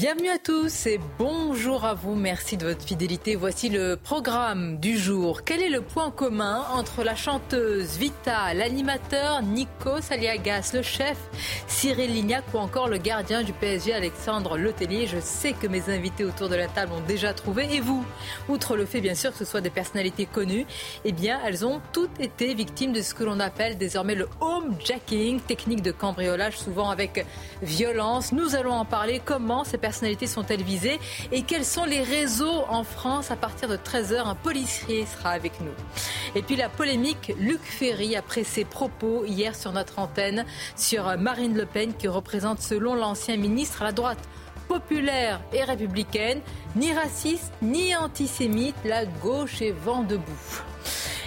Bienvenue à tous et bonjour à vous. Merci de votre fidélité. Voici le programme du jour. Quel est le point commun entre la chanteuse Vita, l'animateur Nico Saliagas, le chef Cyril Lignac ou encore le gardien du PSG Alexandre Letellier? Je sais que mes invités autour de la table ont déjà trouvé. Et vous? Outre le fait bien sûr que ce soit des personnalités connues, eh bien elles ont toutes été victimes de ce que l'on appelle désormais le homejacking, technique de cambriolage souvent avec violence. Nous allons en parler. Comment ces personnalités sont-elles visées et quels sont les réseaux en France à partir de 13h Un policier sera avec nous. Et puis la polémique, Luc Ferry après ses propos hier sur notre antenne sur Marine Le Pen qui représente selon l'ancien ministre la droite populaire et républicaine, ni raciste ni antisémite, la gauche est vent debout.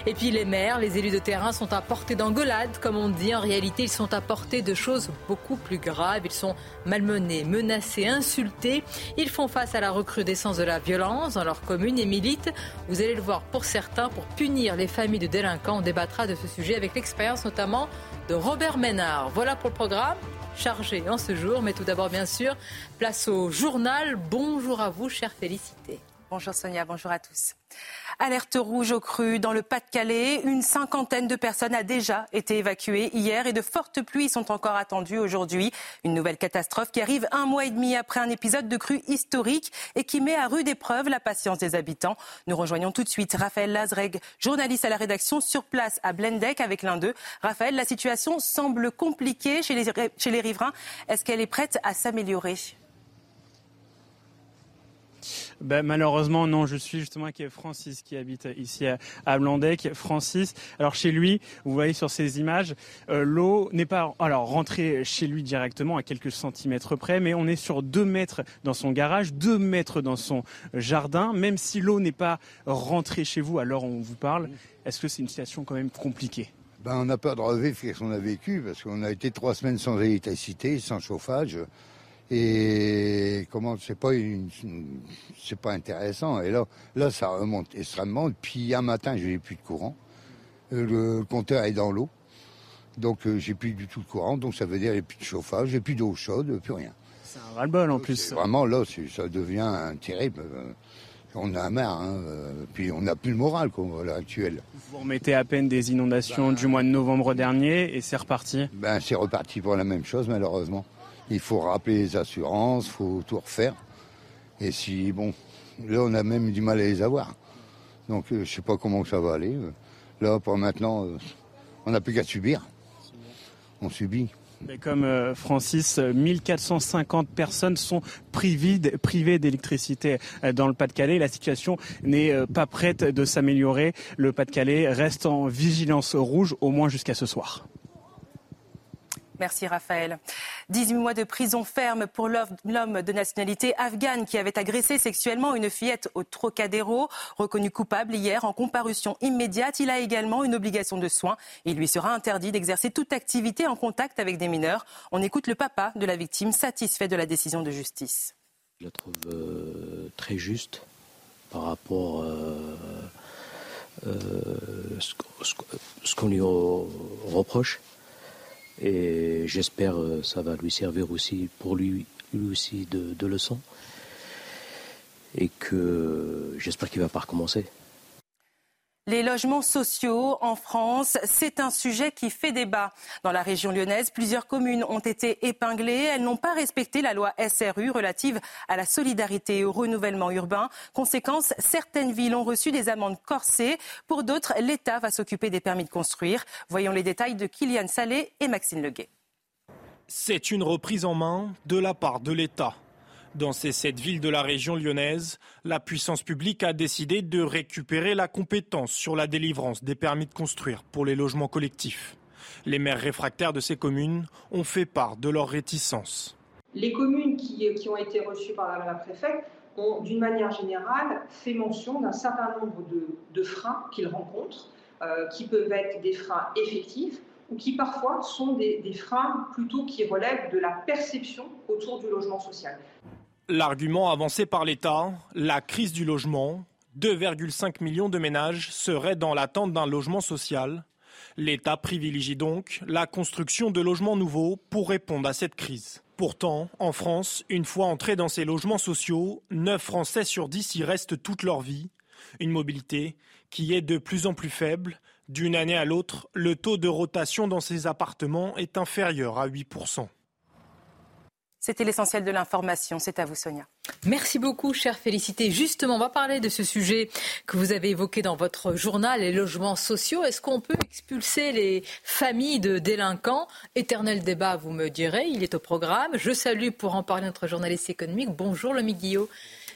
Et puis les maires, les élus de terrain sont à portée d'engueulade, comme on dit. En réalité, ils sont à portée de choses beaucoup plus graves. Ils sont malmenés, menacés, insultés. Ils font face à la recrudescence de la violence dans leur commune et militent, vous allez le voir pour certains, pour punir les familles de délinquants. On débattra de ce sujet avec l'expérience notamment de Robert Ménard. Voilà pour le programme chargé en ce jour. Mais tout d'abord, bien sûr, place au journal. Bonjour à vous, chère Félicité. Bonjour Sonia, bonjour à tous. Alerte rouge au cru dans le Pas-de-Calais. Une cinquantaine de personnes a déjà été évacuées hier et de fortes pluies sont encore attendues aujourd'hui. Une nouvelle catastrophe qui arrive un mois et demi après un épisode de crue historique et qui met à rude épreuve la patience des habitants. Nous rejoignons tout de suite Raphaël Lazreg, journaliste à la rédaction sur place à Blendec avec l'un d'eux. Raphaël, la situation semble compliquée chez les riverains. Est-ce qu'elle est prête à s'améliorer? Ben, malheureusement, non. Je suis justement avec Francis qui habite ici à, Blandec. Francis, alors chez lui, vous voyez sur ces images, euh, l'eau n'est pas alors rentrée chez lui directement à quelques centimètres près, mais on est sur deux mètres dans son garage, deux mètres dans son jardin. Même si l'eau n'est pas rentrée chez vous, alors on vous parle. Est-ce que c'est une situation quand même compliquée? Ben, on n'a pas de revivre ce qu'on a vécu parce qu'on a été trois semaines sans électricité, sans chauffage. Et comment c'est pas c'est pas intéressant. Et là, là, ça remonte extrêmement. Puis un matin, j'ai plus de courant. Euh, le compteur est dans l'eau, donc euh, j'ai plus du tout de courant. Donc ça veut dire j'ai plus de chauffage, j'ai plus d'eau chaude, plus rien. C'est un ras-le-bol en plus. Vraiment là, ça devient terrible. On a marre, hein. puis on n'a plus le moral quoi, à l'heure actuelle. Vous remettez à peine des inondations du mois de novembre dernier et c'est reparti Ben c'est reparti pour la même chose malheureusement. Il faut rappeler les assurances, il faut tout refaire. Et si, bon, là, on a même du mal à les avoir. Donc, euh, je ne sais pas comment ça va aller. Là, pour maintenant, euh, on n'a plus qu'à subir. On subit. Mais comme euh, Francis, 1450 personnes sont privées, d'électricité dans le Pas-de-Calais. La situation n'est pas prête de s'améliorer. Le Pas-de-Calais reste en vigilance rouge au moins jusqu'à ce soir. Merci Raphaël. 18 mois de prison ferme pour l'homme de nationalité afghane qui avait agressé sexuellement une fillette au Trocadéro. Reconnu coupable hier en comparution immédiate, il a également une obligation de soins. Il lui sera interdit d'exercer toute activité en contact avec des mineurs. On écoute le papa de la victime satisfait de la décision de justice. Je la trouve euh, très juste par rapport à euh, euh, ce qu'on lui reproche. Et j'espère que euh, ça va lui servir aussi pour lui, aussi de, de leçon. Et que j'espère qu'il ne va pas recommencer. Les logements sociaux en France, c'est un sujet qui fait débat. Dans la région lyonnaise, plusieurs communes ont été épinglées. Elles n'ont pas respecté la loi SRU relative à la solidarité et au renouvellement urbain. Conséquence, certaines villes ont reçu des amendes corsées. Pour d'autres, l'État va s'occuper des permis de construire. Voyons les détails de Kylian Salé et Maxime Leguet. C'est une reprise en main de la part de l'État. Dans ces sept villes de la région lyonnaise, la puissance publique a décidé de récupérer la compétence sur la délivrance des permis de construire pour les logements collectifs. Les maires réfractaires de ces communes ont fait part de leur réticence. Les communes qui, ont été reçues par la préfète ont, d'une manière générale, fait mention d'un certain nombre de, freins qu'ils rencontrent, euh, qui peuvent être des freins effectifs ou qui parfois sont des, des freins plutôt qui relèvent de la perception autour du logement social. L'argument avancé par l'État, la crise du logement, 2,5 millions de ménages seraient dans l'attente d'un logement social. L'État privilégie donc la construction de logements nouveaux pour répondre à cette crise. Pourtant, en France, une fois entrés dans ces logements sociaux, 9 Français sur 10 y restent toute leur vie. Une mobilité qui est de plus en plus faible. D'une année à l'autre, le taux de rotation dans ces appartements est inférieur à 8%. C'était l'essentiel de l'information. C'est à vous, Sonia. Merci beaucoup, chère Félicité. Justement, on va parler de ce sujet que vous avez évoqué dans votre journal, les logements sociaux. Est-ce qu'on peut expulser les familles de délinquants? Éternel débat, vous me direz. Il est au programme. Je salue pour en parler notre journaliste économique. Bonjour, le Guillot.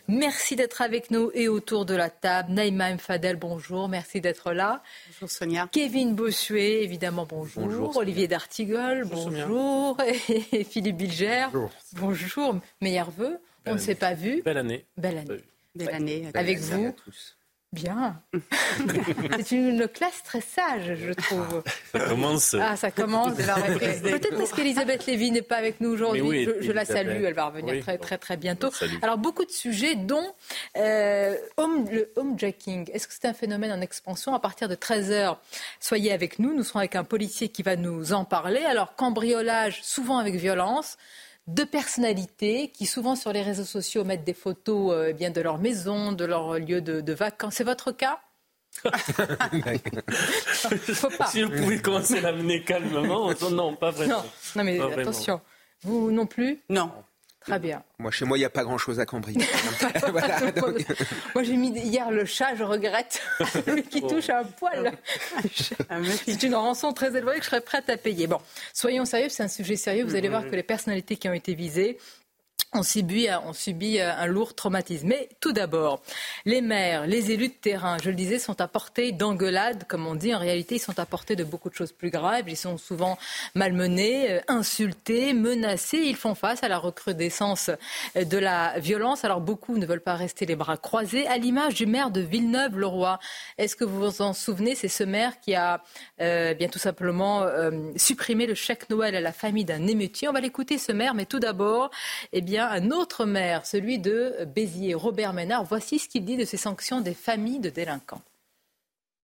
Merci d'être avec nous et autour de la table. Naïma Fadel, bonjour. Merci d'être là. Bonjour Sonia. Kevin Bossuet, évidemment, bonjour. Olivier Dartigol, bonjour. Et Philippe Bilger, bonjour. bonjour. Meilleurs vœux. On ne s'est pas vu. Belle année. Belle année. Belle année. Avec vous. Bien. C'est une classe très sage, je trouve. Ça commence. Ah, ça commence. Peut-être parce qu'Elisabeth Lévy n'est pas avec nous aujourd'hui. je, la salue. Elle va revenir très, très, très bientôt. Alors, beaucoup de sujets, dont euh, home, le homejacking. Est-ce que c'est un phénomène en expansion À partir de 13h, soyez avec nous. Nous serons avec un policier qui va nous en parler. Alors, cambriolage, souvent avec violence deux personnalités qui souvent sur les réseaux sociaux mettent des photos euh, eh bien de leur maison, de leur lieu de, vacances. C'est votre cas Faut pas. Si vous pouvez commencer à l'amener calmement, non, pas vraiment. Non, mais attention. Vous non plus Non. Très bien. Moi, chez moi, il n'y a pas grand-chose à cambriner. Moi, j'ai mis hier le chat, je regrette, lui qui touche un poil. C'est une rançon très élevée que je serais prête à payer. Bon, soyons sérieux, c'est un sujet sérieux. Vous allez voir que les personnalités qui ont été visées on subit, subit euh, un lourd traumatisme. Mais tout d'abord, les maires, les élus de terrain, je le disais, sont à portée d'engueulade, comme on dit. En réalité, ils sont à portée de beaucoup de choses plus graves. Ils sont souvent malmenés, euh, insultés, menacés. Ils font face à la recrudescence euh, de la violence. Alors beaucoup ne veulent pas rester les bras croisés, à l'image du maire de Villeneuve-le-Roi. Est-ce que vous vous en souvenez? C'est ce maire qui a bien tout simplement supprimé le chèque Noël à la famille d'un émeutier. On va l'écouter, ce maire, mais tout d'abord, eh bien, un autre maire, celui de Béziers, Robert Ménard. Voici ce qu'il dit de ces sanctions des familles de délinquants.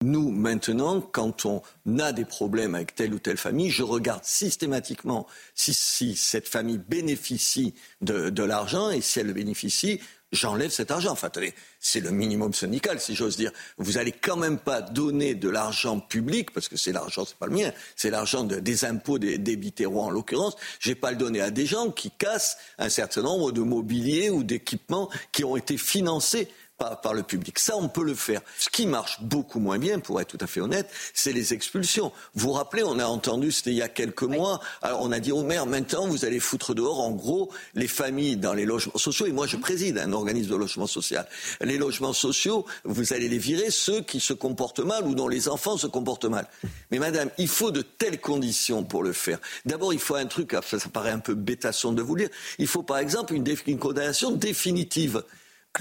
Nous, maintenant, quand on a des problèmes avec telle ou telle famille, je regarde systématiquement si, cette famille bénéficie de, de l'argent et si elle bénéficie, j'enlève cet argent. Enfin, attendez, c'est le minimum syndical, si j'ose dire. Vous allez quand même pas donner de l'argent public, parce que c'est l'argent, c'est pas le mien, c'est l'argent des impôts des, des en l'occurrence. Je vais pas le donner à des gens qui cassent un certain nombre de mobiliers ou d'équipements qui ont été financés par, le public. Ça, on peut le faire. Ce qui marche beaucoup moins bien, pour être tout à fait honnête, c'est les expulsions. Vous vous rappelez, on a entendu, c'était il y a quelques mois, alors on a dit au maire, maintenant vous allez foutre dehors, en gros, les familles dans les logements sociaux. Et moi, je préside un organisme de logement social. Les logements sociaux, vous allez les virer, ceux qui se comportent mal ou dont les enfants se comportent mal. Mais madame, il faut de telles conditions pour le faire. D'abord, il faut un truc, ça, ça paraît un peu bêtasson de vous le dire, il faut par exemple une, une condamnation définitive.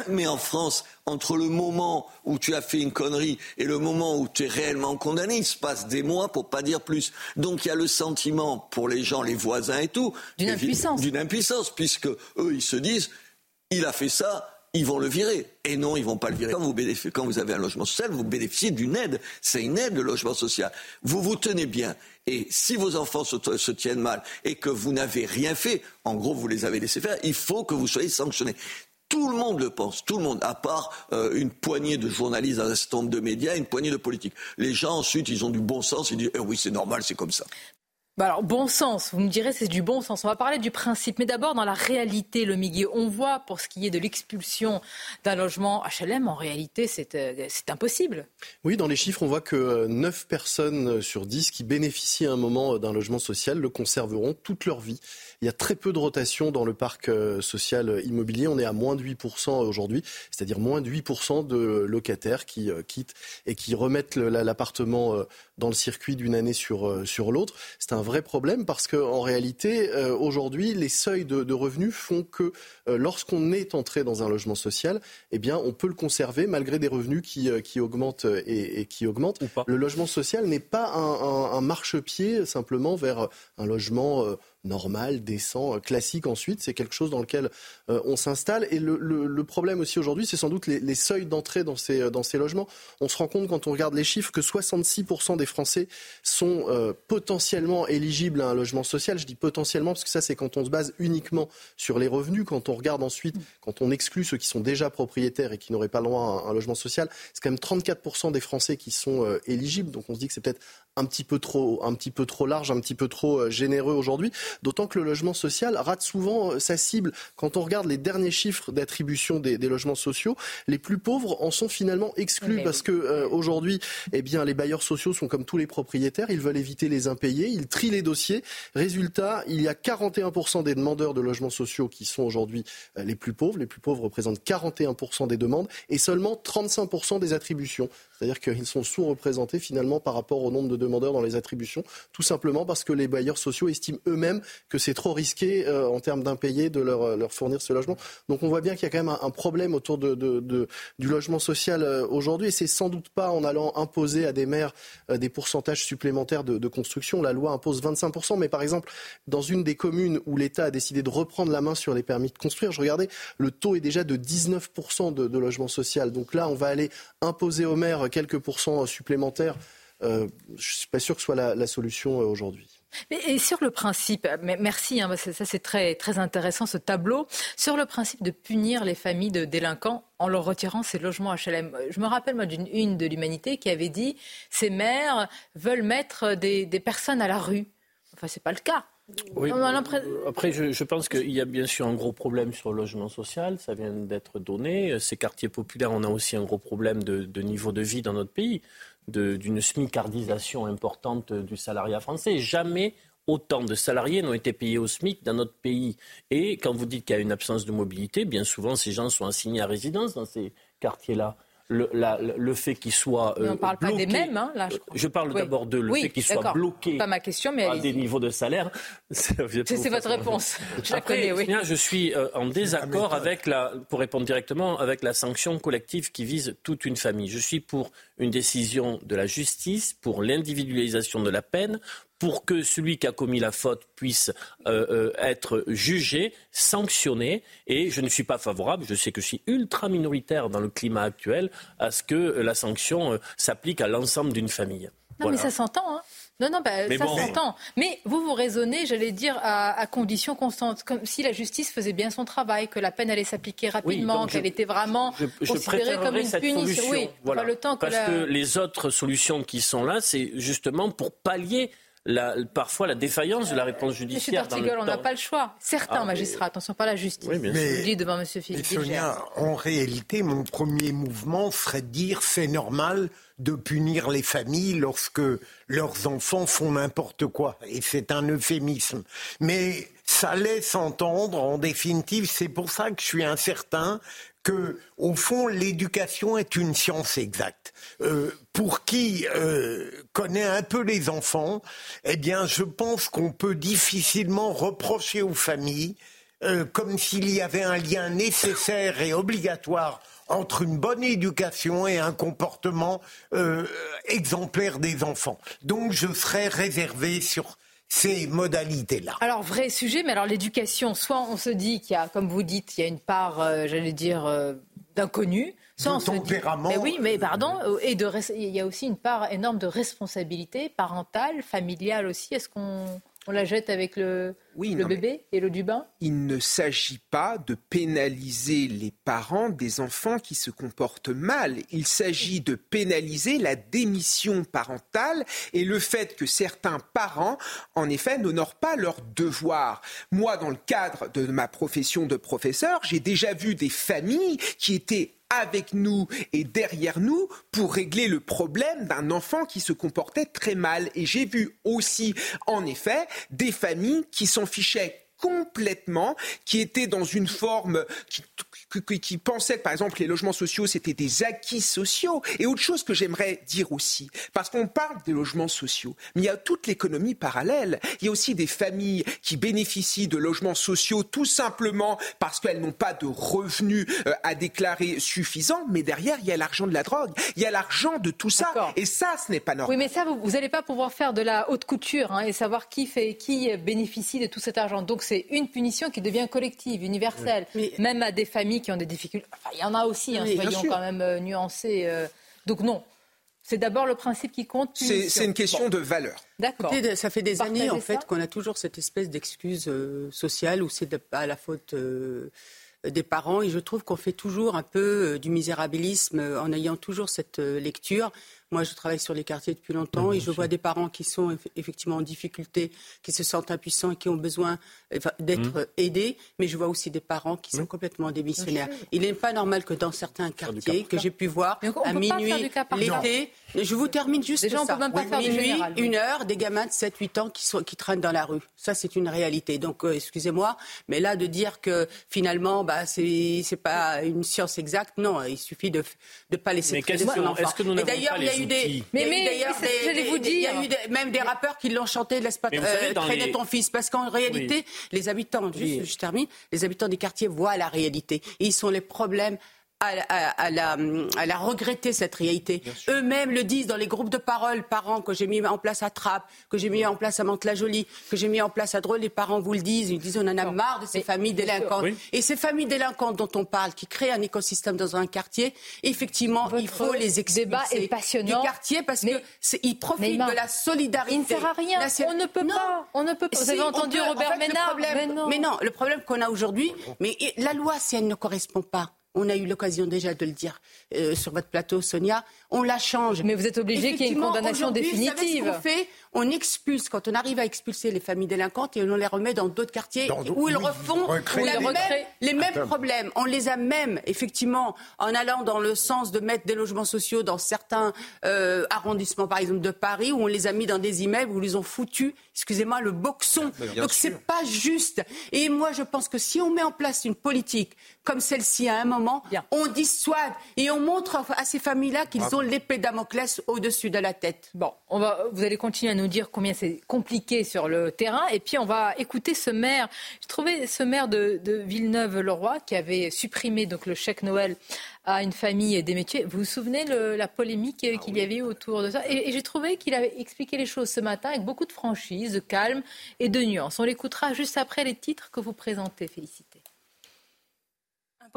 Mais en France, entre le moment où tu as fait une connerie et le moment où tu es réellement condamné, il se passe des mois pour pas dire plus. Donc il y a le sentiment pour les gens, les voisins et tout, d'une impuissance. D'une impuissance, puisque eux, ils se disent, il a fait ça, ils vont le virer. Et non, ils vont pas le virer. Quand vous, quand vous avez un logement social, vous bénéficiez d'une aide. C'est une aide, le logement social. Vous vous tenez bien. Et si vos enfants se, se tiennent mal et que vous n'avez rien fait, en gros, vous les avez laissés faire, il faut que vous soyez sanctionnés. Tout le monde le pense, tout le monde, à part euh, une poignée de journalistes, un certain de médias, une poignée de politiques. Les gens ensuite, ils ont du bon sens, ils disent eh oui, c'est normal, c'est comme ça. Bah alors, bon sens, vous me direz, c'est du bon sens. On va parler du principe. Mais d'abord, dans la réalité, le Miguel, on voit pour ce qui est de l'expulsion d'un logement HLM, en réalité, euh, c'est impossible. Oui, dans les chiffres, on voit que 9 personnes sur 10 qui bénéficient à un moment d'un logement social le conserveront toute leur vie. Il y a très peu de rotation dans le parc euh, social immobilier. On est à moins de 8% aujourd'hui, c'est-à-dire moins de 8% de locataires qui euh, quittent et qui remettent l'appartement dans le circuit d'une année sur, sur l'autre. C'est un vrai problème parce qu'en réalité, euh, aujourd'hui, les seuils de, revenus font que euh, lorsqu'on est entré dans un logement social, eh bien, on peut le conserver malgré des revenus qui, euh, qui augmentent et, qui augmentent. Le logement social n'est pas un, un marchepied simplement vers un logement normal, décent, euh, classique ensuite. C'est quelque chose dans lequel euh, on s'installe. Et le, problème aussi aujourd'hui, c'est sans doute les, seuils d'entrée dans ces, euh, dans ces logements. On se rend compte quand on regarde les chiffres que 66% des Français sont potentiellement éligibles à un logement social. Je dis potentiellement parce que ça, c'est quand on se base uniquement sur les revenus. Quand on regarde ensuite, quand on exclut ceux qui sont déjà propriétaires et qui n'auraient pas le droit à un, logement social, c'est quand même 34% des Français qui sont éligibles. Donc on se dit que c'est peut-être un petit peu trop, un petit peu trop large, un petit peu trop généreux aujourd'hui. D'autant que le logement social rate souvent euh, sa cible. Quand on regarde les derniers chiffres d'attribution des, logements sociaux, les plus pauvres en sont finalement exclus parce que euh, aujourd'hui, eh bien, les bailleurs sociaux sont comme tous les propriétaires, ils veulent éviter les impayés, ils trient les dossiers. Résultat, il y a 41% des demandeurs de logements sociaux qui sont aujourd'hui euh, les plus pauvres. Les plus pauvres représentent 41% des demandes et seulement 35% des attributions. C'est-à-dire qu'ils sont sous-représentés finalement par rapport au nombre de demandeurs dans les attributions, tout simplement parce que les bailleurs sociaux estiment eux-mêmes que c'est trop risqué euh, en termes d'impayés de leur, leur, fournir ce logement. Donc on voit bien qu'il y a quand même un, problème autour de, du logement social euh, aujourd'hui et c'est sans doute pas en allant imposer à des maires euh, des pourcentages supplémentaires de, construction. La loi impose 25%, mais par exemple, dans une des communes où l'État a décidé de reprendre la main sur les permis de construire, je regardais, le taux est déjà de 19% de, de logement social. Donc là, on va aller imposer aux maires quelques pourcents supplémentaires, euh, je ne suis pas sûr que ce soit la, solution euh, aujourd'hui. Et sur le principe, merci, hein, ça c'est très, très intéressant ce tableau, sur le principe de punir les familles de délinquants en leur retirant ces logements HLM. Je me rappelle moi d'une une de l'humanité qui avait dit ces maires veulent mettre des, des personnes à la rue. Enfin, c'est pas le cas. Oui, après, je, pense qu'il y a bien sûr un gros problème sur le logement social, ça vient d'être donné. Ces quartiers populaires, on a aussi un gros problème de, niveau de vie dans notre pays, d'une smicardisation importante du salariat français. Jamais autant de salariés n'ont été payés au SMIC dans notre pays. Et quand vous dites qu'il y a une absence de mobilité, bien souvent, ces gens sont assignés à résidence dans ces quartiers-là le, le fait qu'il soit. on ne parle pas des mêmes, hein, là, je, parle d'abord de le fait qu'il soit bloqué pas ma question, mais à des niveaux de salaire. C'est votre réponse. Je la connais, oui. je suis euh, en désaccord avec la, pour répondre directement, avec la sanction collective qui vise toute une famille. Je suis pour une décision de la justice, pour l'individualisation de la peine, pour que celui qui a commis la faute puisse euh, euh, être jugé, sanctionné. Et je ne suis pas favorable, je sais que je suis ultra minoritaire dans le climat actuel, à ce que la sanction euh, s'applique à l'ensemble d'une famille. Non, mais ça s'entend. Hein. Non, non, bah, ça s'entend. Mais vous, vous raisonnez, j'allais dire, à, conditions constantes. Comme si la justice faisait bien son travail, que la peine allait s'appliquer rapidement, qu'elle était vraiment considérée comme une punition. Oui, voilà. le temps que Parce que les autres solutions qui sont là, c'est justement pour pallier parfois la défaillance de la réponse judiciaire. Monsieur Tortigol, on n'a pas le choix. Certains ah, magistrats, attention, pas la justice. Oui, mais, dis devant Monsieur Philippe. Sonia, en réalité, mon premier mouvement serait de dire c'est normal de punir les familles lorsque leurs enfants font n'importe quoi. Et c'est un euphémisme. Mais ça laisse entendre, en définitive, c'est pour ça que je suis incertain que, au fond, l'éducation est une science exacte. Euh, pour qui euh, connaît un peu les enfants, eh bien, je pense qu'on peut difficilement reprocher aux familles, euh, comme s'il y avait un lien nécessaire et obligatoire entre une bonne éducation et un comportement exemplaire des enfants. Donc, je serais réservé sur ces modalités-là. Alors, vrai sujet, mais alors l'éducation, soit on se dit qu'il y a, comme vous dites, il y a une part, j'allais dire, d'inconnu, sans tempérament. Mais oui, mais pardon, euh, et de il y a aussi une part énorme de responsabilité parentale, familiale aussi. Est-ce qu'on On la jette avec le, le bébé et l'eau du bain? Il ne s'agit pas de pénaliser les parents des enfants qui se comportent mal. Il s'agit de pénaliser la démission parentale et le fait que certains parents, en effet, n'honorent pas leurs devoirs. Moi, dans le cadre de ma profession de professeur, j'ai déjà vu des familles qui étaient avec nous et derrière nous pour régler le problème d'un enfant qui se comportait très mal. Et j'ai vu aussi, en effet, des familles qui s'en fichaient complètement, qui étaient dans une forme qui, qui, pensaient que, par exemple, les logements sociaux, c'était des acquis sociaux. Et autre chose que j'aimerais dire aussi, parce qu'on parle des logements sociaux, mais il y a toute l'économie parallèle. Il y a aussi des familles qui bénéficient de logements sociaux tout simplement parce qu'elles n'ont pas de revenus euh, à déclarer suffisants, mais derrière, il y a l'argent de la drogue, il y a l'argent de tout ça. Et ça, ce n'est pas normal. Oui, mais ça, vous n'allez pas pouvoir faire de la haute couture hein, et savoir qui, fait, qui bénéficie de tout cet argent. Donc c'est une punition qui devient collective, universelle, même à des familles qui ont des difficultés. il y en a aussi, hein, soyons quand même euh, nuancés. Euh. Donc non, c'est d'abord le principe qui compte. C'est une question de valeur. D'accord. Ça fait des années en fait qu'on a toujours cette espèce d'excuse euh, sociale où c'est à la faute des parents et je trouve qu'on fait toujours un peu du misérabilisme en ayant toujours cette lecture. Moi, je travaille sur les quartiers depuis longtemps et je vois des parents qui sont effectivement en difficulté, qui se sentent impuissants et qui ont besoin d'être mmh. aidés. Mais je vois aussi des parents qui sont mmh. complètement démissionnaires. Il n'est pas normal que dans certains quartiers que j'ai pu voir à minuit, l'été, je vous termine juste Déjà, ça. On peut même pas faire minuit, une heure, des gamins de 7-8 ans qui, sont, qui traînent dans la rue. Ça, c'est une réalité. Donc, euh, excusez-moi, mais là, de dire que finalement, bah, c'est pas une science exacte, non, il suffit de ne pas laisser traîner son enfant. Que nous d'ailleurs, il y a mais, mais j'allais vous dire. Il y a eu même des rappeurs qui l'ont chanté, laisse pas euh, traîner ton fils. Parce qu'en réalité, les habitants, juste, je termine, les habitants des quartiers voient la réalité. Et ils sont les problèmes à, la, à, regretter cette réalité. Eux-mêmes le disent dans les groupes de parole, parents que j'ai mis en place à Trappes, que j'ai mis en place à Mantes-la-Jolie, que j'ai mis en place à Drôle, les parents vous le disent, ils disent on en a marre de ces familles délinquantes. Et ces familles délinquantes dont on parle, qui créent un écosystème dans un quartier, effectivement, il faut les expulser est passionnant. du quartier parce qu'ils profitent de la solidarité. Il ne sert à rien. On ne peut pas. On ne peut pas. Vous avez entendu Robert Ménard mais non, le problème qu'on a aujourd'hui, mais la loi, si elle ne correspond pas, on a eu l'occasion déjà de le dire euh, sur votre plateau, Sonia. On la change. Mais vous êtes obligé qu'il y ait une condamnation définitive. Vous ce fait on expulse, quand on arrive à expulser les familles délinquantes, et on les remet dans d'autres quartiers où ils refont les mêmes problèmes. On les a même, effectivement, en allant dans le sens de mettre des logements sociaux dans certains euh, arrondissements, par exemple de Paris, où on les a mis dans des immeubles, où ils ont foutu, excusez-moi, le boxon. Donc c'est pas juste. Et moi, je pense que si on met en place une politique comme celle-ci à un moment, on dissuade et on montre à ces familles-là qu'ils ont l'épée Damoclès au-dessus de la tête. Bon, on va, vous allez continuer à nous dire combien c'est compliqué sur le terrain. Et puis on va écouter ce maire. J'ai trouvé ce maire de, Villeneuve-le-Roi qui avait supprimé donc le chèque Noël à une famille des métiers. Vous vous souvenez de la polémique ah qu'il y avait autour de ça? Et, et j'ai trouvé qu'il avait expliqué les choses ce matin avec beaucoup de franchise, de calme et de nuance. On l'écoutera juste après les titres que vous présentez. Félicité.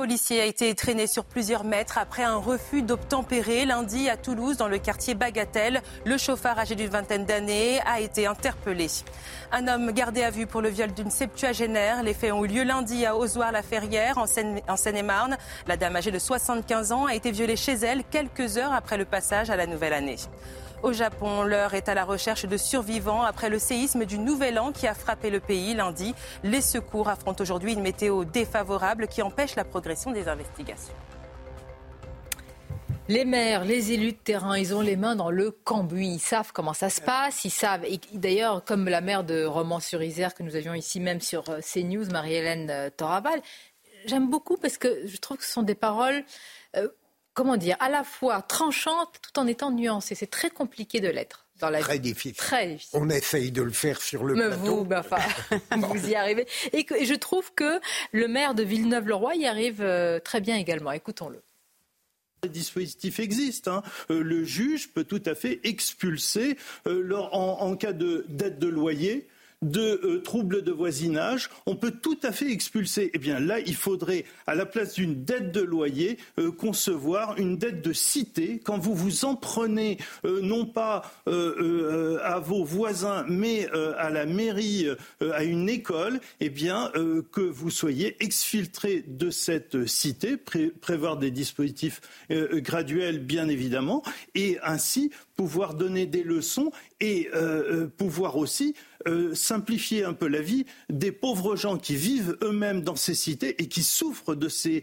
Policier a été traîné sur plusieurs mètres après un refus d'obtempérer lundi à Toulouse dans le quartier Bagatelle. Le chauffeur âgé d'une vingtaine d'années a été interpellé. Un homme gardé à vue pour le viol d'une septuagénaire. Les faits ont eu lieu lundi à Ozoir-la-Ferrière en Seine-et-Marne. La dame âgée de 75 ans a été violée chez elle quelques heures après le passage à la nouvelle année. Au Japon, l'heure est à la recherche de survivants après le séisme du Nouvel An qui a frappé le pays lundi. Les secours affrontent aujourd'hui une météo défavorable qui empêche la progression des investigations. Les maires, les élus de terrain, ils ont les mains dans le cambouis. Ils savent comment ça se passe. Ils savent. D'ailleurs, comme la maire de Romans-sur-Isère que nous avions ici même sur euh, CNews, Marie-Hélène euh, Toraval, j'aime beaucoup parce que je trouve que ce sont des paroles comment dire, à la fois tranchante tout en étant nuancée. C'est très compliqué de l'être. Dans la très difficile. Très difficile. On essaye de le faire sur le plateau. Vous, ben, vous y arrivez. Et, je trouve que le maire de Villeneuve-le-Roi y arrive euh, très bien également. Écoutons-le. Le dispositif existe. Hein. Euh, le juge peut tout à fait expulser euh, en, en, cas de dette de loyer de troubles de voisinage, on peut tout à fait expulser. Eh bien là, il faudrait, à la place d'une dette de loyer, concevoir une dette de cité. Quand vous vous en prenez, non pas à vos voisins, mais à la mairie, à une école, eh bien que vous soyez exfiltré de cette cité, prévoir des dispositifs graduels, bien évidemment, et ainsi pouvoir donner des leçons et euh, euh, pouvoir aussi euh, simplifier un peu la vie des pauvres gens qui vivent eux-mêmes dans ces cités et qui souffrent de ces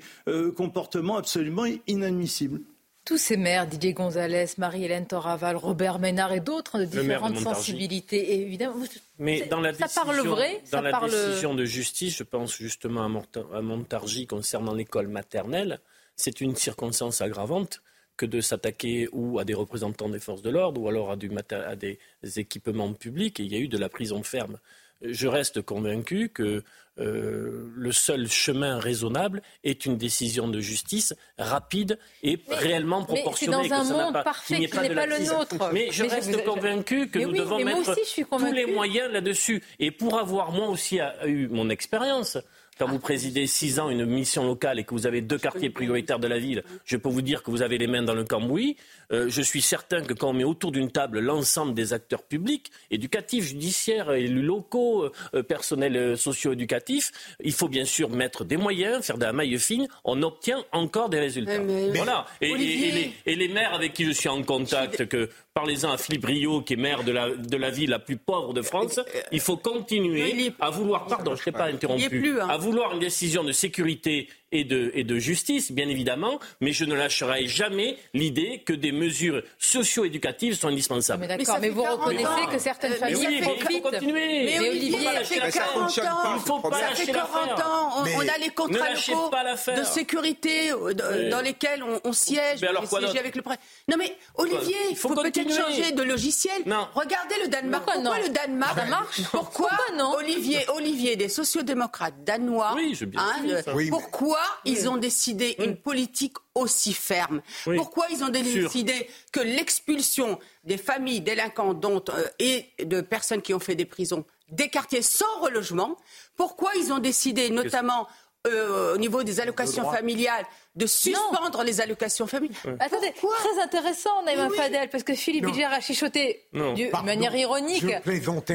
comportements absolument inadmissibles. Tous ces maires, Didier Gonzalez, Marie-Hélène Toraval, Robert Ménard et d'autres de différentes sensibilités, évidemment. Mais dans la ça parle vrai, dans la décision de justice, je pense justement à Montargis concernant l'école maternelle, c'est une circonstance aggravante que de s'attaquer ou à des représentants des forces de l'ordre ou alors à, des équipements publics. Et il y a eu de la prison ferme. Je reste convaincu que euh, le seul chemin raisonnable est une décision de justice rapide et réellement proportionnée. Mais dans un monde parfait qui n'est pas, le nôtre. Mais je reste convaincu que nous devons mettre tous les moyens là-dessus. Et pour avoir moi aussi eu mon expérience, quand vous présidez six ans une mission locale et que vous avez deux quartiers prioritaires de la ville, je peux vous dire que vous avez les mains dans le cambouis. Euh, je suis certain que quand on met autour d'une table l'ensemble des acteurs publics, éducatifs, judiciaires, élus locaux, euh, euh, personnels socio-éducatifs, il faut bien sûr mettre des moyens, faire de la maille fine. On obtient encore des résultats. voilà. Et, les, et, les, maires avec qui je suis en contact, que Parlez-en à Philippe Rio, qui est maire de la, de la ville la plus pauvre de France. Il faut continuer à vouloir, pardon, je ne pas interrompu, hein. à vouloir une décision de sécurité et de, et de justice, bien évidemment, mais je ne lâcherai jamais l'idée que des mesures socio-éducatives sont indispensables. Mais d'accord, mais, vous reconnaissez que certaines euh, familles oui, profitent. Il faut continuer. Mais, mais Olivier, ça fait 40 ans. Il faut pas lâcher l'affaire. On, on a les contrats locaux de sécurité euh, dans lesquels on, siège, mais alors, siéger avec le. Non mais Olivier, il faut, peut-être changer de logiciel. Regardez le Danemark. Pourquoi, le Danemark Ça marche. Pourquoi, non Olivier, Olivier, des sociodémocrates danois. Oui, je bien hein, Pourquoi ils ont décidé une politique aussi ferme Pourquoi ils ont décidé que l'expulsion des familles délinquantes dont, euh, et de personnes qui ont fait des prisons des quartiers sans relogement Pourquoi ils ont décidé, notamment euh, au niveau des allocations familiales, de suspendre les allocations familiales. Attendez, très intéressant, Naïma Fadel, parce que Philippe Bilger a chichoté de manière ironique.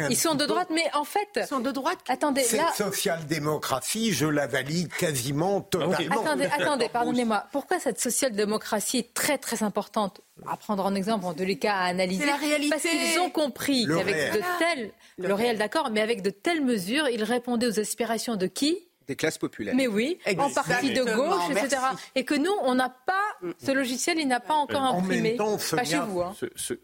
Ils sont de droite, mais en fait. Ils sont de droite. Attendez, Cette social-démocratie, je la valide quasiment totalement. Attendez, attendez, pardonnez-moi. Pourquoi cette social-démocratie est très très importante? À prendre en exemple, en tous les cas, à analyser. C'est la réalité. Parce qu'ils ont compris qu'avec de telles, le réel d'accord, mais avec de telles mesures, ils répondaient aux aspirations de qui? Des classes populaires. Mais oui, en partie de gauche, etc. Et que nous, on n'a pas, ce logiciel, il n'a pas encore imprimé. En même temps, pas chez vous. Hein.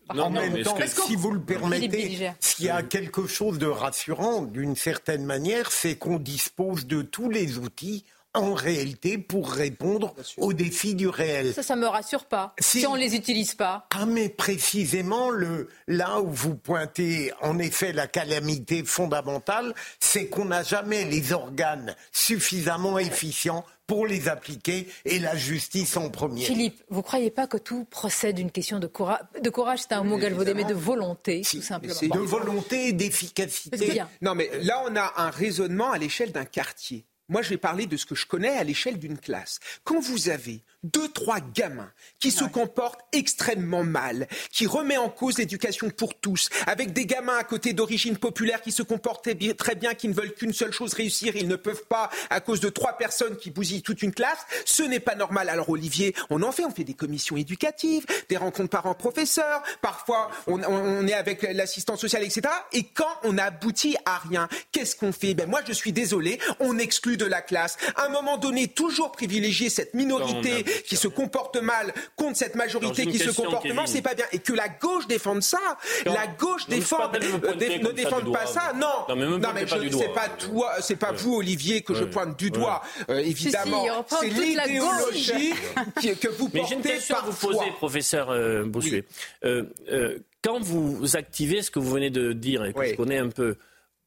en même temps, si vous le permettez, s'il y a quelque chose de rassurant, d'une certaine manière, c'est qu'on dispose de tous les outils en réalité pour répondre aux défis du réel. Ça, ça me rassure pas. Si, on on les utilise pas. Ah, mais précisément le là où vous pointez en effet la calamité fondamentale, c'est qu'on n'a jamais les organes suffisamment efficients pour les appliquer et la justice en premier. Philippe, vous ne croyez pas que tout procède d'une question de courage De courage, c'est un mot galvaudé, mais de volonté, tout simplement. De volonté et d'efficacité. Non, mais là, on a un raisonnement à l'échelle d'un quartier. Moi, je vais parler de ce que je connais à l'échelle d'une classe. Quand vous avez deux, trois gamins qui se comportent extrêmement mal, qui remet en cause l'éducation pour tous, avec des gamins à côté d'origine populaire qui se comportent très bien, qui ne veulent qu'une seule chose réussir, ils ne peuvent pas à cause de trois personnes qui bousillent toute une classe, ce n'est pas normal. Alors Olivier, on en fait, on fait des commissions éducatives, des rencontres parents-professeurs, parfois on, on, est avec l'assistance sociale, etc. Et quand on aboutit à rien, qu'est-ce qu'on fait? Ben moi, je suis désolé, on exclut de la classe. À un moment donné, toujours privilégier cette minorité qui se comporte mal contre cette majorité qui se comporte mal, c'est pas bien. Et que la gauche défende ça, la gauche défend, ne défende pas ça, non. Non, mais c'est pas toi, c'est pas vous, Olivier, que je pointe du doigt. Euh, évidemment, c'est l'idéologie que vous portez. Mais j'ai une question à vous poser, professeur euh, Bossuet. Euh, quand vous activez ce que vous venez de dire et que je connais un peu,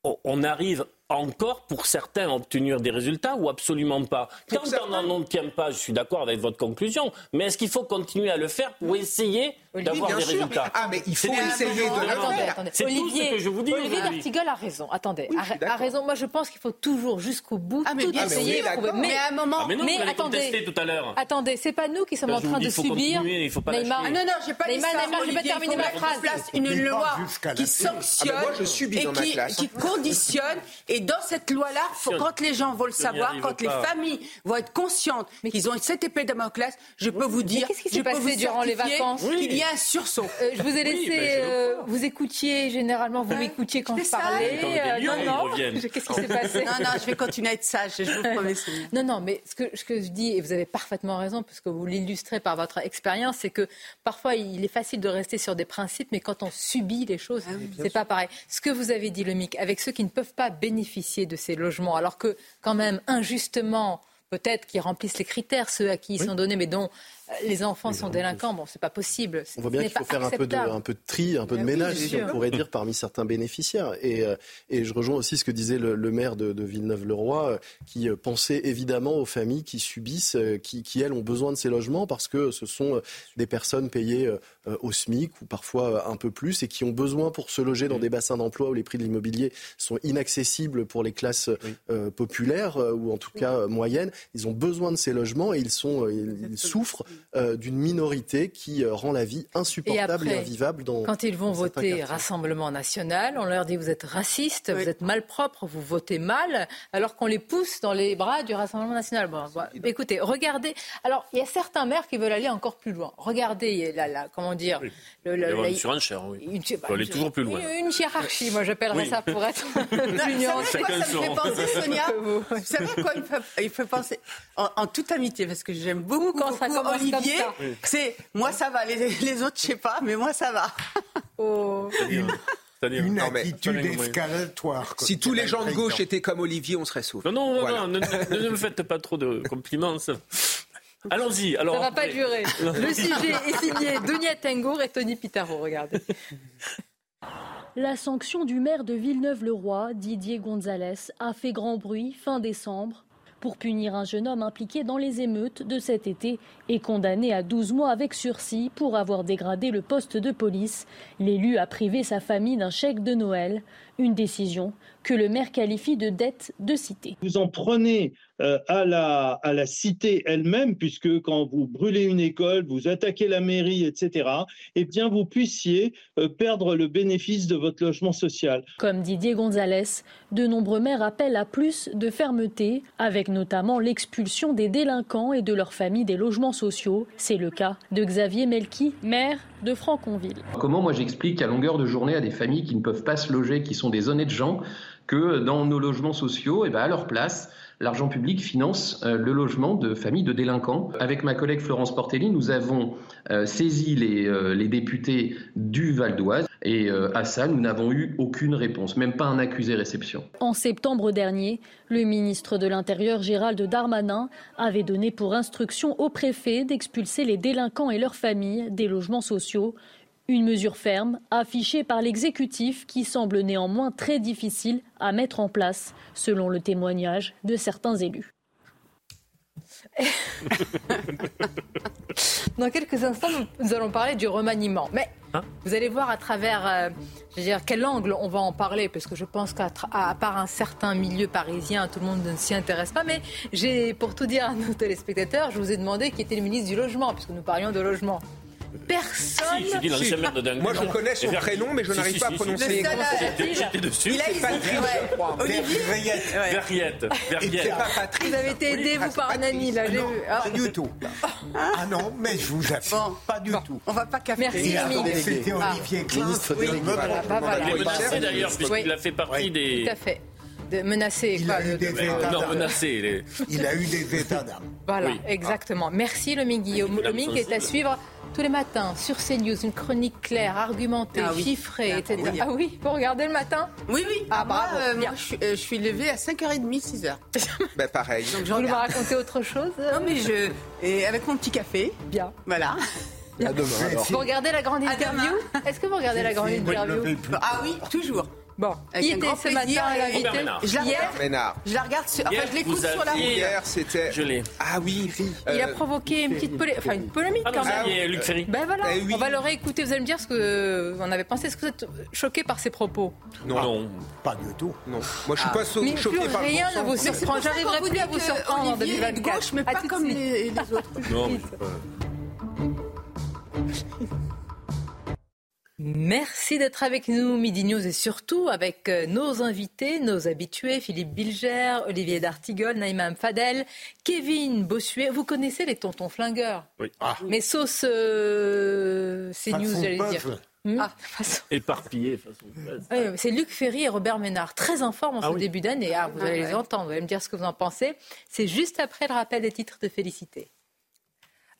on arrive encore pour certains obtenir des résultats ou absolument pas. Quand on n'en obtient pas, je suis d'accord avec votre conclusion, mais est-ce qu'il faut continuer à le faire pour essayer d'avoir des résultats. Ah, mais il faut essayer de le faire. C'est tout ce que je vous dis. Olivier D'Artigol a raison. Attendez, a, raison. Moi, je pense qu'il faut toujours jusqu'au bout ah, mais tout bien essayer. Mais, à un moment, ah, mais, non, mais attendez, tout à l'heure. Attendez, c'est pas nous qui sommes en train de subir. Il faut pas Neymar. Ah, non, non, j'ai pas dit ça. Neymar, je vais terminer ma phrase. place une loi qui sanctionne et qui conditionne. Et dans cette loi-là, quand les gens vont le savoir, quand les familles vont être conscientes qu'ils ont cette épée de Damoclès, je peux vous dire, qu'est-ce qui s'est passé durant les vacances qu'il y a un sursaut. Euh, je vous ai laissé, euh, vous écoutiez généralement, vous m'écoutiez quand je parlais. Euh, non, non. Qu'est-ce qui s'est passé? Non, non, je vais continuer à être sage. Je vous promets. Non, non, mais ce que, ce que je dis, et vous avez parfaitement raison, puisque vous l'illustrez par votre expérience, c'est que parfois il est facile de rester sur des principes, mais quand on subit les choses, ah c'est pas pareil. Ce que vous avez dit, le MIC, avec ceux qui ne peuvent pas bénéficier de ces logements, alors que quand même injustement peut-être qui remplissent les critères, ceux à qui ils sont donnés, mais dont les enfants sont délinquants, bon, c'est pas possible. On voit bien qu'il faut faire un peu, de, un peu de tri, un peu de ménage, si on pourrait dire, parmi certains bénéficiaires. Et, euh, et je rejoins aussi ce que disait le, maire de, Villeneuve-le-Roi, euh, qui euh, pensait évidemment aux familles qui subissent, qui, qui, elles ont besoin de ces logements parce que ce sont des personnes payées au SMIC ou parfois un peu plus et qui ont besoin pour se loger dans des bassins d'emploi où les prix de l'immobilier sont inaccessibles pour les classes populaires ou en tout cas moyennes. Ils ont besoin de ces logements et ils, sont, ils souffrent euh, d'une minorité qui euh, rend la vie insupportable et, invivable dans Quand ils vont voter Rassemblement national, on leur dit vous êtes raciste, vous êtes malpropre, vous votez mal, alors qu'on les pousse dans les bras du Rassemblement national. Bon, écoutez, regardez. Alors, il y a certains maires qui veulent aller encore plus loin. Regardez, la, comment dire. Oui. Le, le, une surenchère, oui. Une, bah, aller toujours plus loin. Une, une hiérarchie, moi j'appellerais ça pour être plus. Ça me fait penser, Sonia Vous savez quoi il faut, penser? En, toute amitié, parce que j'aime beaucoup quand ça commence Olivier, c'est moi ça va, les, autres je sais pas, mais moi ça va. Oh. Une attitude escalatoire. Si tous les gens de gauche étaient comme Olivier, on serait sauf. Non, non, non, ne, me faites pas trop de compliments. Allons-y. Alors, ça va pas durer. Le sujet est signé Dunia Tengour et Tony Pitaro. Regardez. La sanction du maire de Villeneuve-le-Roi, Didier Gonzalez, a fait grand bruit fin décembre pour punir un jeune homme impliqué dans les émeutes de cet été et condamné à 12 mois avec sursis pour avoir dégradé le poste de police. L'élu a privé sa famille d'un chèque de Noël, une décision que le maire qualifie de dette de cité. Vous en prenez euh, à, la, à la cité elle-même, puisque quand vous brûlez une école, vous attaquez la mairie, etc., eh bien, vous puissiez euh, perdre le bénéfice de votre logement social. Comme Didier Gonzalez, de nombreux maires appellent à plus de fermeté, avec notamment l'expulsion des délinquants et de leurs familles des logements sociaux. C'est le cas de Xavier Melki, maire de Franconville. Comment moi j'explique à longueur de journée à des familles qui ne peuvent pas se loger, qui sont des honnêtes gens, que dans nos logements sociaux, eh ben à leur place, l'argent public finance euh, le logement de familles de délinquants. Avec ma collègue Florence Portelli, nous avons euh, saisi les, euh, les, députés du Val d'Oise et à ça, nous n'avons eu aucune réponse, même pas un accusé-réception. En septembre dernier, le ministre de l'Intérieur Gérald Darmanin avait donné pour instruction au préfet d'expulser les délinquants et leurs familles des logements sociaux. Une mesure ferme, affichée par l'exécutif, qui semble néanmoins très difficile à mettre en place, selon le témoignage de certains élus. Dans quelques instants, nous allons parler du remaniement. Mais hein vous allez voir à travers, euh, je veux dire, quel angle on va en parler, parce que je pense qu'à part un certain milieu parisien, tout le monde ne s'y intéresse pas. Mais j'ai, pour tout dire à nos téléspectateurs, je vous ai demandé qui était le ministre du logement, puisque nous parlions de logement. Personne. Si, je dis de Moi, je connais son prénom, mais je n'arrive pas à prononcer. J'étais dessus. Il a été je crois. Verriette. Verriette. Vous avez été aidé, vous, par un ami, là, j'ai vu. Pas du tout. Ah non, mais je vous assure, pas du tout. On va pas café. Merci, C'était Olivier Klein. Il est menacé, d'ailleurs, puisqu'il a fait partie des... Tout à fait de menacer. Il a eu des états Non, menacé. Il a eu des états d'âme. Voilà, exactement. Merci, le Guillaume. Le Ming est à suivre tous les matins sur CNews, une chronique claire, argumentée, ah chiffrée, etc. Ah oui, vous regardez le matin Oui, oui. Ah, bravo. Euh, moi, je, suis, euh, je suis levée à 5h30, 6h. ben, pareil. Donc, je vous me raconter autre chose Non, mais je. Et avec mon petit café. Bien. Voilà. À demain, alors. Vous regardez la grande interview Est-ce que vous regardez la grande interview Ah oui, toujours. Bon, Avec qui un était grand ce matin à Je la Hier, regarde, je la regarde sur, enfin, je l'écoute vous sur la aviez- route. Hier, c'était. Je l'ai. Ah oui, Il a euh, provoqué une petite polé- enfin, une polémique Ah, quand même. aviez Luc Ferry. Ben voilà, Eh oui. on va le réécouter. Vous allez me dire ce que vous en avez pensé. Est-ce que vous êtes choqué par ses propos? Non, Non. Pas du tout. non. Moi, je suis pas so- Mais choqué plus par le rien ne vous surprend. J'arriverai plus à vous surprendre en Olivier est de 2024. gauche, mais À pas tout de comme suite. les, les autres. Non, mais Merci d'être avec nous, Midi News, et surtout avec euh, nos invités, nos habitués, Philippe Bilger, Olivier D'Artigol, Naïma Fadel, Kevin Bossuet. Vous connaissez les tontons flingueurs Oui. Mais sauce euh, CNews, Façon j'allais dire. Hmm Ah, façon- éparpillé. façon- c'est Luc Ferry et Robert Ménard, très en forme en Ah ce oui. début d'année. Ah, vous allez les entendre, vous allez me dire ce que vous en pensez. C'est juste après le rappel des titres de Félicité.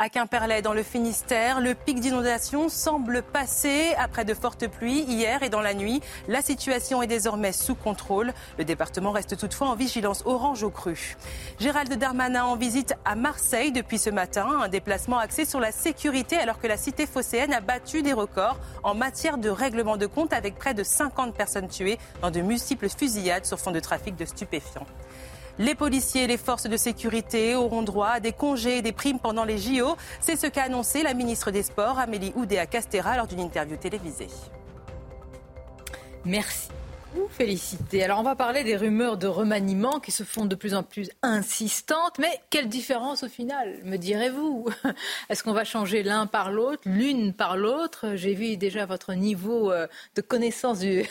À Quimperlé, dans le Finistère, le pic d'inondation semble passer après de fortes pluies hier et dans la nuit. La situation est désormais sous contrôle. Le département reste toutefois en vigilance orange au cru. Gérald Darmanin en visite à Marseille depuis ce matin. Un déplacement axé sur la sécurité alors que la cité phocéenne a battu des records en matière de règlement de compte avec près de 50 personnes tuées dans de multiples fusillades sur fond de trafic de stupéfiants. Les policiers et les forces de sécurité auront droit à des congés et des primes pendant les JO. C'est ce qu'a annoncé la ministre des Sports, Amélie Oudéa-Castera, lors d'une interview télévisée. Merci. Vous féliciter. Alors on va parler des rumeurs de remaniement qui se font de plus en plus insistantes. Mais quelle différence au final, me direz-vous? Est-ce qu'on va changer l'un par l'autre, l'une par l'autre? J'ai vu déjà votre niveau euh, de connaissance du,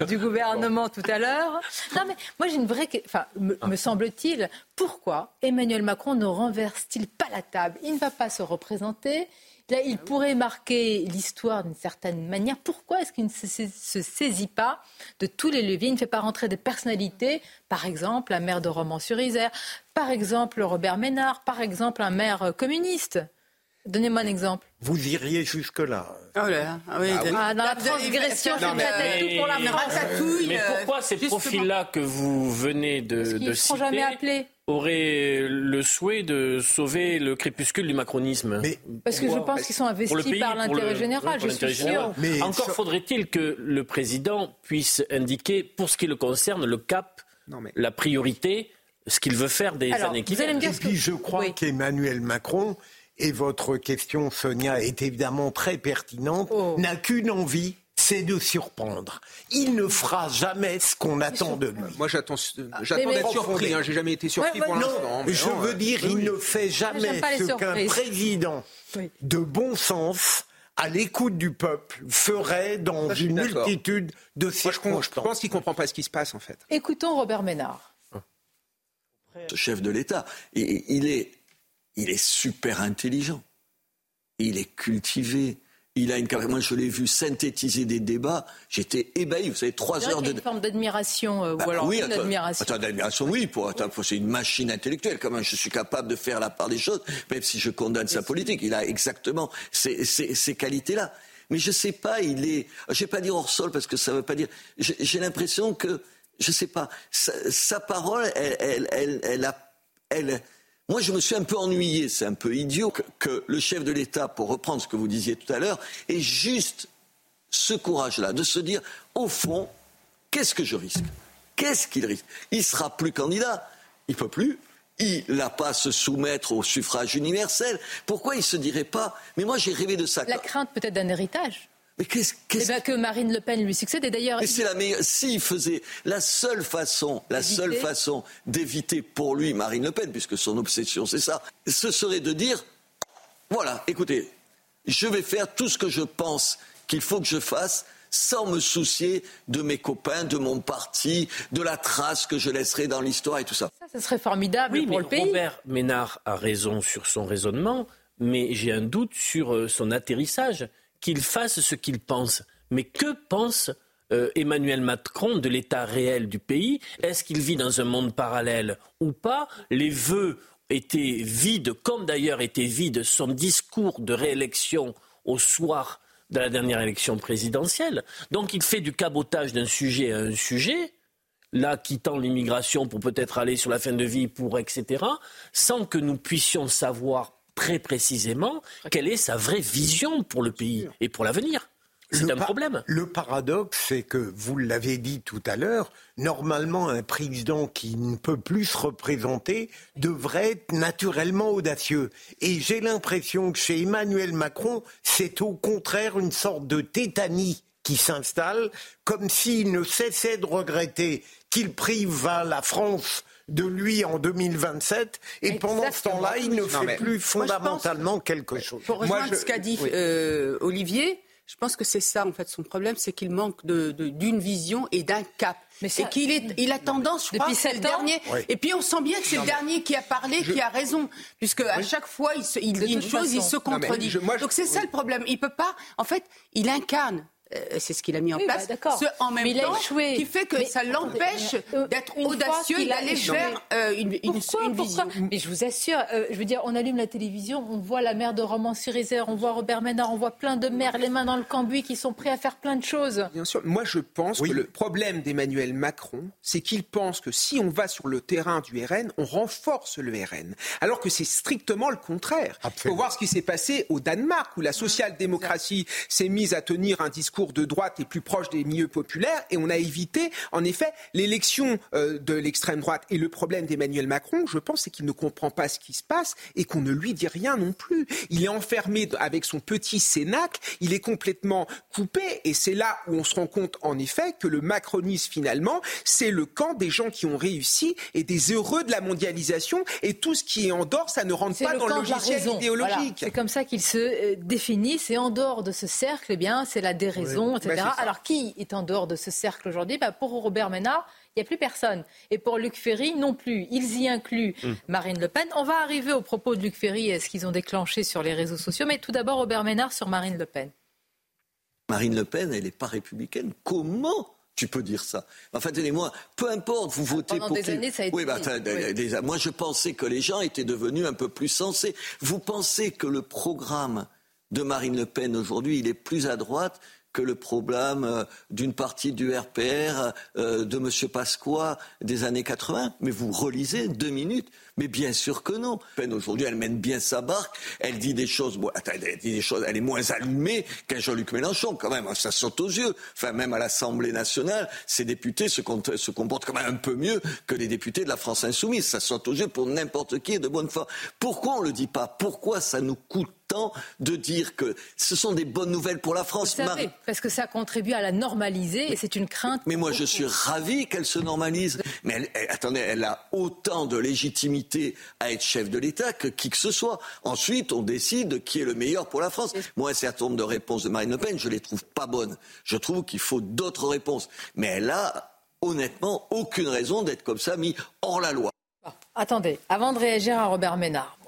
du gouvernement tout à l'heure. Non mais moi j'ai une vraie... Enfin, me, me semble-t-il, pourquoi Emmanuel Macron ne renverse-t-il pas la table? Il ne va pas se représenter. Là, il pourrait marquer l'histoire d'une certaine manière. Pourquoi est-ce qu'il ne se, saisit pas de tous les leviers? Il ne fait pas rentrer des personnalités, par exemple la maire de Romans-sur-Isère, par exemple Robert Ménard, par exemple un maire communiste. Donnez-moi un exemple. Vous iriez jusque-là. Oh là, ah oui, Ah, dans la transgression, tête tout pour la France. ratatouille, Mais pourquoi ces profils-là que vous venez de, de ne seront citer jamais appelés. Auraient le souhait de sauver le crépuscule du macronisme Parce que je pense qu'ils sont investis pays, par l'intérêt général, je suis sûre. Mais Encore faudrait-il que le président puisse indiquer, pour ce qui le concerne, le cap, Non, mais- la priorité, ce qu'il veut faire des Alors, années qui viennent. Et puis je crois Oui. qu'Emmanuel Macron, et votre question Sonia est évidemment très pertinente, Oh. n'a qu'une envie, c'est de surprendre. Il ne fera jamais ce qu'on attend de lui. Moi, j'attends, j'attends mais- d'être surpris. hein. J'ai jamais été surpris Ouais, pour l'instant. Je non, veux euh, dire, il ne fait j'aime jamais ce qu'un président Oui. de bon sens, à l'écoute du peuple, ferait dans Ça, une multitude de Moi, je, circonstances. pense qu'il comprend pas ce qui se passe, en fait. Écoutons Robert Ménard. chef de l'État. Il est, il est super intelligent. Il est cultivé. Il a une. Moi, je l'ai vu synthétiser des débats. J'étais ébahi. Vous savez, trois heures de. une forme d'admiration, euh, Bah ou alors oui, une attends, admiration. attends, d'admiration, oui. Pour, attends, c'est une machine intellectuelle. Quand même, je suis capable de faire la part des choses, même si je condamne sa politique. Il a exactement ces, ces- ces qualités-là. Mais je sais pas, il est. Je vais pas dire hors sol parce que ça veut pas dire. J'ai j'ai l'impression que, je sais pas, sa, sa parole, elle, elle, elle, elle a, elle. Moi, je me suis un peu ennuyé, c'est un peu idiot que, le chef de l'État, pour reprendre ce que vous disiez tout à l'heure, ait juste ce courage-là de se dire, au fond, qu'est-ce que je risque? Qu'est-ce qu'il risque? Il sera plus candidat. Il peut plus. Il n'a pas à se soumettre au suffrage universel. Pourquoi il se dirait pas? Mais moi, j'ai rêvé de ça. La crainte peut-être d'un héritage. Mais qu'est-ce Eh ben, que Marine Le Pen lui succède. Et d'ailleurs, mais c'est la meilleure. S'il faisait la seule façon, la Éviter. seule façon d'éviter pour lui Marine Le Pen, puisque son obsession c'est ça, ce serait de dire voilà, écoutez, je vais faire tout ce que je pense qu'il faut que je fasse sans me soucier de mes copains, de mon parti, de la trace que je laisserai dans l'histoire et tout ça. ça, ce serait formidable Oui, pour mais le pays. Robert Ménard a raison sur son raisonnement, mais j'ai un doute sur euh, son atterrissage. Qu'il fasse ce qu'il pense. Mais que pense euh, Emmanuel Macron de l'état réel du pays? Est-ce qu'il vit dans un monde parallèle ou pas? Les vœux étaient vides, comme d'ailleurs était vide son discours de réélection au soir de la dernière élection présidentielle. Donc il fait du cabotage d'un sujet à un sujet là quittant l'immigration pour peut-être aller sur la fin de vie, pour etc., sans que nous puissions savoir très précisément quelle est sa vraie vision pour le pays et pour l'avenir. C'est un problème. Le paradoxe, c'est que, vous l'avez dit tout à l'heure, normalement, un président qui ne peut plus se représenter devrait être naturellement audacieux. Et j'ai l'impression que chez Emmanuel Macron, c'est au contraire une sorte de tétanie qui s'installe, comme s'il ne cessait de regretter qu'il prive la France de lui en 2027 et pendant ce temps-là, il ne fait plus fondamentalement quelque chose. Pour rejoindre ce qu'a dit euh, Olivier, je pense que c'est ça, en fait, son problème, c'est qu'il manque d'une vision et d'un cap. Mais et qu'il est, il a tendance, je crois, c'est le dernier. Et puis on sent bien que c'est le dernier qui a parlé, qui a raison, puisque à chaque fois il, se, il dit une chose, il se contredit. Donc c'est ça le problème. Il peut pas. En fait, il incarne c'est ce qu'il a mis en place. Bah, ce, en même temps, qui fait que ça l'empêche euh, d'être audacieux d'aller faire euh, une, une, une vision. Mais je vous assure, je veux dire, on allume la télévision, on voit la mère de Romans-sur-Isère, on voit Robert Ménard, on voit plein de maires, les mains dans le cambouis, qui sont prêts à faire plein de choses. Bien sûr. Moi, je pense que le problème d'Emmanuel Macron, c'est qu'il pense que si on va sur le terrain du RN, on renforce le RN. Alors que c'est strictement le contraire. Il faut voir ce qui s'est passé au Danemark, où la social-démocratie s'est mise à tenir un discours de droite et plus proche des milieux populaires et on a évité, en effet, l'élection euh, de l'extrême droite. Et le problème d'Emmanuel Macron, je pense, c'est qu'il ne comprend pas ce qui se passe et qu'on ne lui dit rien non plus. Il est enfermé avec son petit cénacle, il est complètement coupé et c'est là où on se rend compte, en effet, que le macronisme, finalement, c'est le camp des gens qui ont réussi et des heureux de la mondialisation et tout ce qui est en dehors, ça ne rentre pas dans le logiciel idéologique. C'est comme ça qu'il se euh, définit. C'est en dehors de ce cercle, eh bien, c'est la déraison etc. Alors qui est en dehors de ce cercle aujourd'hui? Bah, Pour Robert Ménard, il n'y a plus personne. Et pour Luc Ferry, non plus. Ils y incluent hmm. Marine Le Pen. On va arriver au propos de Luc Ferry et ce qu'ils ont déclenché sur les réseaux sociaux. Mais tout d'abord, Robert Ménard sur Marine Le Pen. Marine Le Pen, elle n'est pas républicaine. Comment tu peux dire ça? Enfin, tenez-moi, peu importe, vous votez Pendant pour des Années, ça a été oui, bah, moi, je pensais que les gens étaient devenus un peu plus sensés. Vous pensez que le programme de Marine Le Pen aujourd'hui, il est plus à droite que le problème euh, d'une partie du RPR euh, de M. Pasqua des années 80. Mais vous relisez deux minutes. Mais bien sûr que non. Peine aujourd'hui, elle mène bien sa barque. Elle dit des choses. Elle dit des choses. Elle est moins allumée qu'un Jean-Luc Mélenchon, quand même. Ça saute aux yeux. Enfin, même à l'Assemblée nationale, ces députés se, se comportent quand même un peu mieux que les députés de la France insoumise. Ça saute aux yeux pour n'importe qui et de bonne foi. Pourquoi on le dit pas? Pourquoi ça nous coûte tant de dire que ce sont des bonnes nouvelles pour la France. Vous savez, parce que ça contribue à la normaliser et c'est une crainte. Mais moi, je suis ravi qu'elle se normalise. Mais attendez, elle a autant de légitimité à être chef de l'État que qui que ce soit. Ensuite, on décide qui est le meilleur pour la France. Moi, un certain nombre de réponses de Marine Le Pen, je les trouve pas bonnes. Je trouve qu'il faut d'autres réponses. Mais elle a honnêtement aucune raison d'être comme ça mis hors la loi. attendez, avant de réagir à Robert Ménard,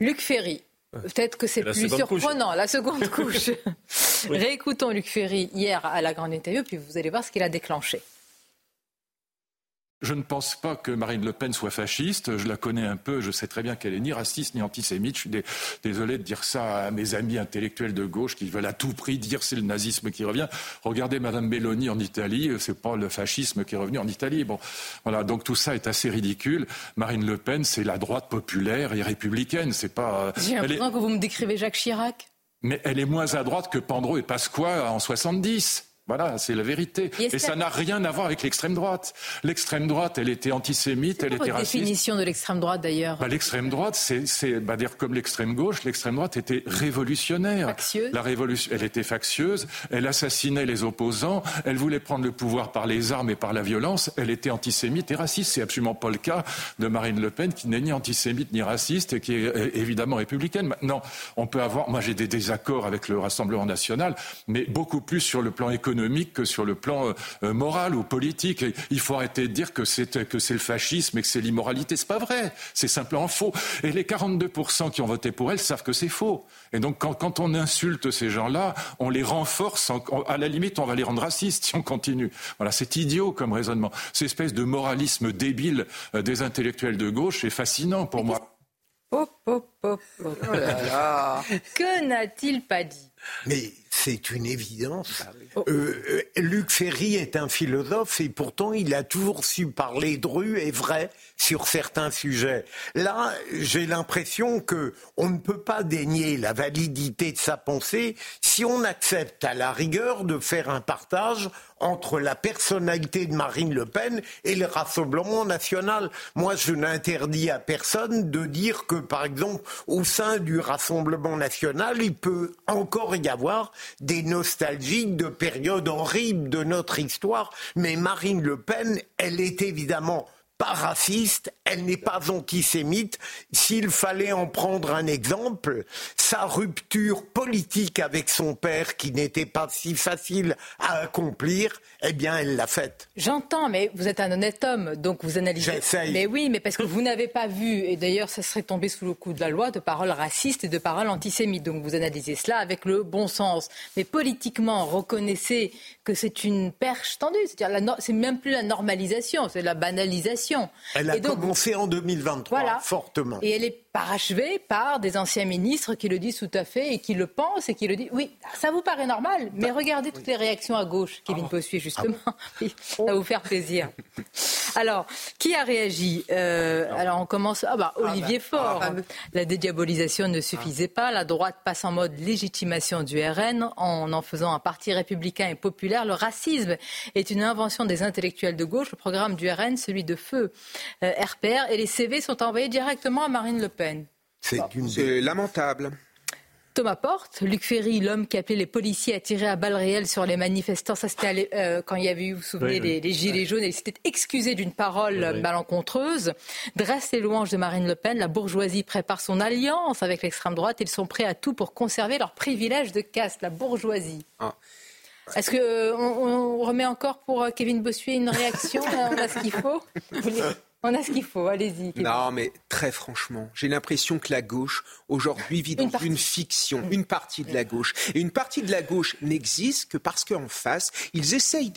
Luc Ferry, Peut-être que c'est plus surprenant, la seconde couche. Réécoutons Luc Ferry hier à la grande interview, puis vous allez voir ce qu'il a déclenché. Je ne pense pas que Marine Le Pen soit fasciste. Je la connais un peu. Je sais très bien qu'elle est ni raciste ni antisémite. Je suis désolé de dire ça à mes amis intellectuels de gauche qui veulent à tout prix dire c'est le nazisme qui revient. Regardez Madame Belloni en Italie. C'est pas le fascisme qui est revenu en Italie. Bon, voilà. Donc tout ça est assez ridicule. Marine Le Pen, c'est la droite populaire et républicaine. C'est pas. J'ai l'impression que vous me décrivez Jacques Chirac. Mais elle est moins à droite que Pandro et Pasqua en 70. Voilà, c'est la vérité. Et, ça n'a rien à voir avec l'extrême droite. L'extrême droite, elle était antisémite, elle était raciste. définition de l'extrême droite d'ailleurs bah, L'extrême droite, c'est bah, dire comme l'extrême gauche, l'extrême droite était révolutionnaire. Factieuse. La révolution, elle était factieuse, elle assassinait les opposants, elle voulait prendre le pouvoir par les armes et par la violence, elle était antisémite et raciste. C'est absolument pas le cas de Marine Le Pen qui n'est ni antisémite ni raciste et qui est évidemment républicaine. Maintenant, on peut avoir, moi j'ai des désaccords avec le Rassemblement national, mais beaucoup plus sur le plan économique que sur le plan euh, moral ou politique. il faut arrêter de dire que c'est que c'est le fascisme et que c'est l'immoralité. C'est pas vrai. C'est simplement faux. Et les 42% qui ont voté pour elle savent que c'est faux. Et donc quand, quand on insulte ces gens-là, on les renforce. à la limite, on va les rendre racistes si on continue. Voilà, c'est idiot comme raisonnement. Cette espèce de moralisme débile euh, des intellectuels de gauche est fascinant pour moi. Oh que n'a-t-il pas dit? Mais c'est une évidence. Bah euh, euh, Luc Ferry est un philosophe et pourtant il a toujours su parler dru et vrai sur certains sujets. Là, j'ai l'impression que on ne peut pas dénier la validité de sa pensée si on accepte à la rigueur de faire un partage entre la personnalité de Marine Le Pen et le Rassemblement national. Moi, je n'interdis à personne de dire que, par exemple, au sein du Rassemblement national, il peut encore y avoir des nostalgiques de périodes horribles de notre histoire. Mais Marine Le Pen, elle est évidemment pas raciste, elle n'est pas antisémite. S'il fallait en prendre un exemple, sa rupture politique avec son père, qui n'était pas si facile à accomplir, eh bien, elle l'a faite. J'entends, mais vous êtes un honnête homme, donc vous analysez. J'essaye. Mais oui, mais parce que vous n'avez pas vu, et d'ailleurs, ça serait tombé sous le coup de la loi, de paroles racistes et de paroles antisémites. Donc vous analysez cela avec le bon sens. Mais politiquement, reconnaissez que c'est une perche tendue. C'est-à-dire, c'est même plus la normalisation, c'est la banalisation. Elle a commencé en 2023, fortement. Et elle est parachevée par des anciens ministres qui le disent tout à fait et qui le pensent et qui le disent. Oui, ça vous paraît normal, mais regardez toutes les réactions à gauche, Kevin oh. Possuy, justement. Ah ça va vous faire plaisir. Alors, qui a réagi euh, Alors, on commence. Ah bah, ah Olivier bah, Faure. Ah, la dédiabolisation ne suffisait pas. La droite passe en mode légitimation du RN en en faisant un parti républicain et populaire. Le racisme est une invention des intellectuels de gauche. Le programme du RN, celui de feu euh, RPR, et les CV sont envoyés directement à Marine Le Pen. C'est lamentable. Thomas Porte, Luc Ferry, l'homme qui appelait les policiers à tirer à balles réelles sur les manifestants, ça c'était euh, quand il y avait eu, vous vous souvenez, les, gilets jaunes, et il s'était excusé d'une parole malencontreuse, dresse les louanges de Marine Le Pen, la bourgeoisie prépare son alliance avec l'extrême droite, ils sont prêts à tout pour conserver leur privilège de caste, la bourgeoisie. Ah. Est-ce qu'on euh, on remet encore pour euh, Kevin Bossuet une réaction On a ce qu'il faut? On a ce qu'il faut, allez-y. Non, mais très franchement, j'ai l'impression que la gauche, aujourd'hui, vit dans une, fiction, une partie de la gauche. Et une partie de la gauche n'existe que parce qu'en face, ils essayent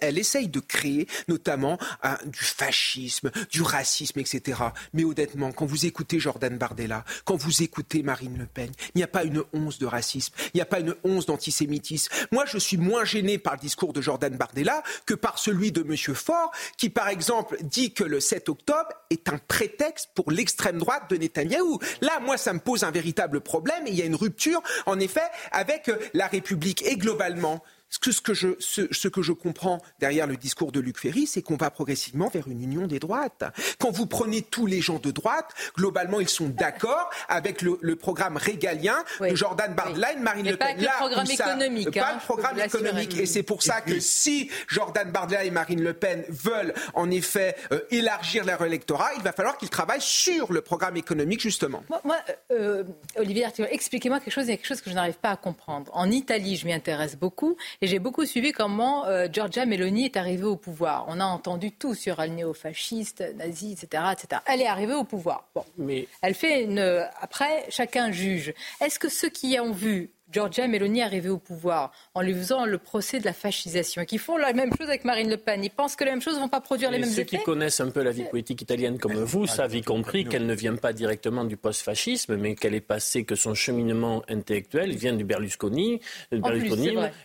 elle essaye de créer notamment du fascisme, du racisme, etc. Mais honnêtement, quand vous écoutez Jordan Bardella, quand vous écoutez Marine Le Pen, il n'y a pas une once de racisme, il n'y a pas une once d'antisémitisme. Moi, je suis moins gêné par le discours de Jordan Bardella que par celui de M. Faure, qui, par exemple, dit que le 7 octobre est un prétexte pour l'extrême droite de Netanyahou. Là, moi, ça me pose un véritable problème il y a une rupture, en effet, avec la République. Et globalement, ce que, ce, que je, ce, que je comprends derrière le discours de Luc Ferry, c'est qu'on va progressivement vers une union des droites. Quand vous prenez tous les gens de droite, globalement, ils sont d'accord avec le, programme régalien de Jordan Bardella et Marine Le Pen. Pas le programme économique. Pas le programme économique. Et c'est pour ça que si Jordan Bardella et Marine Le Pen veulent en effet euh, élargir leur électorat, il va falloir qu'ils travaillent sur le programme économique, justement. Moi, euh, Olivier expliquez-moi quelque chose, il y a quelque chose que je n'arrive pas à comprendre. En Italie, je m'y intéresse beaucoup. Et j'ai beaucoup suivi comment euh, Giorgia Meloni est arrivée au pouvoir. On a entendu tout sur elle néo-fasciste, nazi, etc., etc. Elle est arrivée au pouvoir. Bon. Mais... Elle fait une... Après, chacun juge. Est-ce que ceux qui ont vu Giorgia Meloni arrivée au pouvoir en lui faisant le procès de la fascisation et qui font la même chose avec Marine Le Pen. Ils pensent que les mêmes choses ne vont pas produire les mêmes effets. Ceux qui connaissent un peu la vie politique italienne comme vous savent y compris qu'elle ne vient pas directement du post-fascisme, mais qu'elle est passée, que son cheminement intellectuel vient du Berlusconi,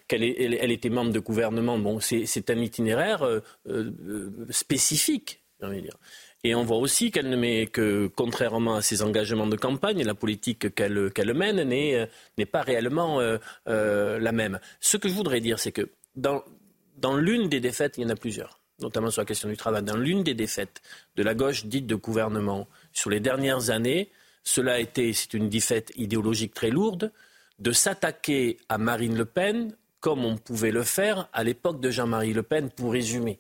qu'elle elle, était membre de gouvernement. Bon, c'est un itinéraire euh, euh, spécifique, j'ai envie de dire. Et on voit aussi qu'elle ne met que, contrairement à ses engagements de campagne, la politique qu'elle mène n'est pas réellement euh, euh, la même. Ce que je voudrais dire, c'est que dans, dans l'une des défaites, il y en a plusieurs, notamment sur la question du travail, dans l'une des défaites de la gauche dite de gouvernement sur les dernières années, cela a été, c'est une défaite idéologique très lourde, de s'attaquer à Marine Le Pen comme on pouvait le faire à l'époque de Jean-Marie Le Pen, pour résumer.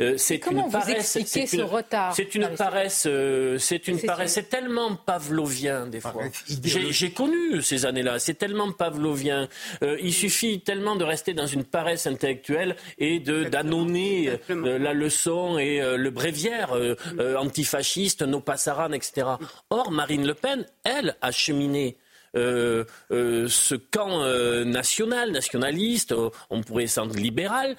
Euh, c'est une paresse. C'est une, retard C'est une paresse. Euh, c'est une paresse. C'est tellement pavlovien des fois. J'ai connu ces années-là. C'est tellement pavlovien. Euh, il suffit tellement de rester dans une paresse intellectuelle et de d'annonner la leçon et le bréviaire antifasciste, nos passaran, etc. Or, Marine Le Pen, elle, a cheminé euh, euh, ce camp euh, national, nationaliste, on pourrait s'entendre libéral,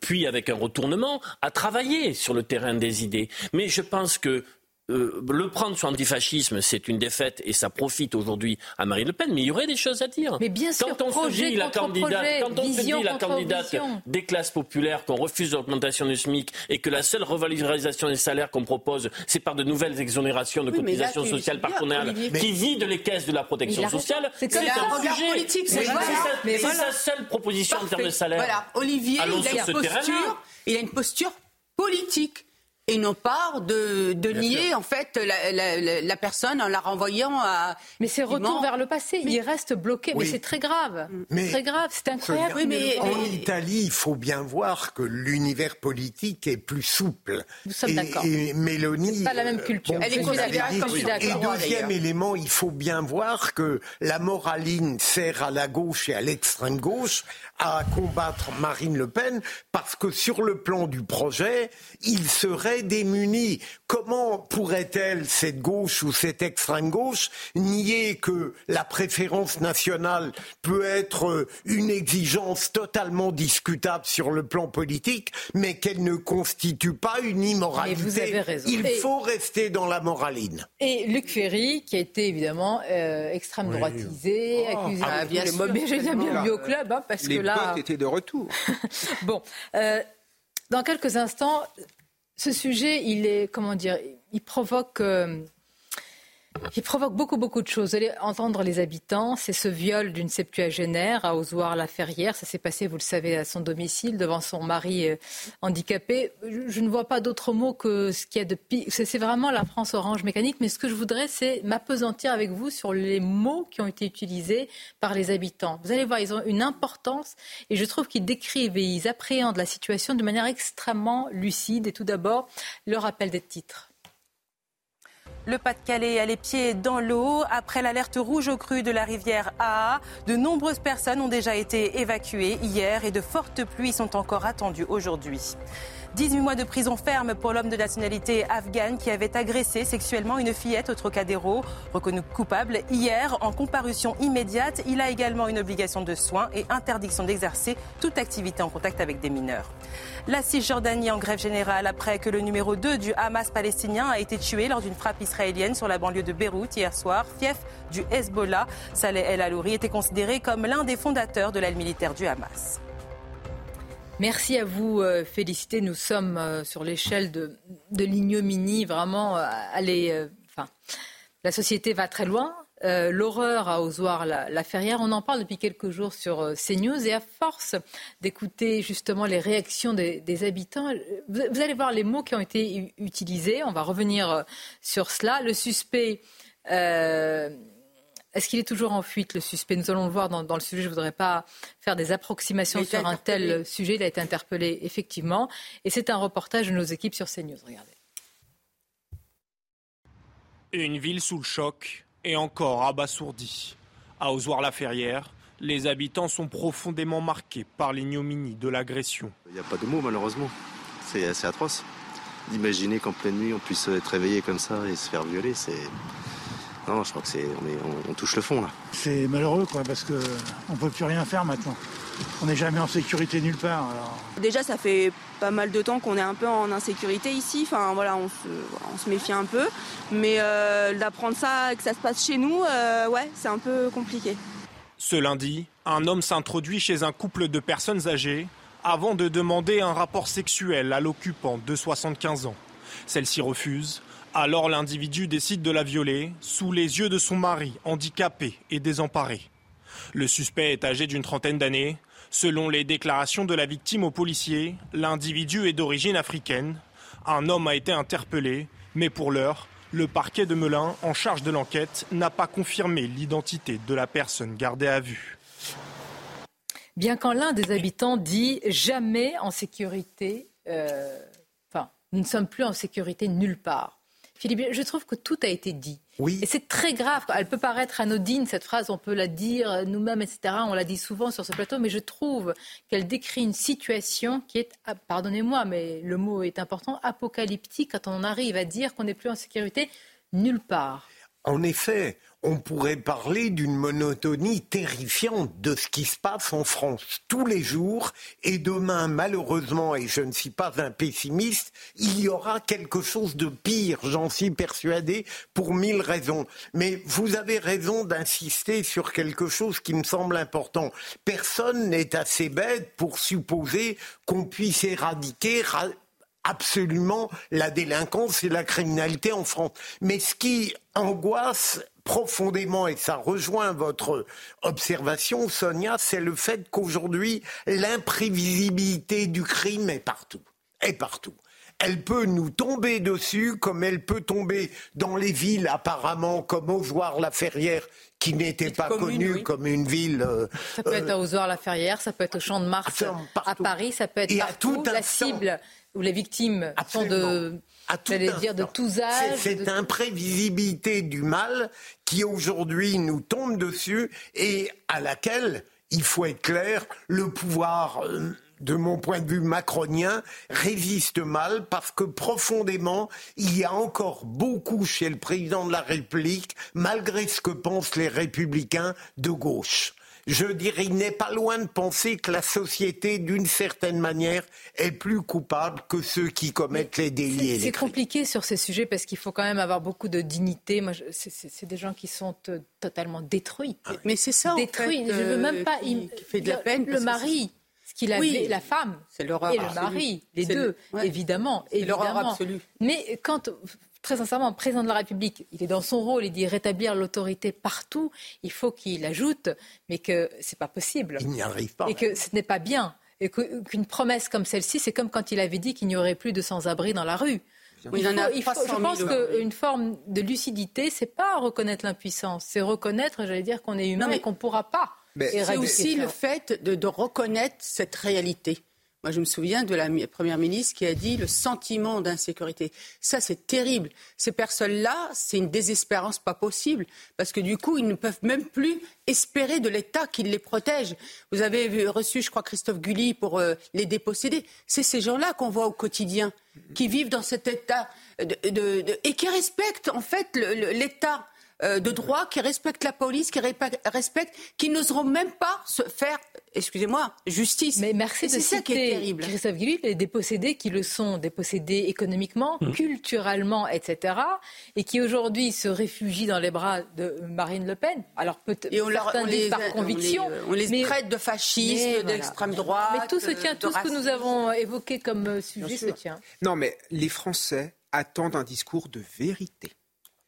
puis avec un retournement, à travailler sur le terrain des idées. Mais je pense que euh, le prendre sur l'antifascisme, c'est une défaite et ça profite aujourd'hui à Marine Le Pen, mais il y aurait des choses à dire. Mais bien sûr, quand on se dit la candidate, quand on se dit la candidate des classes populaires, qu'on refuse l'augmentation du SMIC et que la seule revalorisation des salaires qu'on propose, c'est par de nouvelles exonérations de cotisations sociales patronales qui vident les caisses de la protection sociale, c'est un sujet. politique. C'est sa seule proposition en termes de salaire. Voilà, Olivier, il a, posture, il a une posture politique et non pas de, de nier en fait la, la, la, personne en la renvoyant à. Mais c'est retour vers le passé. Il reste bloqué. Mais c'est très grave. Mais très grave. C'est incroyable. mais, en Italie, il faut bien voir que l'univers politique est plus souple. Nous sommes d'accord. Et, Mélanie. Pas la même culture. Elle est considérée comme Et deuxième élément, il faut bien voir que la moraline sert à la gauche et à l'extrême gauche à combattre Marine Le Pen parce que sur le plan du projet, il serait démuni. Comment pourrait-elle, cette gauche ou cette extrême gauche, nier que la préférence nationale peut être une exigence totalement discutable sur le plan politique, mais qu'elle ne constitue pas une immoralité vous avez raison. Il faut rester dans la moraline. Et Luc Ferry, qui a été évidemment euh, extrême droitisé, oh. accusé ah, bien de j'ai bien vu au club, hein, parce que là. était de retour. bon, euh, dans quelques instants, ce sujet, il est, comment dire, il provoque euh, il provoque beaucoup, beaucoup de choses. Vous allez entendre les habitants. C'est ce viol d'une septuagénaire à Ozoir-la-Ferrière. Ça s'est passé, vous le savez, à son domicile, devant son mari euh, handicapé. Je ne vois pas d'autre mot que ce qu'il y a de pire. C'est vraiment la France orange mécanique. Mais ce que je voudrais, c'est m'apesantir avec vous sur les mots qui ont été utilisés par les habitants. Vous allez voir, ils ont une importance. Et je trouve qu'ils décrivent et ils appréhendent la situation de manière extrêmement lucide. Et tout d'abord, le rappel des titres. Le Pas-de-Calais a les pieds dans l'eau. Après l'alerte rouge au cru de la rivière A, de nombreuses personnes ont déjà été évacuées hier et de fortes pluies sont encore attendues aujourd'hui. 18 mois de prison ferme pour l'homme de nationalité afghane qui avait agressé sexuellement une fillette au Trocadéro. Reconnu coupable hier en comparution immédiate, il a également une obligation de soins et interdiction d'exercer toute activité en contact avec des mineurs. La Cisjordanie en grève générale après que le numéro 2 du Hamas palestinien a été tué lors d'une frappe israélienne sur la banlieue de Beyrouth hier soir, fief du Hezbollah. Saleh El Alouri était considéré comme l'un des fondateurs de l'aile militaire du Hamas. Merci à vous, euh, Félicité. Nous sommes euh, sur l'échelle de, de l'ignominie. Vraiment, euh, allez, enfin, la société va très loin. L'horreur à Ozoir la, Ferrière, on en parle depuis quelques jours sur CNews et à force d'écouter justement les réactions des, habitants, vous, allez voir les mots qui ont été utilisés. On va revenir sur cela. Le suspect est-ce qu'il est toujours en fuite, le suspect Nous allons le voir dans, le sujet. Je ne voudrais pas faire des approximations sur un tel sujet. Il a été interpellé, effectivement. Et c'est un reportage de nos équipes sur CNews. Regardez. Une ville sous le choc et encore abasourdie. À Ozoir-la-Ferrière, les habitants sont profondément marqués par l'ignominie de l'agression. Il n'y a pas de mots, malheureusement. C'est assez atroce. D'imaginer qu'en pleine nuit, on puisse être réveillé comme ça et se faire violer, c'est non, je crois que c'est on, on, touche le fond là. C'est malheureux quoi parce que on peut plus rien faire maintenant. On n'est jamais en sécurité nulle part. Déjà, ça fait pas mal de temps qu'on est un peu en insécurité ici. Enfin, voilà, on se, méfie un peu. Mais euh, d'apprendre ça, que ça se passe chez nous, euh, ouais, c'est un peu compliqué. Ce lundi, un homme s'introduit chez un couple de personnes âgées avant de demander un rapport sexuel à l'occupant de 75 ans. Celle-ci refuse alors l'individu décide de la violer sous les yeux de son mari, handicapé et désemparé. Le suspect est âgé d'une trentaine d'années. Selon les déclarations de la victime aux policiers, l'individu est d'origine africaine. Un homme a été interpellé, mais pour l'heure, le parquet de Melun, en charge de l'enquête, n'a pas confirmé l'identité de la personne gardée à vue. Bien qu'en l'un des habitants dit jamais en sécurité, euh, enfin, nous ne sommes plus en sécurité nulle part. Philippe, je trouve que tout a été dit. Oui. Et c'est très grave. Elle peut paraître anodine, cette phrase, on peut la dire nous-mêmes, etc. On l'a dit souvent sur ce plateau, mais je trouve qu'elle décrit une situation qui est, ah, pardonnez-moi, mais le mot est important, apocalyptique quand on arrive à dire qu'on n'est plus en sécurité nulle part. En effet, on pourrait parler d'une monotonie terrifiante de ce qui se passe en France tous les jours. Et demain, malheureusement, et je ne suis pas un pessimiste, il y aura quelque chose de pire, j'en suis persuadé, pour mille raisons. Mais vous avez raison d'insister sur quelque chose qui me semble important. Personne n'est assez bête pour supposer qu'on puisse éradiquer absolument la délinquance et la criminalité en France. Mais ce qui angoisse profondément, et ça rejoint votre observation, Sonia, c'est le fait qu'aujourd'hui, l'imprévisibilité du crime est partout. Est partout. Elle peut nous tomber dessus comme elle peut tomber dans les villes apparemment comme Ozoir-la-Ferrière qui n'était pas connue comme une ville. Euh, ça peut être à euh, Ozoir-la-Ferrière, ça peut être au Champ de Mars à Paris, ça peut être partout. la cible où les victimes sont de dire de tous âges. cette imprévisibilité du mal qui aujourd'hui nous tombe dessus et à laquelle, il faut être clair, le pouvoir euh, de mon point de vue macronien, résiste mal parce que profondément, il y a encore beaucoup chez le président de la République, malgré ce que pensent les républicains de gauche je dirais, il n'est pas loin de penser que la société, d'une certaine manière, est plus coupable que ceux qui commettent les délits. C'est compliqué sur ces sujets parce qu'il faut quand même avoir beaucoup de dignité. Moi, c'est des gens qui sont euh, totalement détruits. Ah mais c'est ça. Détruits. En fait, je veux même pas. Il, fait de la peine. Le mari. Ce qu'il a oui, la femme et le mari, les deux, évidemment, évidemment. absolue. Mais quand très sincèrement, le président de la République, il est dans son rôle, il dit rétablir l'autorité partout. Il faut qu'il ajoute, mais que c'est pas possible. Il n'y arrive pas. Et que ce n'est pas bien. Et qu'une promesse comme celle-ci, c'est comme quand il avait dit qu'il n'y aurait plus de sans-abri dans la rue. Il, en a il faut, je pense qu'une forme de lucidité, c'est pas reconnaître l'impuissance, c'est reconnaître, j'allais dire, qu'on est humain et qu'on ne pourra pas. C'est aussi le fait de reconnaître cette réalité. Moi, je me souviens de la Première ministre qui a dit le sentiment d'insécurité. Ça, c'est terrible. Ces personnes-là, c'est une désespérance pas possible, parce que du coup, ils ne peuvent même plus espérer de l'État qu'il les protège. Vous avez reçu, je crois, Christophe Gully pour euh, les déposséder. C'est ces gens-là qu'on voit au quotidien, qui vivent dans cet État et qui respectent en fait l'État. Euh, de droit, qui respectent la police, qui respectent, qui n'oseront même pas se faire, excusez-moi, justice. Mais merci de ça qui est terrible. Christophe Guilluy, les dépossédés qui le sont, dépossédés économiquement, mmh. culturellement, etc., et qui aujourd'hui se réfugient dans les bras de Marine Le Pen. Alors peut-être on, on les, par conviction, on les, traite de fascistes, d'extrême droite. Mais tout se tient, tout ce que nous avons évoqué comme euh, sujet se tient. Non, mais les Français attendent un discours de vérité.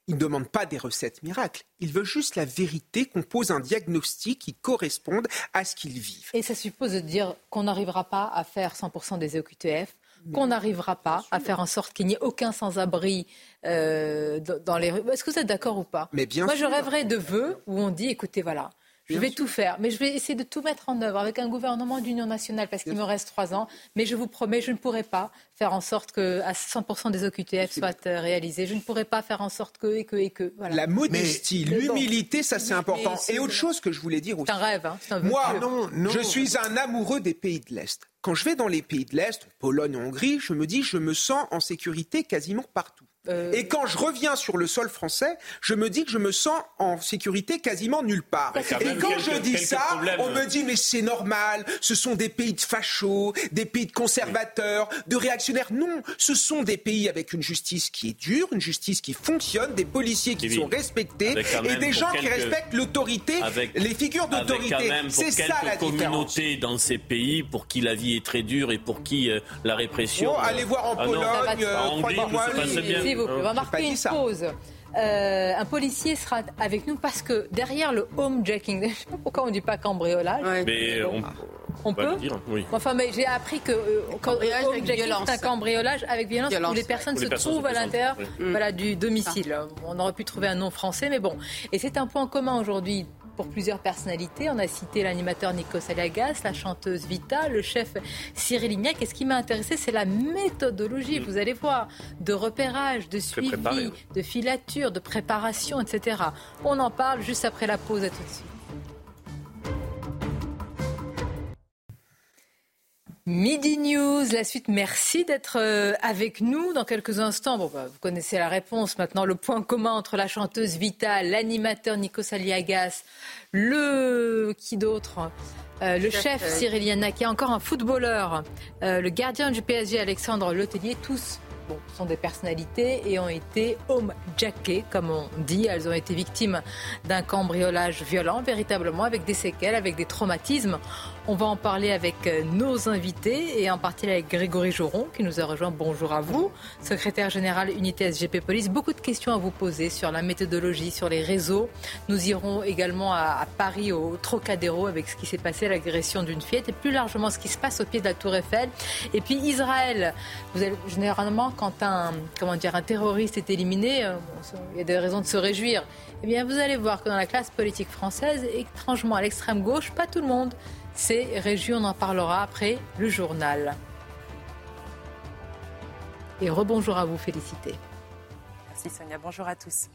Il ne demande pas des recettes miracles. Il veut juste la vérité, qu'on pose un diagnostic qui corresponde à ce qu'ils vivent. Et ça suppose de dire qu'on n'arrivera pas à faire 100% des EQTF, qu'on n'arrivera pas à faire en sorte qu'il n'y ait aucun sans-abri euh, dans les rues. Est-ce que vous êtes d'accord ou pas? Mais bien Moi, je rêverais de vœux où on dit, écoutez, voilà, je vais tout faire, mais je vais essayer de tout mettre en œuvre avec un gouvernement d'union nationale parce qu'il me reste trois ans. Mais je vous promets, je ne pourrai pas faire en sorte que à 100% des OQTF soient euh, réalisés. Je ne pourrai pas faire en sorte que et que et que. Voilà. La modestie, l'humilité, ça c'est important. Et autre chose que je voulais dire aussi. C'est un rêve. Hein, un Moi, non, non. je suis un amoureux des pays de l'Est. Quand je vais dans les pays de l'Est, Pologne, Hongrie, je me dis, je me sens en sécurité quasiment partout. Euh, Et quand je reviens sur le sol français, je me dis que je me sens en sécurité quasiment nulle part. Et quand je dis ça, on me dit mais c'est normal, ce sont des pays de fachos, des pays de conservateurs, de réactionnaires. Non, ce sont des pays avec une justice qui est dure, une justice qui fonctionne, des policiers qui sont respectés et des gens qui respectent l'autorité, les figures d'autorité. C'est ça la communauté dans ces pays pour qui la vie est très dure et pour qui euh, la répression. Bon, allez voir en ah Pologne, euh, on va marquer une pause. Euh, un policier sera avec nous parce que derrière le homejacking, je ne sais pas pourquoi on ne dit pas cambriolage. Mais on, peut le dire, oui. Enfin, mais j'ai appris que euh, c'est un cambriolage avec violence, où les personnes se trouvent à l'intérieur voilà, du domicile. On aurait pu trouver un nom français, mais bon. Et c'est un point commun aujourd'hui pour plusieurs personnalités. On a cité l'animateur Nico Saliagas, la chanteuse Vita, le chef Cyril Lignac. Et ce qui m'a intéressé, c'est la méthodologie, vous allez voir, de repérage, de suivi, de filature, de préparation, etc. On en parle juste après la pause. À tout de suite. Midi News, la suite, merci d'être euh, avec nous. Dans quelques instants, bon, bah, vous connaissez la réponse maintenant, le point commun entre la chanteuse Vita, l'animateur Nico Saliagas, le... qui d'autre euh, le chef, euh, Cyril Yannack, encore un footballeur, le gardien du PSG Alexandre Letellier, tous bon, sont des personnalités et ont été homejackées, comme on dit. Elles ont été victimes d'un cambriolage violent, véritablement, avec des séquelles, avec des traumatismes. On va en parler avec euh, nos invités et en partie avec Grégory Joron qui nous a rejoint. Bonjour à vous, secrétaire général unité SGP Police. Beaucoup de questions à vous poser sur la méthodologie, sur les réseaux. Nous irons également à, Paris au Trocadéro avec ce qui s'est passé, l'agression d'une fillette et plus largement ce qui se passe au pied de la Tour Eiffel. Et puis Israël, généralement quand un, comment dire, un terroriste est éliminé, euh, il y a des raisons de se réjouir. Eh bien, vous allez voir que dans la classe politique française, étrangement à l'extrême gauche, pas tout le monde ces régions, on en parlera après le journal. Et rebonjour à vous, félicité. Merci Sonia, bonjour à tous.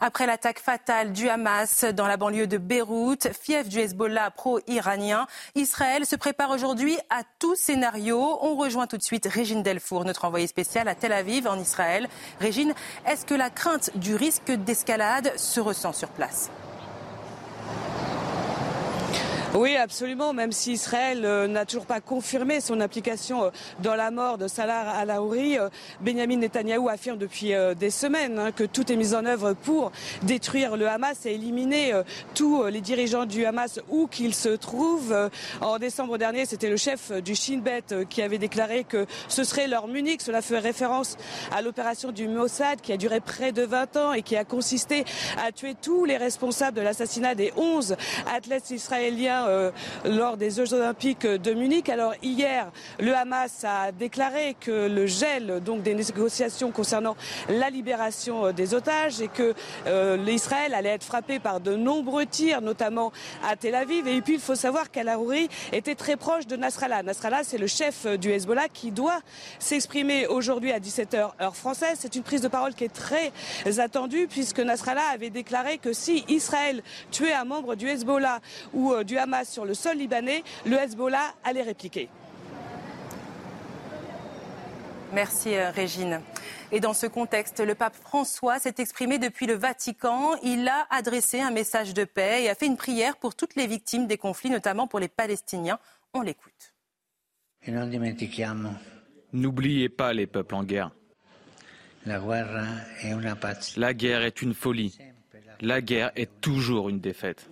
Après l'attaque fatale du Hamas dans la banlieue de Beyrouth, fief du Hezbollah pro-iranien, Israël se prépare aujourd'hui à tout scénario. On rejoint tout de suite Régine Delfour, notre envoyée spéciale à Tel Aviv en Israël. Régine, est-ce que la crainte du risque d'escalade se ressent sur place? Oui, absolument, même si Israël euh, n'a toujours pas confirmé son implication euh, dans la mort de Salah al-Aouri, euh, Benjamin Netanyahou affirme depuis des semaines hein, que tout est mis en œuvre pour détruire le Hamas et éliminer tous les dirigeants du Hamas où qu'ils se trouvent. En décembre dernier, c'était le chef du Shin Bet qui avait déclaré que ce serait leur Munich. Cela fait référence à l'opération du Mossad qui a duré près de 20 ans et qui a consisté à tuer tous les responsables de l'assassinat des 11 athlètes israéliens euh, lors des Jeux Olympiques de Munich. Alors hier, le Hamas a déclaré que le gel des négociations concernant la libération euh, des otages et que euh, l'Israël allait être frappé par de nombreux tirs, notamment à Tel Aviv. Et puis il faut savoir qu'Al-Arouri était très proche de Nasrallah. Nasrallah, c'est le chef du Hezbollah qui doit s'exprimer aujourd'hui à 17h heure française. C'est une prise de parole qui est très attendue puisque Nasrallah avait déclaré que si Israël tuait un membre du Hezbollah ou du Hamas sur le sol libanais, le Hezbollah allait répliquer. Merci euh, Régine. Et dans ce contexte, le pape François s'est exprimé depuis le Vatican. Il a adressé un message de paix et a fait une prière pour toutes les victimes des conflits, notamment pour les Palestiniens. On l'écoute. N'oubliez pas les peuples en guerre. La guerre est une folie. La guerre est toujours une défaite.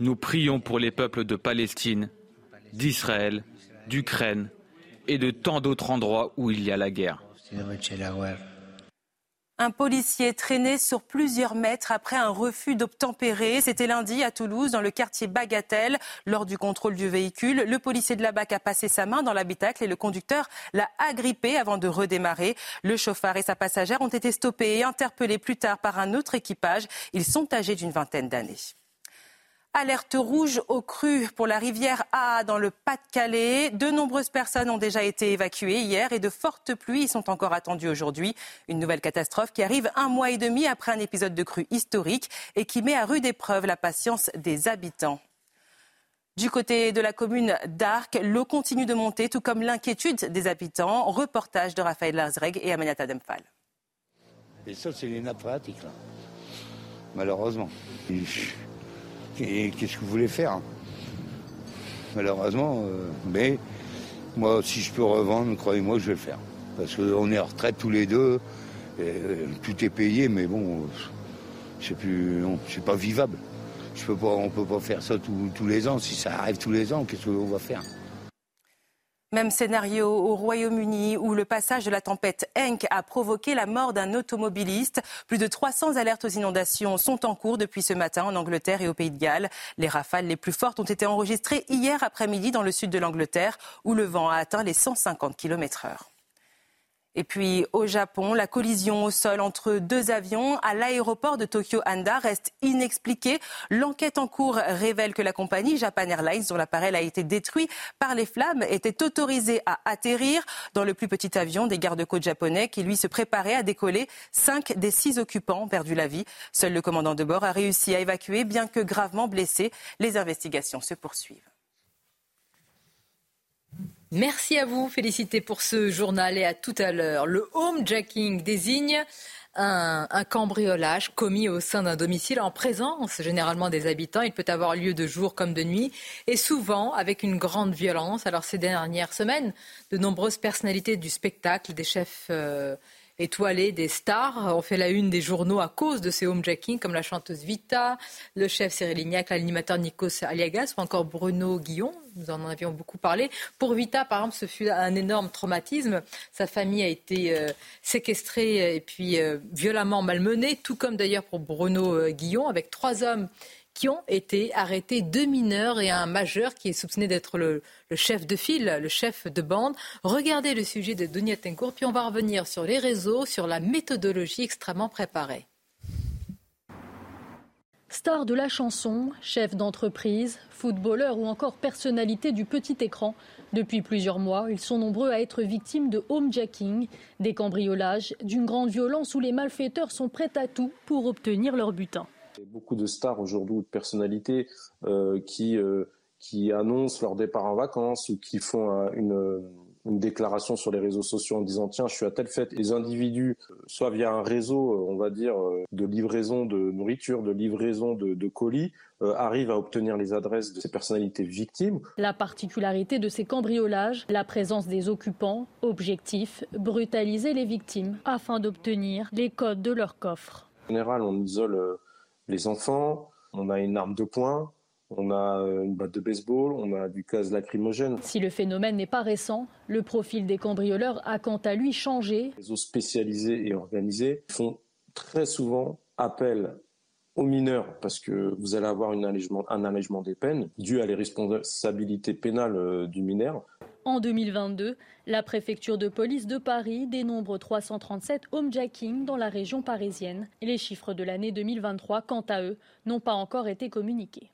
Nous prions pour les peuples de Palestine, d'Israël, d'Ukraine et de tant d'autres endroits où il y a la guerre. Un policier traîné sur plusieurs mètres après un refus d'obtempérer. C'était lundi à Toulouse, dans le quartier Bagatelle. Lors du contrôle du véhicule, le policier de la BAC a passé sa main dans l'habitacle et le conducteur l'a agrippé avant de redémarrer. Le chauffard et sa passagère ont été stoppés et interpellés plus tard par un autre équipage. Ils sont âgés d'une vingtaine d'années. Alerte rouge au cru pour la rivière A dans le Pas-de-Calais. De nombreuses personnes ont déjà été évacuées hier et de fortes pluies sont encore attendues aujourd'hui. Une nouvelle catastrophe qui arrive un mois et demi après un épisode de crue historique et qui met à rude épreuve la patience des habitants. Du côté de la commune d'Arc, l'eau continue de monter, tout comme l'inquiétude des habitants. Reportage de Raphaël Larzreg et Aminata Demphal. Et ça, c'est les nappes phréatiques, malheureusement. Et qu'est-ce que vous voulez faire? Malheureusement, euh, mais moi, si je peux revendre, croyez-moi, je vais le faire. Parce qu'on est en retraite tous les deux, euh, tout est payé, mais bon, c'est plus, c'est pas vivable. Je peux pas, on peut pas faire ça tous les ans. Si ça arrive tous les ans, qu'est-ce qu'on va faire? Même scénario au Royaume-Uni où le passage de la tempête Henk a provoqué la mort d'un automobiliste. Plus de 300 alertes aux inondations sont en cours depuis ce matin en Angleterre et au Pays de Galles. Les rafales les plus fortes ont été enregistrées hier après-midi dans le sud de l'Angleterre où le vent a atteint les 150 km/h. Et puis au Japon, la collision au sol entre deux avions à l'aéroport de Tokyo Handa reste inexpliquée. L'enquête en cours révèle que la compagnie Japan Airlines, dont l'appareil a été détruit par les flammes, était autorisée à atterrir dans le plus petit avion des gardes-côtes japonais qui lui se préparait à décoller. Cinq des six occupants ont perdu la vie. Seul le commandant de bord a réussi à évacuer, bien que gravement blessé. Les investigations se poursuivent. Merci à vous, félicité pour ce journal et à tout à l'heure. Le homejacking désigne un, cambriolage commis au sein d'un domicile en présence généralement des habitants. Il peut avoir lieu de jour comme de nuit et souvent avec une grande violence. Alors ces dernières semaines, de nombreuses personnalités du spectacle, des chefs euh, étoilés, des stars ont fait la une des journaux à cause de ces homejacking, comme la chanteuse Vita, le chef Cyril Lignac, l'animateur Nikos Aliagas ou encore Bruno Guillon. Nous en avions beaucoup parlé. Pour Vita, par exemple, ce fut un énorme traumatisme. Sa famille a été euh, séquestrée et puis euh, violemment malmenée, tout comme d'ailleurs pour Bruno euh, Guillon, avec trois hommes qui ont été arrêtés, deux mineurs et un majeur qui est soupçonné d'être le, chef de file, le chef de bande. Regardez le sujet de Dunia Tencourt, puis on va revenir sur les réseaux, sur la méthodologie extrêmement préparée. Star de la chanson, chef d'entreprise, footballeur ou encore personnalité du petit écran, depuis plusieurs mois, ils sont nombreux à être victimes de homejacking, des cambriolages, d'une grande violence où les malfaiteurs sont prêts à tout pour obtenir leur butin. Beaucoup de stars aujourd'hui ou de personnalités euh, qui, euh, qui annoncent leur départ en vacances ou qui font une, une, déclaration sur les réseaux sociaux en disant tiens je suis à telle fête. Les individus, soit via un réseau, on va dire, de livraison de nourriture, de livraison de, de colis, euh, arrivent à obtenir les adresses de ces personnalités victimes. La particularité de ces cambriolages, la présence des occupants, objectif, brutaliser les victimes afin d'obtenir les codes de leur coffre. En général, on isole les enfants, on a une arme de poing, on a euh, une batte de baseball, on a du gaz lacrymogène. Si le phénomène n'est pas récent, le profil des cambrioleurs a quant à lui changé. Les réseaux spécialisés et organisés font très souvent appel aux mineurs parce que vous allez avoir un allègement des peines dû à les responsabilités pénales euh, du mineur. En 2022, la préfecture de police de Paris dénombre 337 homejacking dans la région parisienne. Les chiffres de l'année 2023, quant à eux, n'ont pas encore été communiqués.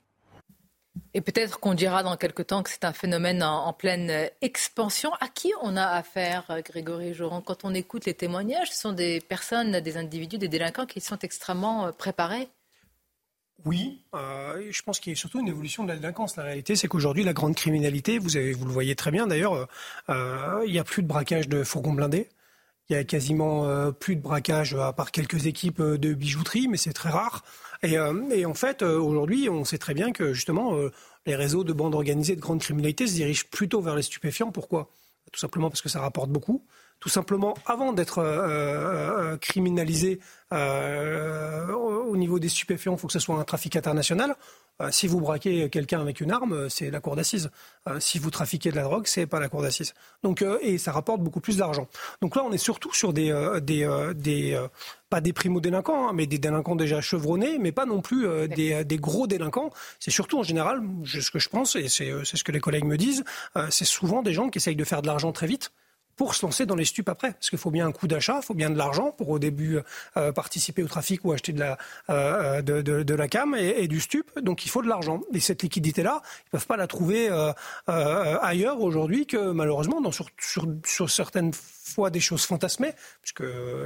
Et peut-être qu'on dira dans quelque temps que c'est un phénomène en, pleine expansion. À qui on a affaire, Grégory Joran, quand on écoute les témoignages Ce sont des personnes, des individus, des délinquants qui sont extrêmement euh, préparés oui, euh, je pense qu'il y a surtout une évolution de la délinquance. La réalité, c'est qu'aujourd'hui, la grande criminalité, vous, le voyez très bien d'ailleurs, euh, il n'y a plus de braquage de fourgons blindés. Il y a quasiment euh, plus de braquage à part quelques équipes de bijouterie, mais c'est très rare. Et en fait, aujourd'hui, on sait très bien que justement, les réseaux de bandes organisées de grande criminalité se dirigent plutôt vers les stupéfiants. Pourquoi? Tout simplement parce que ça rapporte beaucoup tout simplement avant d'être euh, criminalisé au niveau des stupéfiants, il faut que ce soit un trafic international. Euh, si vous braquez quelqu'un avec une arme, c'est la cour d'assises. Euh, si vous trafiquez de la drogue, c'est pas la cour d'assises. Donc et ça rapporte beaucoup plus d'argent. Donc là, on est surtout sur des des, des pas des primo-délinquants, hein, mais des délinquants déjà chevronnés, mais pas non plus des, des, gros délinquants. C'est surtout en général, ce que je pense, et c'est ce que les collègues me disent, c'est souvent des gens qui essayent de faire de l'argent très vite pour se lancer dans les stupes après. Parce qu'il faut bien un coup d'achat, il faut bien de l'argent pour au début euh, participer au trafic ou acheter de la, euh, de, de, la cam et, du stup. Donc il faut de l'argent. Et cette liquidité-là, ils peuvent pas la trouver euh, euh ailleurs aujourd'hui que malheureusement dans, sur, sur, sur certaines fois des choses fantasmées, puisque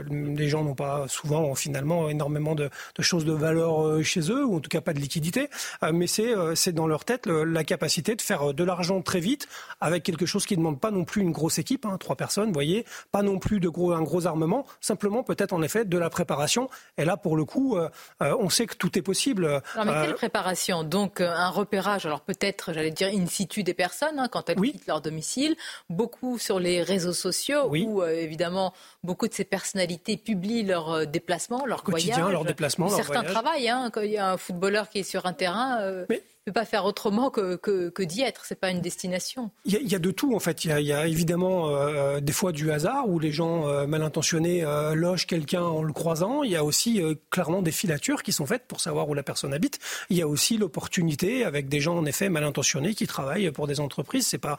les gens n'ont pas souvent finalement énormément de, de, choses de valeur euh, chez eux, ou en tout cas pas de liquidité, euh, mais c'est euh, c'est dans leur tête la capacité de faire de l'argent très vite avec quelque chose qui ne demande pas non plus une grosse équipe, hein, trois personnes, vous voyez, pas non plus de gros, un gros armement, simplement peut-être en effet de la préparation. Et là, pour le coup, on sait que tout est possible. Alors, mais quelle préparation? Donc un repérage, alors peut-être, j'allais dire, in situ des personnes, hein, quand elles quittent leur domicile, beaucoup sur les réseaux sociaux, oui. où euh, évidemment beaucoup de ces personnalités publient leurs euh, déplacements, leurs quotidien, leurs déplacements, Certains travaillent. Hein, quand il y a un footballeur qui est sur un terrain, euh, peut pas faire autrement que, que, d'y être. C'est pas une destination. Il y, a, de tout en fait. Il y a, évidemment euh, des fois du hasard où les gens euh, mal intentionnés euh, logent quelqu'un en le croisant. Il y a aussi clairement des filatures qui sont faites pour savoir où la personne habite. Il y a aussi l'opportunité avec des gens en effet mal intentionnés qui travaillent pour des entreprises. C'est pas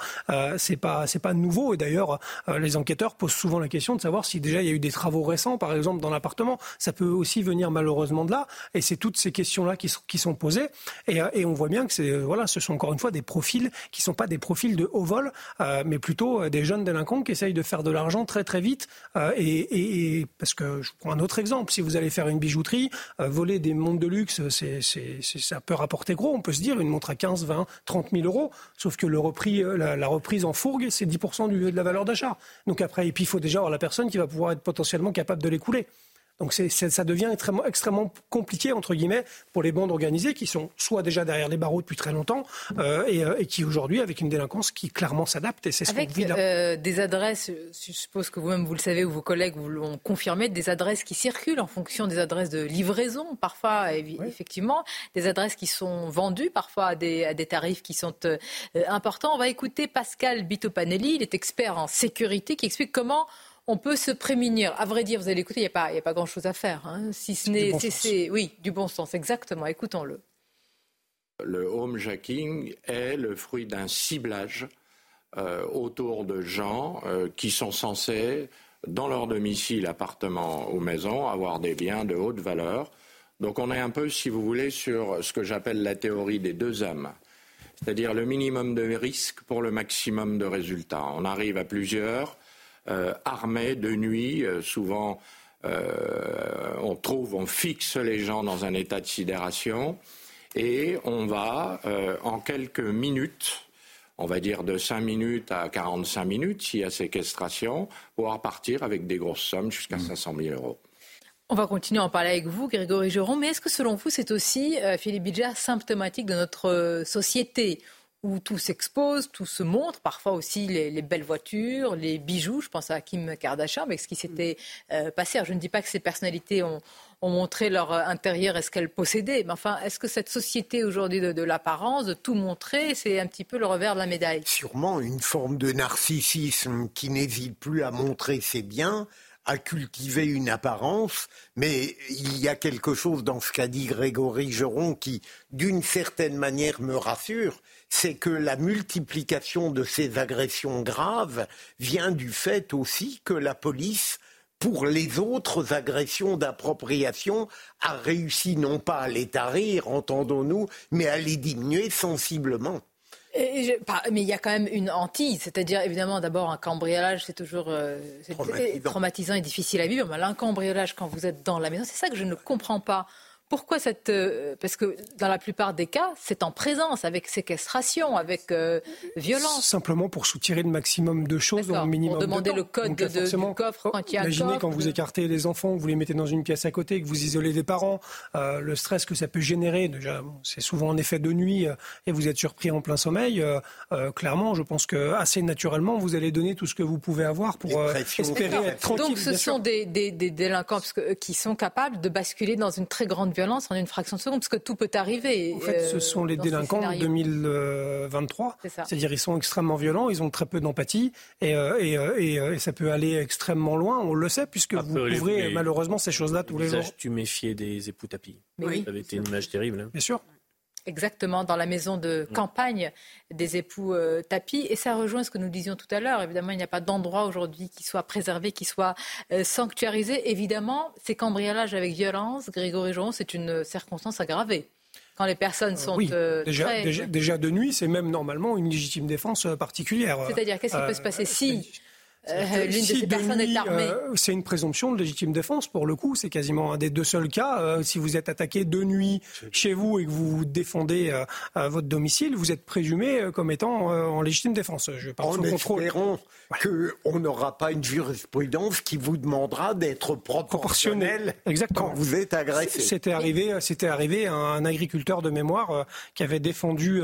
c'est pas c'est pas nouveau. Et d'ailleurs, les enquêteurs posent souvent la question de savoir si déjà il y a eu des travaux récents, par exemple dans l'appartement. Ça peut aussi venir malheureusement de là. Et c'est toutes ces questions-là qui, qui sont posées. Et on voit bien que c'est voilà, ce sont encore une fois des profils qui sont pas des profils de haut vol, euh, mais plutôt euh, des jeunes délinquants qui essayent de faire de l'argent très très vite. Euh, et, parce que je prends un autre exemple, si vous allez faire une bijouterie, voler des montres de luxe, c'est, ça peut rapporter gros. On peut se dire une montre à 15, 20, 30 000 euros, sauf que le repris, la, reprise en fourgue, c'est 10% de la valeur d'achat. Donc après, et puis il faut déjà avoir la personne qui va pouvoir être potentiellement capable de l'écouler. Donc ça devient extrêmement, extrêmement, compliqué, entre guillemets, pour les bandes organisées qui sont soit déjà derrière les barreaux depuis très longtemps euh, euh, et, qui aujourd'hui, avec une délinquance qui clairement s'adapte. Et c'est ce Avec euh, des adresses, je suppose que vous-même vous le savez ou vos collègues vous l'ont confirmé, des adresses qui circulent en fonction des adresses de livraison, parfois effectivement, des adresses qui sont vendues parfois à des, à des tarifs qui sont importants. On va écouter Pascal Bitopanelli, il est expert en sécurité, qui explique comment on peut se prémunir. À vrai dire, vous allez écouter, il n'y a pas, pas grand-chose à faire. Hein. si ce n'est, oui, du bon sens, exactement. Écoutons-le. Le homejacking est le fruit d'un ciblage euh, autour de gens euh, qui sont censés, dans leur domicile, appartement ou maison, avoir des biens de haute valeur. Donc on est un peu, si vous voulez, sur ce que j'appelle la théorie des deux âmes c'est-à-dire le minimum de risque pour le maximum de résultats. On arrive à plusieurs, armés de nuit. Euh, souvent, euh, on trouve, on fixe les gens dans un état de sidération et on va, en quelques minutes, on va dire de 5 minutes à 45 minutes, s'il y a séquestration, pouvoir partir avec des grosses sommes jusqu'à 500 mmh. 000 euros. On va continuer à en parler avec vous, Grégory Geron, mais est-ce que selon vous, c'est aussi, Philippe Bidja, symptomatique de notre société? Où tout s'expose, tout se montre, parfois aussi les, belles voitures, les bijoux. Je pense à Kim Kardashian avec ce qui s'était euh, passé. je ne dis pas que ces personnalités ont, montré leur intérieur et ce qu'elles possédaient, mais enfin, est-ce que cette société aujourd'hui de, l'apparence, de tout montrer, c'est un petit peu le revers de la médaille? Sûrement une forme de narcissisme qui n'hésite plus à montrer ses biens à cultiver une apparence, mais il y a quelque chose dans ce qu'a dit Grégory Geron qui, d'une certaine manière, me rassure, c'est que la multiplication de ces agressions graves vient du fait aussi que la police pour les autres agressions d'appropriation, a réussi non pas à les tarir, entendons-nous, mais à les diminuer sensiblement. Mais il y a quand même une hantise, c'est-à-dire évidemment d'abord un cambriolage, c'est toujours euh, traumatisant. et difficile à vivre, mais un cambriolage quand vous êtes dans la maison, c'est ça que je ne comprends pas. Pourquoi cette. Euh, parce que dans la plupart des cas, c'est en présence, avec séquestration, avec euh, violence. Simplement pour soutirer le maximum de choses au minimum. Pour demander le code de, du coffre quand il y a Imaginez un quand vous écartez les enfants, que vous les mettez dans une pièce à côté, que vous isolez des parents, euh, le stress que ça peut générer. Déjà, c'est souvent en effet de nuit et vous êtes surpris en plein sommeil. clairement, je pense que assez naturellement, vous allez donner tout ce que vous pouvez avoir pour espérer être tranquille. Donc ce sont des, des, des, délinquants parce que, qui sont capables de basculer dans une très grande violence en une fraction de seconde, parce que tout peut arriver. En fait, ce euh, sont les délinquants de 2023. C'est-à-dire ils sont extrêmement violents, ils ont très peu d'empathie, et, euh, euh, et, ça peut aller extrêmement loin, on le sait, puisque vous couvrez malheureusement ces choses-là tous les jours. Tu méfiais des époux tapis. Oui. Ça avait été une image terrible. Hein. Bien sûr. Exactement, dans la maison de mm. campagne des époux euh, tapis. Et ça rejoint ce que nous disions tout à l'heure. Évidemment, il n'y a pas d'endroit aujourd'hui qui soit préservé, qui soit euh, sanctuarisé. Évidemment, ces cambriolages avec violence, Grégory Joron, c'est une circonstance aggravée. Quand les personnes sont oui, euh, déjà, déjà, de nuit, c'est même normalement une légitime défense particulière. C'est-à-dire, qu'est-ce qui peut se passer si euh, l'une de ces personnes est armée. Euh, c'est une présomption de légitime défense pour le coup. C'est quasiment un des deux seuls cas. Euh, si vous êtes attaqué de nuit chez vous et que vous défendez votre domicile, vous êtes présumé comme étant en légitime défense. Je parle en espérant qu'on n'aura pas une jurisprudence qui vous demandera d'être proportionnel, Exactement. quand vous êtes agressé. C'était arrivé, c'était arrivé à un agriculteur de mémoire qui avait défendu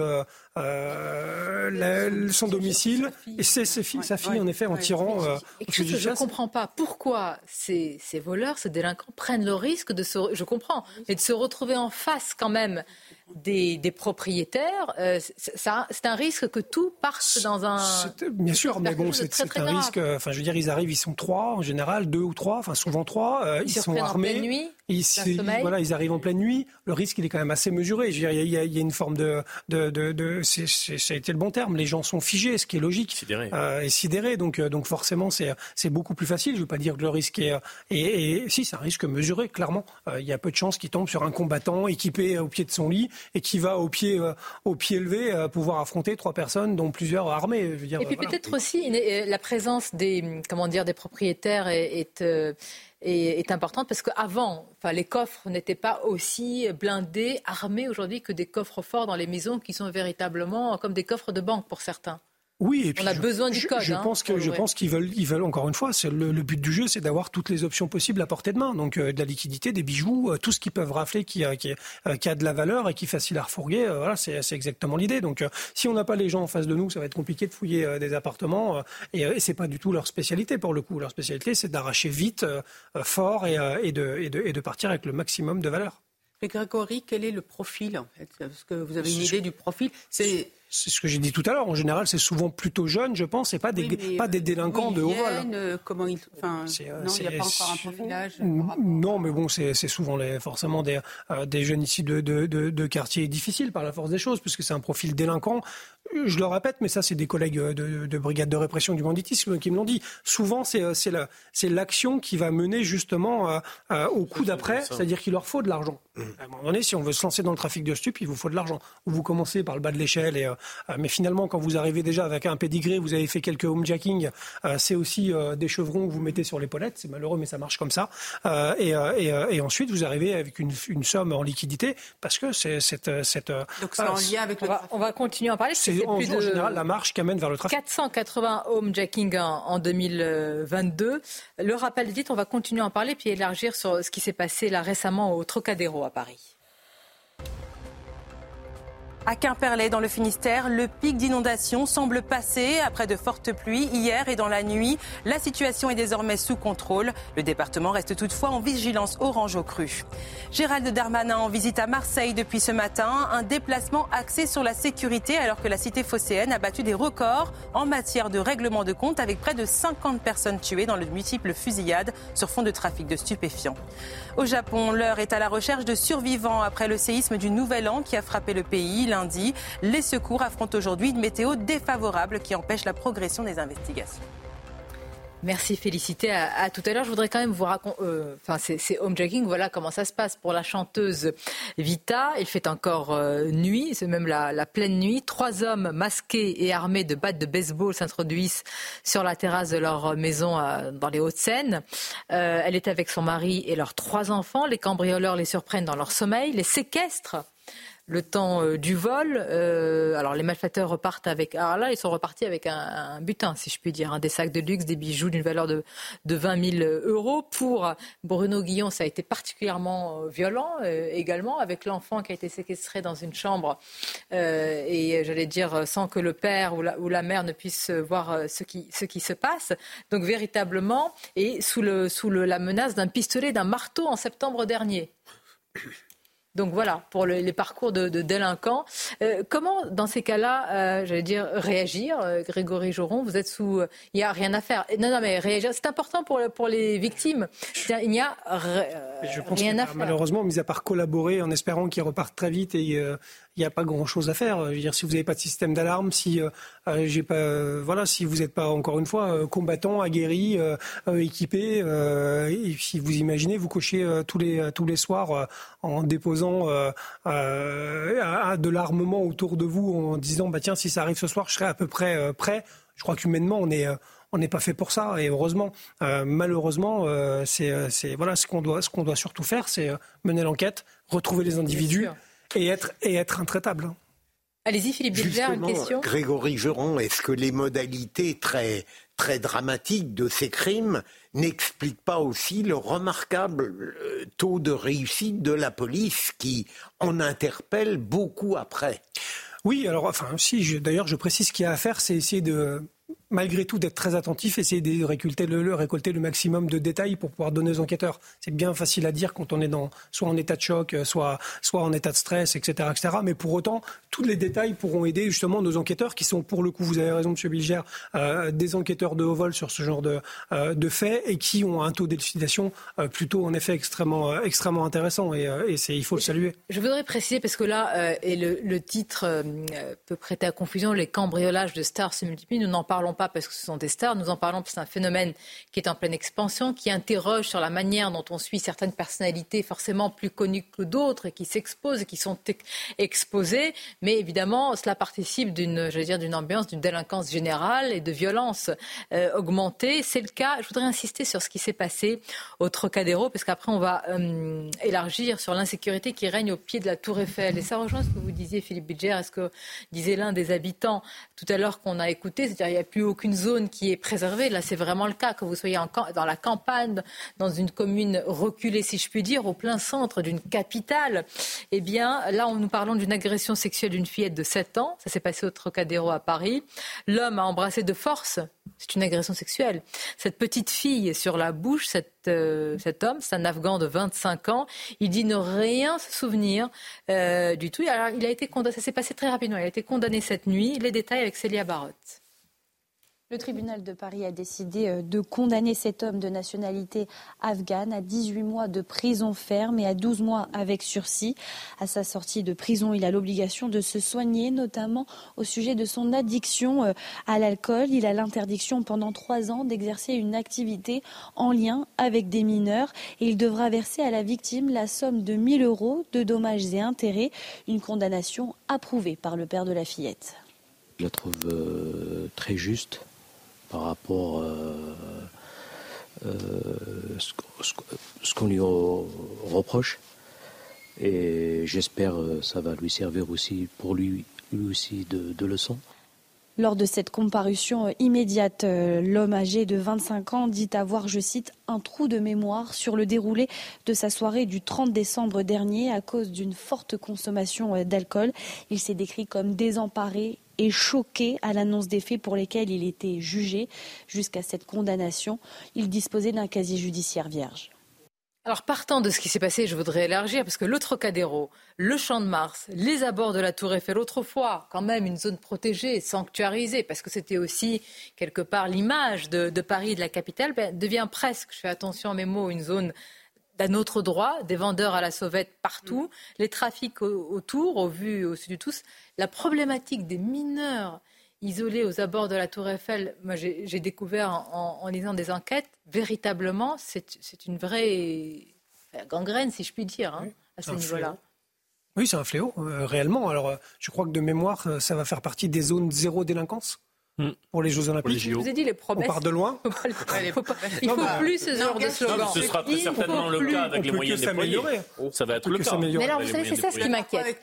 son domicile et c'est sa fille en effet en tirant euh, je ne comprends pas pourquoi ces, voleurs, ces délinquants prennent le risque de se, je comprends, mais de se retrouver en face quand même des, propriétaires, euh, c'est un risque que tout parte dans un. Bien sûr, mais bon, c'est un risque. Enfin, je veux dire, ils arrivent, ils sont trois en général, deux ou trois, enfin souvent trois. Euh, ils, sont armés. En pleine nuit. Ils, voilà, ils arrivent en pleine nuit. Le risque, il est quand même assez mesuré. Je veux dire, il y, a, il y a une forme de, de, de, de ça a été le bon terme. Les gens sont figés, ce qui est logique. Sidérés. Euh, et sidérés. Donc, euh, donc forcément, c'est c'est beaucoup plus facile. Je veux pas dire que le risque est. Et, et si, c'est un risque mesuré, clairement. il y a peu de chances qu'il tombe sur un combattant équipé au pied de son lit et qui va au pied, euh, au pied levé euh, pouvoir affronter trois personnes, dont plusieurs armées. et puis peut-être aussi euh, la présence des, comment dire, des propriétaires est, est importante parce qu'avant, enfin, les coffres n'étaient pas aussi blindés, armés aujourd'hui que des coffres forts dans les maisons qui sont véritablement comme des coffres de banque pour certains. Oui, et puis on a besoin du code. Je, hein, pense que je pense qu'ils veulent, ils veulent encore une fois, c'est le, but du jeu, c'est d'avoir toutes les options possibles à portée de main. Donc euh, de la liquidité, des bijoux, euh, tout ce qu'ils peuvent rafler qui, euh, qui, a de la valeur et qui est facile à refourguer. voilà, c'est exactement l'idée. Donc si on n'a pas les gens en face de nous, ça va être compliqué de fouiller des appartements. et, et c'est pas du tout leur spécialité pour le coup. Leur spécialité, c'est d'arracher vite, fort et, et, de, et, de, et de partir avec le maximum de valeur. Mais Grégory, quel est le profil en fait? Parce que vous avez une idée du profil? C'est c'est ce que j'ai dit tout à l'heure. En général, c'est souvent plutôt jeune, je pense, et pas des, pas des délinquants de haut vol. Euh, comment ils, enfin, euh, non, il n'y a pas encore un profilage. Non, mais bon, c'est souvent les, forcément des, euh, des jeunes ici de, de, de, de, quartiers difficiles par la force des choses, puisque c'est un profil délinquant. Je le répète, mais ça, c'est des collègues de, de, brigade de répression du banditisme qui me l'ont dit. Souvent, c'est l'action qui va mener justement au coup d'après, c'est-à-dire qu'il leur faut de l'argent. Mmh. À un moment donné, si on veut se lancer dans le trafic de stupes, il vous faut de l'argent. Ou vous commencez par le bas de l'échelle et euh, mais finalement, quand vous arrivez déjà avec un pédigré, vous avez fait quelques homejacking, euh, c'est aussi euh, des chevrons que vous mettez sur l'épaulette. C'est malheureux, mais ça marche comme ça. Et, et, ensuite, vous arrivez avec une, somme en liquidité parce que c'est cette, cette. Donc c'est en lien avec le. On va, continuer à en parler. C'est en, plus de... général la marche qui amène vers le trafic. 480 homejacking en, en 2022. Le rappel dit, on va continuer à en parler puis élargir sur ce qui s'est passé là récemment au Trocadéro à Paris. À Quimperlé, dans le Finistère, le pic d'inondation semble passer après de fortes pluies hier et dans la nuit. La situation est désormais sous contrôle. Le département reste toutefois en vigilance orange au cru. Gérald Darmanin en visite à Marseille depuis ce matin. Un déplacement axé sur la sécurité alors que la cité phocéenne a battu des records en matière de règlement de compte avec près de 50 personnes tuées dans le multiple fusillade sur fond de trafic de stupéfiants. Au Japon, l'heure est à la recherche de survivants après le séisme du Nouvel An qui a frappé le pays lundi. Les secours affrontent aujourd'hui une météo défavorable qui empêche la progression des investigations. Merci Félicité. À, tout à l'heure, je voudrais quand même vous raconter. Euh, enfin, c'est homejacking. Voilà comment ça se passe pour la chanteuse Vita. Il fait encore euh, nuit, c'est même la, pleine nuit. Trois hommes masqués et armés de battes de baseball s'introduisent sur la terrasse de leur maison euh, dans les Hauts-de-Seine. elle est avec son mari et leurs trois enfants. Les cambrioleurs les surprennent dans leur sommeil, les séquestrent le temps euh, du vol. Euh, alors les malfaiteurs repartent avec. Alors là, ils sont repartis avec un, butin, si je puis dire, hein, des sacs de luxe, des bijoux d'une valeur de, de 20 000 euros. Pour Bruno Guillon, ça a été particulièrement euh, violent également, avec l'enfant qui a été séquestré dans une chambre et j'allais dire sans que le père ou la, mère ne puisse voir ce qui, se passe. Donc véritablement, et sous, la menace d'un pistolet, d'un marteau en septembre dernier. Donc voilà, pour les parcours de, délinquants. Euh, comment, dans ces cas-là, euh, j'allais dire, réagir euh, Grégory Joron, vous êtes sous... Il n'y a rien à faire. Non, non, mais réagir, c'est important pour, pour les victimes. Il n'y a rien à faire. Malheureusement, mis à part collaborer en espérant qu'ils repartent très vite et il n'y a pas grand-chose à faire. Je veux dire, si vous n'avez pas de système d'alarme, si euh, euh j'ai pas, euh, voilà, si vous n'êtes pas encore une fois euh, combattant, aguerri, équipé, et si vous imaginez, vous cochez tous les tous les soirs en déposant de l'armement autour de vous, en disant bah tiens, si ça arrive ce soir, je serai à peu près prêt. Je crois qu'humainement, on est on n'est pas fait pour ça et heureusement malheureusement c'est voilà ce qu'on doit ce qu'on doit surtout faire c'est mener l'enquête retrouver les individus et être, et être intraitable. Hein. Allez-y, Philippe Bilger, une question. Grégory Geron, est-ce que les modalités très, très dramatiques de ces crimes n'expliquent pas aussi le remarquable euh, taux de réussite de la police qui en interpelle beaucoup après? Oui, alors, enfin, si, d'ailleurs, je précise ce qu'il y a à faire, c'est essayer de malgré tout d'être très attentif, essayer de récolter le, récolter le maximum de détails pour pouvoir donner aux enquêteurs. C'est bien facile à dire quand on est dans, soit en état de choc, euh, soit, soit en état de stress, etc., etc. Mais pour autant, tous les détails pourront aider justement nos enquêteurs qui sont, pour le coup, vous avez raison, M. Bilger, euh, des enquêteurs de haut vol sur ce genre de, euh, de faits et qui ont un taux d'élucidation plutôt, en effet, extrêmement, extrêmement intéressant. Et, et il faut le saluer. Je voudrais préciser, parce que là, et le, le titre peut prêter à confusion, les cambriolages de stars se multiplient. Nous n'en parlons pas parce que ce sont des stars. Nous en parlons parce que c'est un phénomène qui est en pleine expansion, qui interroge sur la manière dont on suit certaines personnalités forcément plus connues que d'autres et qui s'exposent et qui sont exposées. Mais évidemment, cela participe d'une, ambiance, d'une délinquance générale et de violence euh, augmentée. C'est le cas. Je voudrais insister sur ce qui s'est passé au Trocadéro, parce qu'après on va euh, élargir sur l'insécurité qui règne au pied de la Tour Eiffel. Et ça rejoint ce que vous disiez, Philippe Budger, est ce que disait l'un des habitants tout à l'heure qu'on a écouté, c'est-à-dire il n'y a plus aucune zone qui est préservée. Là, c'est vraiment le cas. Que vous soyez dans la campagne, dans une commune reculée, si je puis dire, au plein centre d'une capitale, eh bien, là, nous parlons d'une agression sexuelle d'une fillette de 7 ans. Ça s'est passé au Trocadéro à Paris. L'homme a embrassé de force. C'est une agression sexuelle. Cette petite fille sur la bouche, euh, cet homme, c'est un Afghan de 25 ans. Il dit ne rien se souvenir euh, du tout. Alors, il a été condamné. Ça s'est passé très rapidement. Il a été condamné cette nuit. Les détails avec Célia Barotte. Le tribunal de Paris a décidé euh, de condamner cet homme de nationalité afghane à 18 mois de prison ferme et à 12 mois avec sursis. À sa sortie de prison, il a l'obligation de se soigner, notamment au sujet de son addiction euh, à l'alcool. Il a l'interdiction pendant trois ans d'exercer une activité en lien avec des mineurs et il devra verser à la victime la somme de 1000 euros de dommages et intérêts, une condamnation approuvée par le père de la fillette. Je la trouve euh, très juste par rapport à euh, euh, ce, qu'on lui reproche. Et j'espère que ça va lui servir aussi pour lui, lui aussi de, leçon. Lors de cette comparution immédiate, euh, l'homme âgé de 25 ans dit avoir, je cite, un trou de mémoire sur le déroulé de sa soirée du 30 décembre dernier à cause d'une forte consommation d'alcool. Il s'est décrit comme désemparé, et choqué à l'annonce des faits pour lesquels il était jugé jusqu'à cette condamnation. Il disposait d'un casier judiciaire vierge. Alors partant de ce qui s'est passé, je voudrais élargir parce que le Trocadéro, le Champ de Mars, les abords de la Tour Eiffel, autrefois quand même une zone protégée, sanctuarisée, parce que c'était aussi quelque part l'image de, Paris, de la capitale, ben, devient presque, je fais attention à mes mots, une zone d'un autre droit, des vendeurs à la sauvette partout, mm. les trafics autour, au vu au sud de tous, la problématique des mineurs isolés aux abords de la Tour Eiffel, moi j'ai découvert en, lisant des enquêtes, véritablement, c'est une vraie gangrène, si je puis dire, hein, à ce niveau-là. Oui, c'est un fléau, euh, réellement. Alors, euh, je crois que de mémoire, euh, ça va faire partie des zones zéro délinquance? Hmm. pour les Jeux Olympiques. Je vous ai dit les promesses. On part de loin. il faut, plus ce genre de slogan. ce sera très certainement le cas avec les moyens déployés. Ça va être le cas. Mais alors, vous savez, c'est ça ce qui m'inquiète.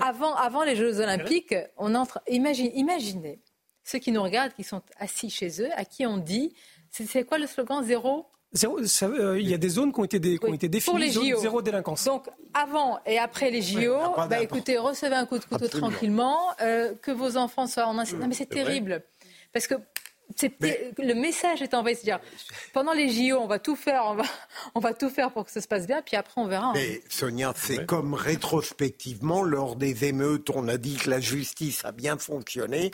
Avant, avant les Jeux Olympiques, on entre. Imagine, imaginez ceux qui nous regardent, qui sont assis chez eux, à qui on dit, c'est quoi le slogan? Zéro il y a des zones qui ont été, définies, Pour les JO. zéro délinquance. Donc avant et après les JO, bah, écoutez, recevez un coup de couteau tranquillement, euh, que vos enfants soient en incident. Non mais c'est terrible. Parce que le message est envoyé, c'est-à-dire pendant les JO, on va tout faire, on va, on va tout faire pour que ça se passe bien, puis après on verra. Hein. Mais Sonia, c'est comme rétrospectivement lors des émeutes, on a dit que la justice a bien fonctionné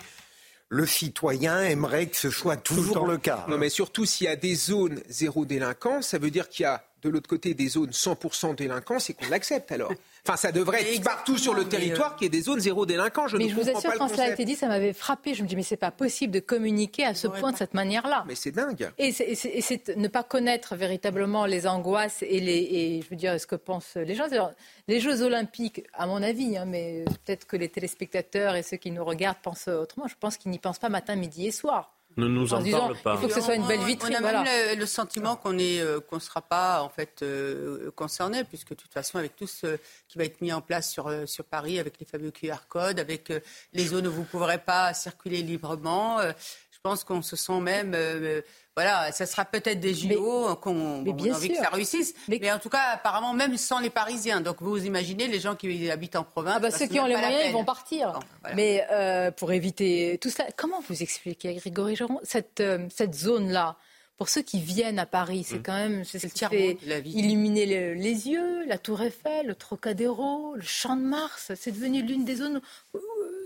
le citoyen aimerait que ce soit toujours le, cas. Non, mais surtout s'il y a des zones zéro délinquance, ça veut dire qu'il y a de l'autre côté des zones 100% délinquance et qu'on l'accepte alors. Enfin, ça devrait être partout sur le territoire euh, qu'il y ait des zones zéro délinquant. Je mais je vous assure, quand cela a été dit, ça m'avait frappé. Je me dis, mais c'est pas possible de communiquer à ce point de cette manière-là. Mais c'est dingue. Et c'est ne pas connaître véritablement les angoisses et, les, et je veux dire, ce que pensent les gens. Les Jeux Olympiques, à mon avis, hein, mais peut-être que les téléspectateurs et ceux qui nous regardent pensent autrement. Je pense qu'ils n'y pensent pas matin, midi et soir. Ne nous en, parle pas. Il faut que ce soit une belle vitrine. On a même le, sentiment qu'on est, euh, qu'on ne sera pas en fait euh, concerné, puisque de toute façon, avec tout ce qui va être mis en place sur, euh, sur Paris, avec les fameux QR codes, avec les zones où vous ne pourrez pas circuler librement, je pense qu'on se sent même voilà, ça sera peut-être des JO qu'on a envie que ça réussisse. Mais... en tout cas, apparemment, même sans les Parisiens. Donc vous imaginez les gens qui habitent en province. Ah bah, ceux qui ont les moyens, ils vont partir. Mais euh, pour éviter tout ça, comment vous expliquez, Grégory Geron, cette, euh, cette zone-là? Pour ceux qui viennent à Paris, c'est mmh. quand même c'est ce qui fait illuminer les, yeux, la Tour Eiffel, le Trocadéro, le Champ de Mars. C'est devenu l'une des zones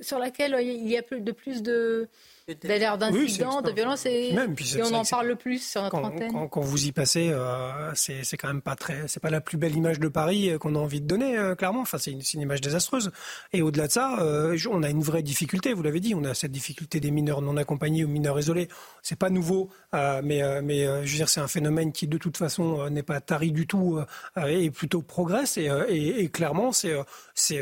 sur laquelle il y a de plus de d'ailleurs d'incidents, de violences et, on en parle plus sur notre quand, antenne. Quand, vous y passez, euh, c'est quand même pas très, c'est pas la plus belle image de Paris euh, qu'on a envie de donner, euh, clairement. Enfin, c'est une, une, image désastreuse. Et au-delà de ça, on a une vraie difficulté. Vous l'avez dit, on a cette difficulté des mineurs non accompagnés ou mineurs isolés. C'est pas nouveau, mais mais je veux dire, c'est un phénomène qui de toute façon n'est pas tari du tout et plutôt progresse. Et, et, et clairement, c'est c'est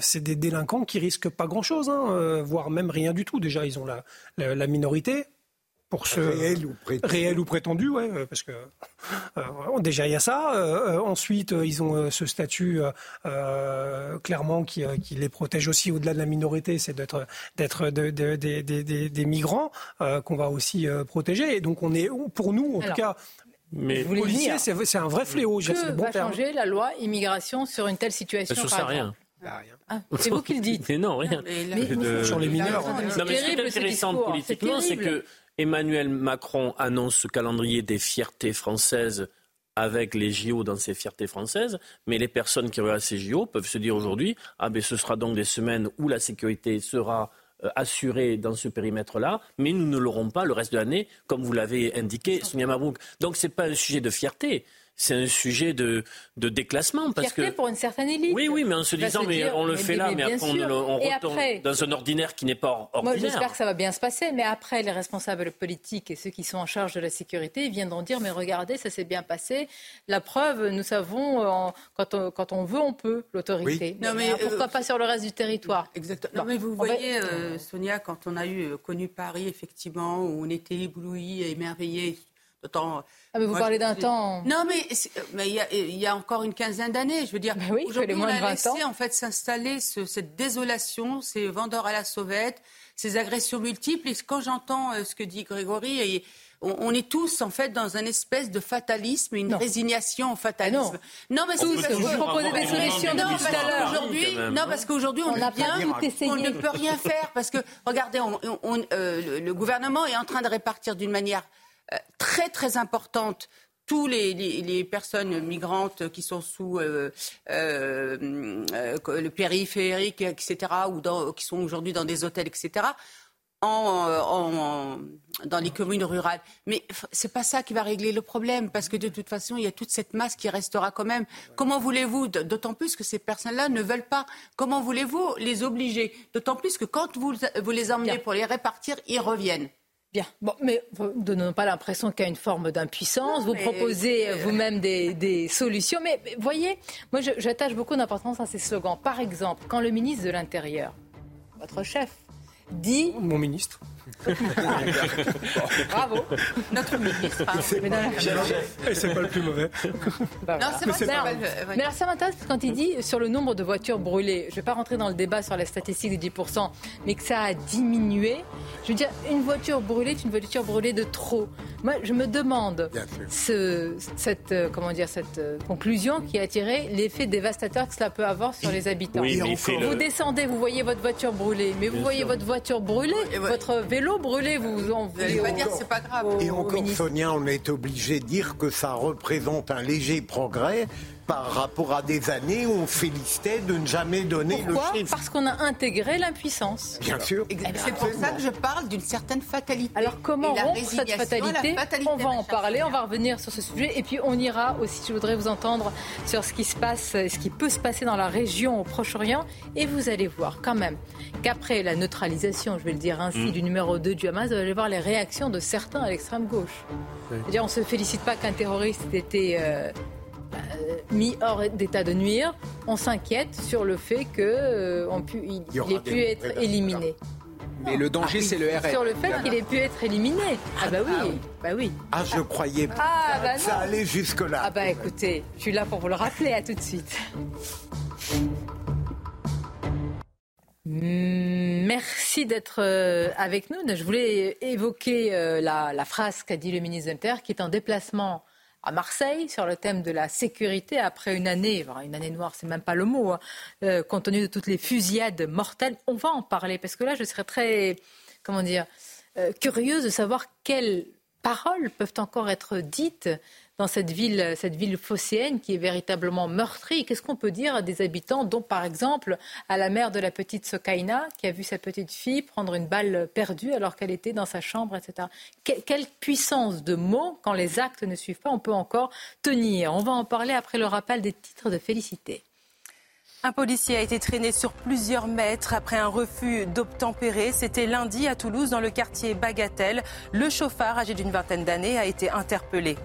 c'est des délinquants qui risquent pas grand-chose, hein, voire même rien du tout. Déjà, ils ont la la, minorité, pour ce réel ou prétendu, réel ou prétendu ouais, euh, parce que euh, déjà il y a ça. Euh, ensuite, ils ont ce statut clairement qui, qui, les protège aussi au-delà de la minorité, c'est d'être d'être des migrants qu'on va aussi protéger. Et donc on est pour nous en tout cas. Mais policiers, c'est un vrai fléau. Que bon va changer la loi immigration sur une telle situation Ça ne rien. Ah, c'est vous qui le dites. non, rien. Sur les mineurs. Non, mais ce qui est intéressant politiquement, c'est que Emmanuel Macron annonce ce calendrier des fiertés françaises avec les JO dans ces fiertés françaises, mais les personnes qui regardent ces JO peuvent se dire aujourd'hui, ah ben ce sera donc des semaines où la sécurité sera euh, assurée dans ce périmètre-là, mais nous ne l'aurons pas le reste de l'année, comme vous l'avez indiqué, Sonia Mabrouk. Donc ce n'est pas un sujet de fierté c'est un sujet de, de déclassement. Parce Fierté que... pour une certaine élite. Oui, oui, mais en se disant, mais on le fait là, mais, après on, retourne dans un ordinaire qui n'est pas ordinaire. Moi, j'espère que ça va bien se passer, mais après, les responsables politiques et ceux qui sont en charge de la sécurité viendront dire, mais regardez, ça s'est bien passé. La preuve, nous savons, euh, quand, on, quand on veut, on peut, l'autorité. Oui. mais, pourquoi euh, pas sur le reste du territoire? Exactement. Non, mais vous voyez, euh, Sonia, quand on a eu connu Paris, effectivement, où on était ébloui, émerveillé, ah, mais vous parlez d'un temps. Non, mais mais il y, a encore une quinzaine d'années, je veux dire. Ben oui, aujourd'hui, on a laissé en fait s'installer ce, cette désolation, ces vendeurs à la sauvette, ces agressions multiples. Et quand j'entends euh, ce que dit Grégory, et, on, est tous en fait dans un espèce de fatalisme, une résignation au fatalisme. non. mais si, parce vous proposez des solutions non, parce qu'aujourd'hui, non, parce qu'aujourd'hui on, on, bien, on ne peut rien faire parce que regardez, on, euh, le gouvernement est en train de répartir d'une manière euh, très très importante tous les, personnes migrantes qui sont sous euh, euh, le périphérique, etc., ou qui sont aujourd'hui dans des hôtels, etc., en, dans les communes rurales. Mais c'est pas ça qui va régler le problème, parce que de toute façon, il y a toute cette masse qui restera quand même. Comment voulez-vous, d'autant plus que ces personnes-là ne veulent pas, comment voulez-vous les obliger? D'autant plus que quand vous, vous les emmenez pour les répartir, ils reviennent. Bien. Bon, mais vous ne donnez pas l'impression qu'il y a une forme d'impuissance. Vous proposez vous-même des, solutions. Mais, voyez, moi, j'attache beaucoup d'importance à ces slogans. Par exemple, quand le ministre de l'Intérieur, votre chef, dit. Mon ministre. Bravo. Notre ministre. Et c'est pas le plus mauvais. non, c'est pas Mais alors ça m'intéresse quand il dit sur le nombre de voitures brûlées, je ne vais pas rentrer dans le débat sur la statistique de 10%, mais que ça a diminué. Je veux dire, une voiture brûlée est une voiture brûlée de trop. Moi, je me demande ce, cette, euh, comment dire, cette euh, conclusion qui a tiré l'effet dévastateur que cela peut avoir sur les habitants. vous descendez, vous voyez votre voiture brûlée, mais vous voyez votre voiture brûlée, votre vélo brûlé, vous en voulez pas dire c'est pas grave. Et encore, Sonia, on est obligé de dire que ça représente un léger progrès par rapport à des années où on félicitait de ne jamais donner le chiffre. Parce qu'on a intégré l'impuissance. Bien sûr. C'est pour ça que je parle d'une certaine fatalité. Alors comment rompre cette fatalité, On va en parler, on va revenir sur ce sujet et puis on ira aussi, je voudrais vous entendre sur ce qui se passe, ce qui peut se passer dans la région au Proche-Orient et vous allez voir quand même qu'après la neutralisation, je vais le dire ainsi, mm. du numéro 2 du Hamas, vous allez voir les réactions de certains à l'extrême gauche. -dire, on ne se félicite pas qu'un terroriste ait été... Euh, mis hors d'état de nuire, on s'inquiète sur le fait qu'il euh, ait pu être éliminé. Mais le danger, ah, c'est le RN. Sur le fait qu'il ait pu être éliminé. Ah bah oui, ah, bah oui. Ah, je croyais ah, bah ça allait jusque-là. Ah bah écoutez, je suis là pour vous le rappeler. À tout de suite. Merci d'être euh, avec nous. Je voulais évoquer euh, la, phrase qu'a dit le ministre Inter, qui est en déplacement à Marseille sur le thème de la sécurité après une année, une année noire, c'est même pas le mot, hein, euh, compte tenu de toutes les fusillades mortelles. On va en parler parce que là, je serais très, comment dire, curieuse de savoir quelles paroles peuvent encore être dites dans cette ville, cette ville phocéenne qui est véritablement meurtrie. Qu'est-ce qu'on peut dire à des habitants, dont par exemple à la mère de la petite Sokaina, qui a vu sa petite fille prendre une balle perdue alors qu'elle était dans sa chambre, etc. quelle puissance de mots, quand les actes ne suivent pas, on peut encore tenir. On va en parler après le rappel des titres de félicité. Un policier a été traîné sur plusieurs mètres après un refus d'obtempérer. C'était lundi à Toulouse, dans le quartier Bagatelle. Le chauffard, âgé d'une vingtaine d'années, a été interpellé.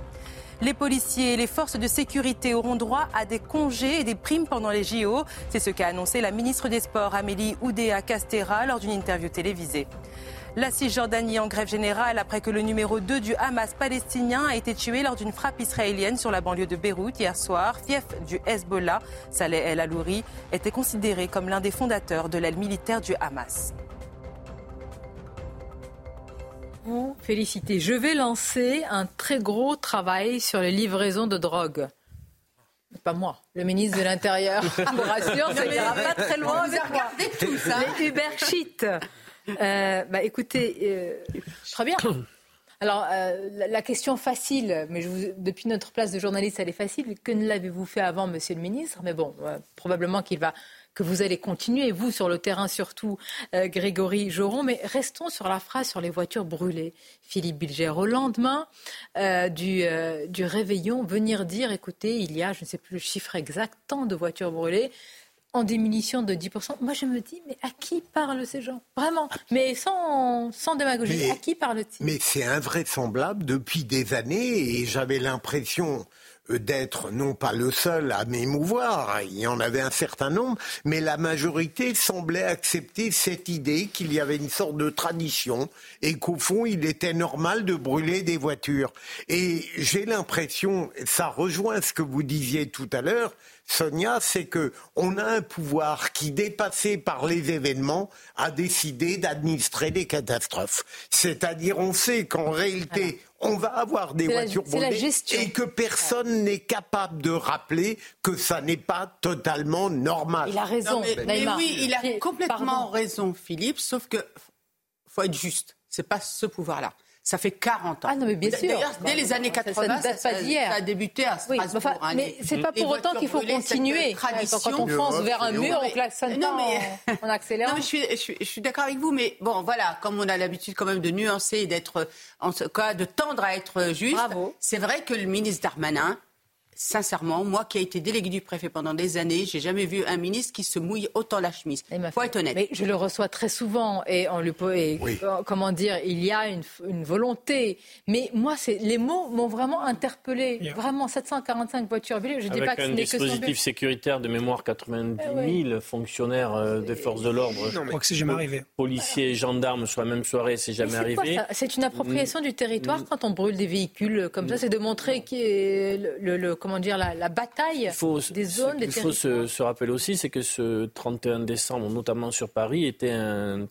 Les policiers et les forces de sécurité auront droit à des congés et des primes pendant les JO. C'est ce qu'a annoncé la ministre des Sports, Amélie Oudéa Castera, lors d'une interview télévisée. La Cisjordanie en grève générale après que le numéro 2 du Hamas palestinien a été tué lors d'une frappe israélienne sur la banlieue de Beyrouth hier soir. Fief du Hezbollah, Saleh El Alouri, était considéré comme l'un des fondateurs de l'aile militaire du Hamas vous féliciter. Je vais lancer un très gros travail sur les livraisons de drogue. Pas moi, le ministre de l'Intérieur. Je vous rassure, ça ira pas très loin avec moi. Tout ça. Les Uber Sheet. Euh, bah, écoutez, euh, très bien. Alors, euh, la, question facile, mais je vous, depuis notre place de journaliste, elle est facile. Que ne l'avez-vous fait avant, monsieur le ministre? Mais bon, probablement qu'il va que vous allez continuer, vous sur le terrain surtout, euh, Grégory Joron. Mais restons sur la phrase sur les voitures brûlées. Philippe Bilger, au lendemain euh, du, euh, du réveillon, venir dire, écoutez, il y a, je ne sais plus le chiffre exact, tant de voitures brûlées en diminution de 10%. Moi, je me dis, mais à qui parlent ces gens? Vraiment, mais sans, sans démagogie, à qui parlent-ils? Mais c'est invraisemblable depuis des années et j'avais l'impression d'être non pas le seul à m'émouvoir, il y en avait un certain nombre, mais la majorité semblait accepter cette idée qu'il y avait une sorte de tradition et qu'au fond il était normal de brûler des voitures. Et j'ai l'impression, ça rejoint ce que vous disiez tout à l'heure, Sonia, c'est que on a un pouvoir qui, dépassé par les événements, a décidé d'administrer des catastrophes. C'est-à-dire, on sait qu'en réalité, on va avoir des voitures brûlées et que personne n'est capable de rappeler que ça n'est pas totalement normal. Il a raison. mais, oui, il a complètement raison, Philippe, sauf que faut être juste. C'est pas ce pouvoir-là. Ça fait 40 ans. Ah non, mais bien sûr. D'ailleurs, dès les années 80, ça, ça, a débuté à Strasbourg. Oui, enfin, hein, mais c'est pas pour autant qu'il faut continuer. Quand on fonce vers un mur, on klaxonne non, mais... on accélère. Non, mais je suis, je je suis d'accord avec vous, mais bon, voilà, comme on a l'habitude quand même de nuancer et d'être, en tout cas, de tendre à être juste. C'est vrai que le ministre Darmanin sincèrement, moi qui ai été délégué du préfet pendant des années, j'ai jamais vu un ministre qui se mouille autant la chemise. Il faut être honnête. Mais je le reçois très souvent et on lui peut, comment dire, il y a une, volonté. Mais moi, c'est les mots m'ont vraiment interpellé. Vraiment, 745 voitures brûlées. Je dis pas que un dispositif sécuritaire de mémoire 90 000 eh fonctionnaires euh, des forces de l'ordre. Je crois que c'est jamais arrivé. Policiers et gendarmes sur la même soirée, c'est jamais arrivé. C'est une appropriation du territoire mm. quand on brûle des véhicules comme ça. C'est de montrer qui est le, le comment dire, la, bataille des zones, des Il faut se, rappeler aussi, c'est que ce 31 décembre, notamment sur Paris, était un,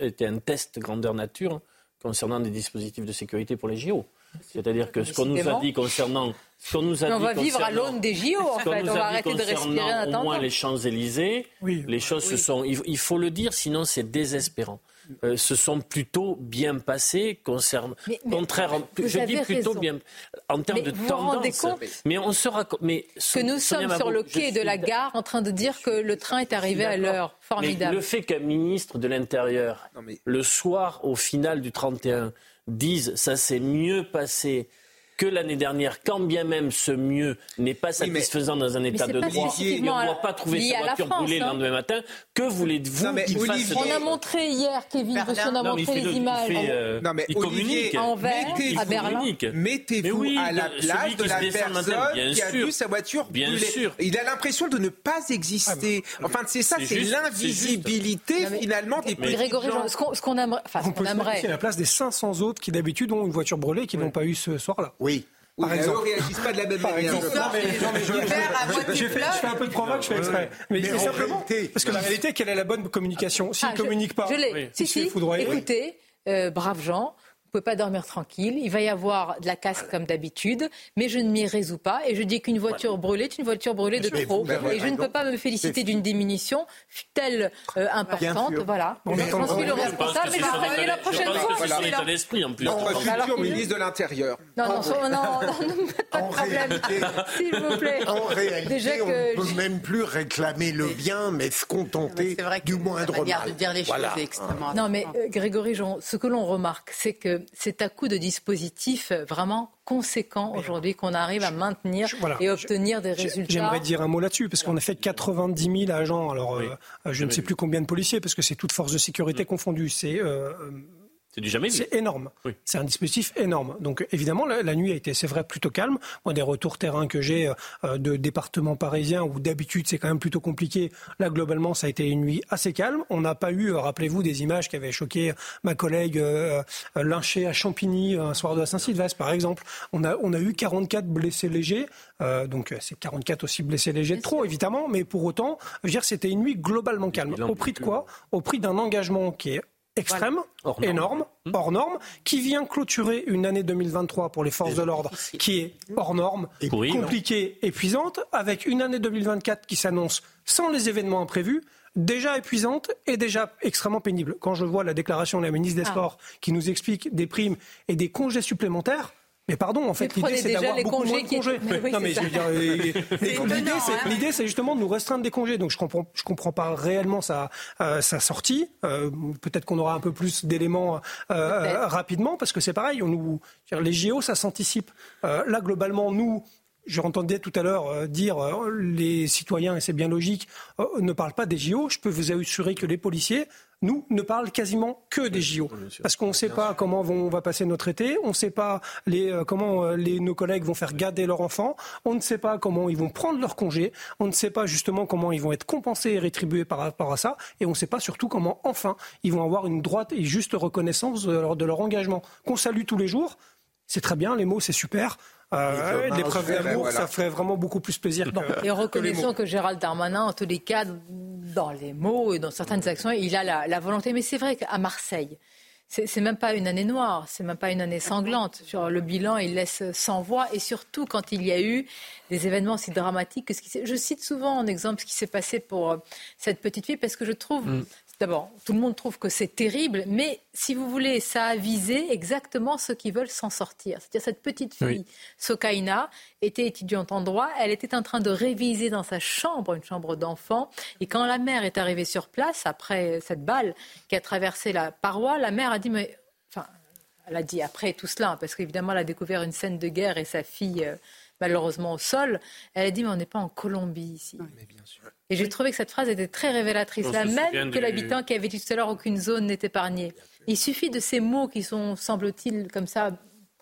était un test grandeur nature concernant des dispositifs de sécurité pour les JO. C'est-à-dire que ce qu'on nous a dit concernant ce qu'on nous a on va vivre à l'aune des JO, en fait. On va arrêter de respirer en Au moins les Champs-Élysées, les choses se sont. Il faut le dire, sinon c'est désespérant. Euh, se sont plutôt bien passés, concernant, contrairement, je dis plutôt bien, en termes de tendance. mais on sera, mais que nous sommes sur le quai de la gare en train de dire que le train est arrivé à l'heure. Formidable. le fait qu'un ministre de l'Intérieur, le soir au final du 31, dise ça s'est mieux passé que l'année dernière, quand bien même ce mieux n'est pas satisfaisant dans un état de droit, et on ne doit pas trouver sa voiture brûlée le hein. lendemain matin, que voulez-vous qu'il fasse On a montré hier, Kevin, on a montré les images. Euh, non, mais il communique. à Berlin. Mettez-vous à la place de la personne qui a vu sa voiture Bien sûr. Il a l'impression de ne pas exister. Ah, enfin, c'est ça, c'est l'invisibilité finalement des petits Grégory, ce qu'on aimerait... On peut à la place des 500 autres qui d'habitude ont une voiture brûlée qui n'ont pas eu ce soir-là. Oui. Par oui, exemple. ne réagissent pas de la même manière. je, fais, un peu de provoque, je fais exprès. Mais, mais simplement, parce que la réalité, quelle est la bonne communication. S'ils ne ah, communiquent pas, je l'ai. Si, si, écoutez, euh, braves gens, ne pouvez pas dormir tranquille. Il va y avoir de la casse comme d'habitude, mais je ne m'y résous pas et je dis qu'une voiture brûlée est une voiture brûlée de trop. Et je ne peux pas me féliciter d'une diminution, telle euh, importante. Voilà. J'en suis le responsable, mais je ferai la prochaine fois. C'est son état d'esprit en plus. Notre futur ministre de l'Intérieur. Non, non, non, non, pas de problème. S'il vous plaît. En réalité, on ne peut même plus réclamer le bien, mais se contenter du moindre mal. de dire les choses est extrêmement. Non, mais euh, Grégory, ce que l'on remarque, c'est que c'est à coup de dispositifs vraiment conséquents aujourd'hui qu'on arrive à maintenir et obtenir des résultats. J'aimerais dire un mot là-dessus, parce qu'on a fait 90 000 agents. Alors, euh, je ne sais plus combien de policiers, parce que c'est toutes forces de sécurité mm. confondues. C'est euh, c'est du jamais C'est énorme. C'est un dispositif énorme. Donc évidemment, la, nuit a été, c'est vrai, plutôt calme. Moi, des retours terrain que j'ai euh, de départements parisiens où d'habitude c'est quand même plutôt compliqué. Là, globalement, ça a été une nuit assez calme. On n'a pas eu, euh, rappelez-vous, des images qui avaient choqué ma collègue euh, lynchée à Champigny un soir de Saint-Sylvestre, par exemple. On a, on a eu 44 blessés légers. donc c'est 44 aussi blessés légers de trop, évidemment. Mais pour autant, je veux dire, c'était une nuit globalement calme. Au prix de quoi? Au prix d'un engagement qui est extrême, énorme, hmm. hors norme, qui vient clôturer une année 2023 pour les forces de l'ordre qui est hors norme, compliquée, épuisante, avec une année 2024 qui s'annonce sans les événements imprévus, déjà épuisante et déjà extrêmement pénible. Quand je vois la déclaration de la ministre des ah. Sports qui nous explique des primes et des congés supplémentaires, mais pardon, en fait, l'idée c'est d'avoir beaucoup moins de congés. non, mais je veux dire, l'idée c'est justement de nous restreindre des congés. Donc je comprends, je comprends pas réellement sa, euh, sa sortie. Euh, Peut-être qu'on aura un peu plus d'éléments euh, rapidement, parce que c'est pareil. On nous, les JO, ça s'anticipe. Là, globalement, nous, J'entendais tout à l'heure dire les citoyens, et c'est bien logique, ne parlent pas des JO. Je peux vous assurer que les policiers, nous, ne parlent quasiment que des JO. Parce qu'on ne sait pas comment on va passer notre été, on ne sait pas les, comment les, nos collègues vont faire garder leurs enfants, on ne sait pas comment ils vont prendre leur congé, on ne sait pas justement comment ils vont être compensés et rétribués par rapport à ça, et on ne sait pas surtout comment, enfin, ils vont avoir une droite et juste reconnaissance de leur, de leur engagement. Qu'on salue tous les jours, c'est très bien, les mots, c'est super. Euh, des preuves d'amour, ça ferait vraiment beaucoup plus plaisir. et reconnaissons que, Gérald Darmanin, en tous les cas, dans les mots et dans certaines actions, il a la, volonté. Mais c'est vrai qu'à Marseille, c'est même pas une année noire, c'est même pas une année sanglante. Sur le bilan, il laisse sans voix et surtout quand il y a eu des événements si dramatiques que ce qui Je cite souvent en exemple ce qui s'est passé pour euh, cette petite fille parce que je trouve mm. D'abord, tout le monde trouve que c'est terrible, mais si vous voulez, ça a visé exactement ceux qui veulent s'en sortir. C'est-à-dire cette petite fille, Sokaina, était étudiante en droit, elle était en train de réviser dans sa chambre, une chambre d'enfant, et quand la mère est arrivée sur place, après cette balle qui a traversé la paroi, la mère a dit, mais, enfin, elle a dit après tout cela, parce qu'évidemment, elle a découvert une scène de guerre et sa fille, euh, malheureusement, au sol, elle a dit, mais on n'est pas en Colombie ici. Mais bien sûr. Et j'ai trouvé que cette phrase était très révélatrice, la même que l'habitant qui avait dit tout à l'heure aucune zone n'est épargnée. Il suffit de ces mots qui sont, semble-t-il, comme ça,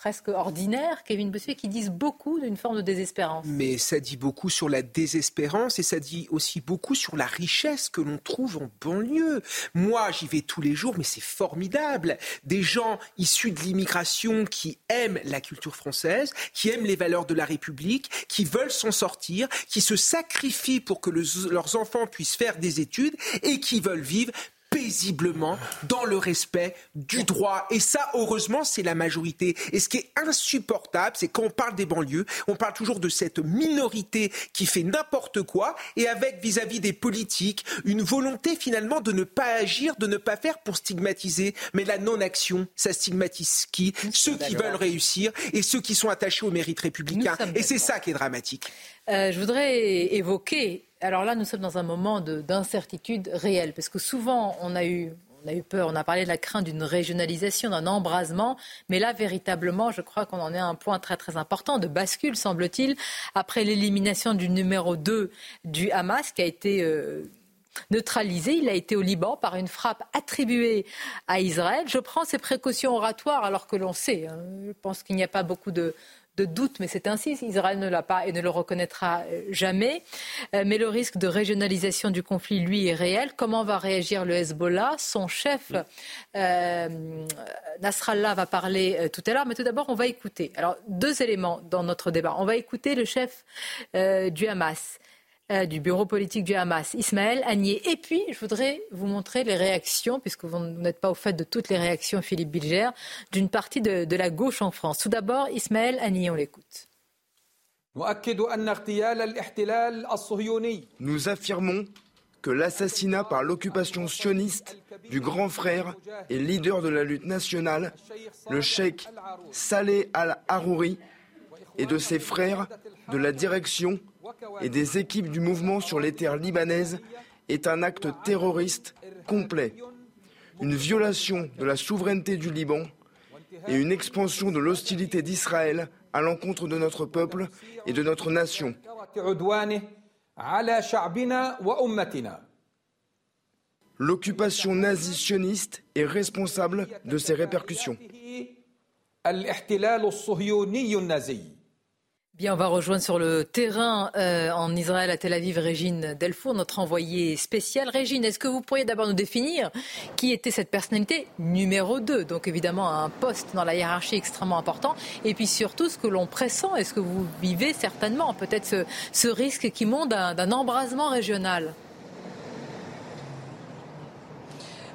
presque ordinaire, Kevin Bossuet, qui disent beaucoup d'une forme de désespérance. Mais ça dit beaucoup sur la désespérance et ça dit aussi beaucoup sur la richesse que l'on trouve en banlieue. Moi, j'y vais tous les jours, mais c'est formidable. Des gens issus de l'immigration qui aiment la culture française, qui aiment les valeurs de la République, qui veulent s'en sortir, qui se sacrifient pour que leurs enfants puissent faire des études et qui veulent vivre paisiblement dans le respect du droit. Et ça, heureusement, c'est la majorité. Et ce qui est insupportable, c'est quand on parle des banlieues, on parle toujours de cette minorité qui fait n'importe quoi et avec vis-à-vis des politiques une volonté finalement de ne pas agir, de ne pas faire pour stigmatiser. Mais la non-action, ça stigmatise qui Ceux qui veulent réussir et ceux qui sont attachés au mérite républicain. Et c'est ça qui est dramatique. Euh, je voudrais évoquer alors là, nous sommes dans un moment d'incertitude réelle, parce que souvent, on a eu peur, on a parlé de la crainte d'une régionalisation, d'un embrasement, mais là, véritablement, je crois qu'on en est à un point très très important de bascule, semble-t-il, après l'élimination du numéro 2 du Hamas, qui a été euh, neutralisé. Il a été au Liban par une frappe attribuée à Israël. Je prends ces précautions oratoires alors que l'on sait, hein, je pense qu'il n'y a pas beaucoup de, de doute, mais c'est ainsi. Israël ne l'a pas et ne le reconnaîtra euh, jamais. Euh, mais le risque de régionalisation du conflit, lui, est réel. Comment va réagir le Hezbollah? Son chef, euh, Nasrallah, va parler tout à l'heure. Mais tout d'abord, on va écouter. Alors, deux éléments dans notre débat. On va écouter le chef du Hamas. Euh, du bureau politique du Hamas, Ismaël Agnier. Et puis, je voudrais vous montrer les réactions, puisque vous n'êtes pas au fait de toutes les réactions, Philippe Bilger, d'une partie de, la gauche en France. Tout d'abord, Ismaël Agnier, on l'écoute. Nous affirmons que l'assassinat par l'occupation sioniste du grand frère et leader de la lutte nationale, le cheikh Saleh al-Harouri, et de ses frères de la direction et des équipes du mouvement sur les terres libanaises est un acte terroriste complet, une violation de la souveraineté du Liban et une expansion de l'hostilité d'Israël à l'encontre de notre peuple et de notre nation. L'occupation nazi-sioniste est responsable de ces répercussions. Bien, on va rejoindre sur le terrain euh, en Israël, à Tel Aviv, Régine Delfour, notre envoyée spéciale. Régine, est-ce que vous pourriez d'abord nous définir qui était cette personnalité numéro 2 Donc évidemment un poste dans la hiérarchie extrêmement important. Et puis surtout ce que l'on pressent, est-ce que vous vivez certainement peut-être ce, ce risque qui monte d'un embrasement régional?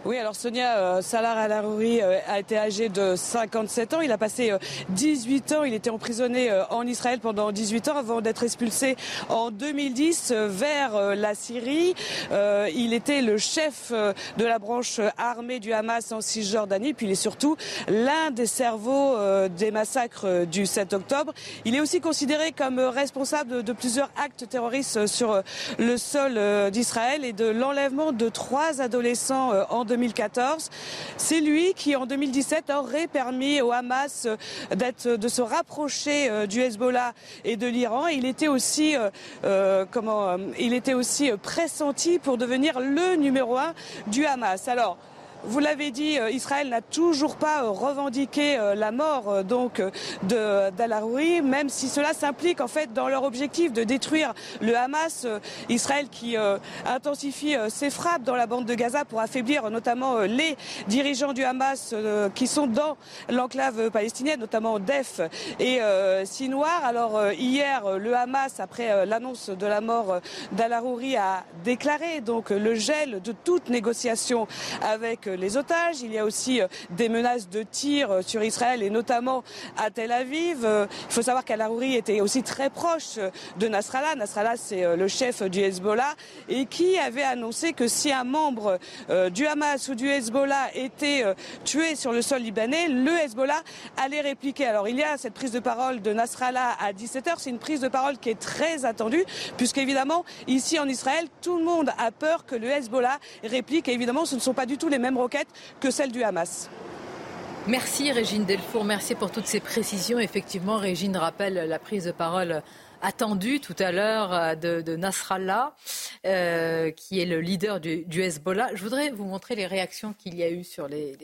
Oui, alors Sonia euh, Salar Alarouri euh, a été âgé de 57 ans. Il a passé 18 euh, ans. Il était emprisonné en Israël pendant 18 ans avant d'être expulsé en 2010 vers la Syrie. Il était le chef de la branche armée du Hamas en Cisjordanie. Puis il est surtout l'un des cerveaux des massacres du 7 octobre. Il est aussi considéré comme responsable de plusieurs actes terroristes sur le sol d'Israël et de l'enlèvement de trois adolescents en 2014. C'est lui qui, en 2017, aurait permis au Hamas euh, de se rapprocher euh, du Hezbollah et de l'Iran. Il était aussi, euh, comment, il était aussi pressenti pour devenir le numéro un du Hamas. Alors, vous l'avez dit, euh, Israël n'a toujours pas euh, revendiqué euh, la mort donc même si cela s'implique en fait dans leur objectif de détruire le Hamas. Israël qui intensifie ses frappes dans la bande de Gaza pour affaiblir notamment les dirigeants du Hamas qui sont dans l'enclave palestinienne, notamment Def et Sinoir. Alors hier, le Hamas, après l'annonce de la mort d'Al-Arouri, a déclaré donc le gel de toute négociation avec les otages. Il y a aussi euh, des menaces de tir euh, sur Israël et notamment à Tel Aviv. Euh, il faut savoir qu'Al-Arouri était aussi très proche de Nasrallah. Nasrallah, c'est le chef du Hezbollah et qui avait annoncé que si un membre du Hamas ou du Hezbollah était tué sur le sol libanais, le Hezbollah allait répliquer. Alors il y a cette prise de parole de Nasrallah à 17h. C'est une prise de parole qui est très attendue puisqu'évidemment, ici en Israël, tout le monde a peur que le Hezbollah réplique. Et évidemment, ce ne sont pas du tout les mêmes que celle du Hamas. Merci Régine Delfour, merci pour toutes ces précisions. Effectivement, Régine rappelle la prise de parole attendue tout à l'heure euh, de, Nasrallah, euh, qui est le leader du, Hezbollah. Je voudrais vous montrer les réactions qu'il y a eu sur les,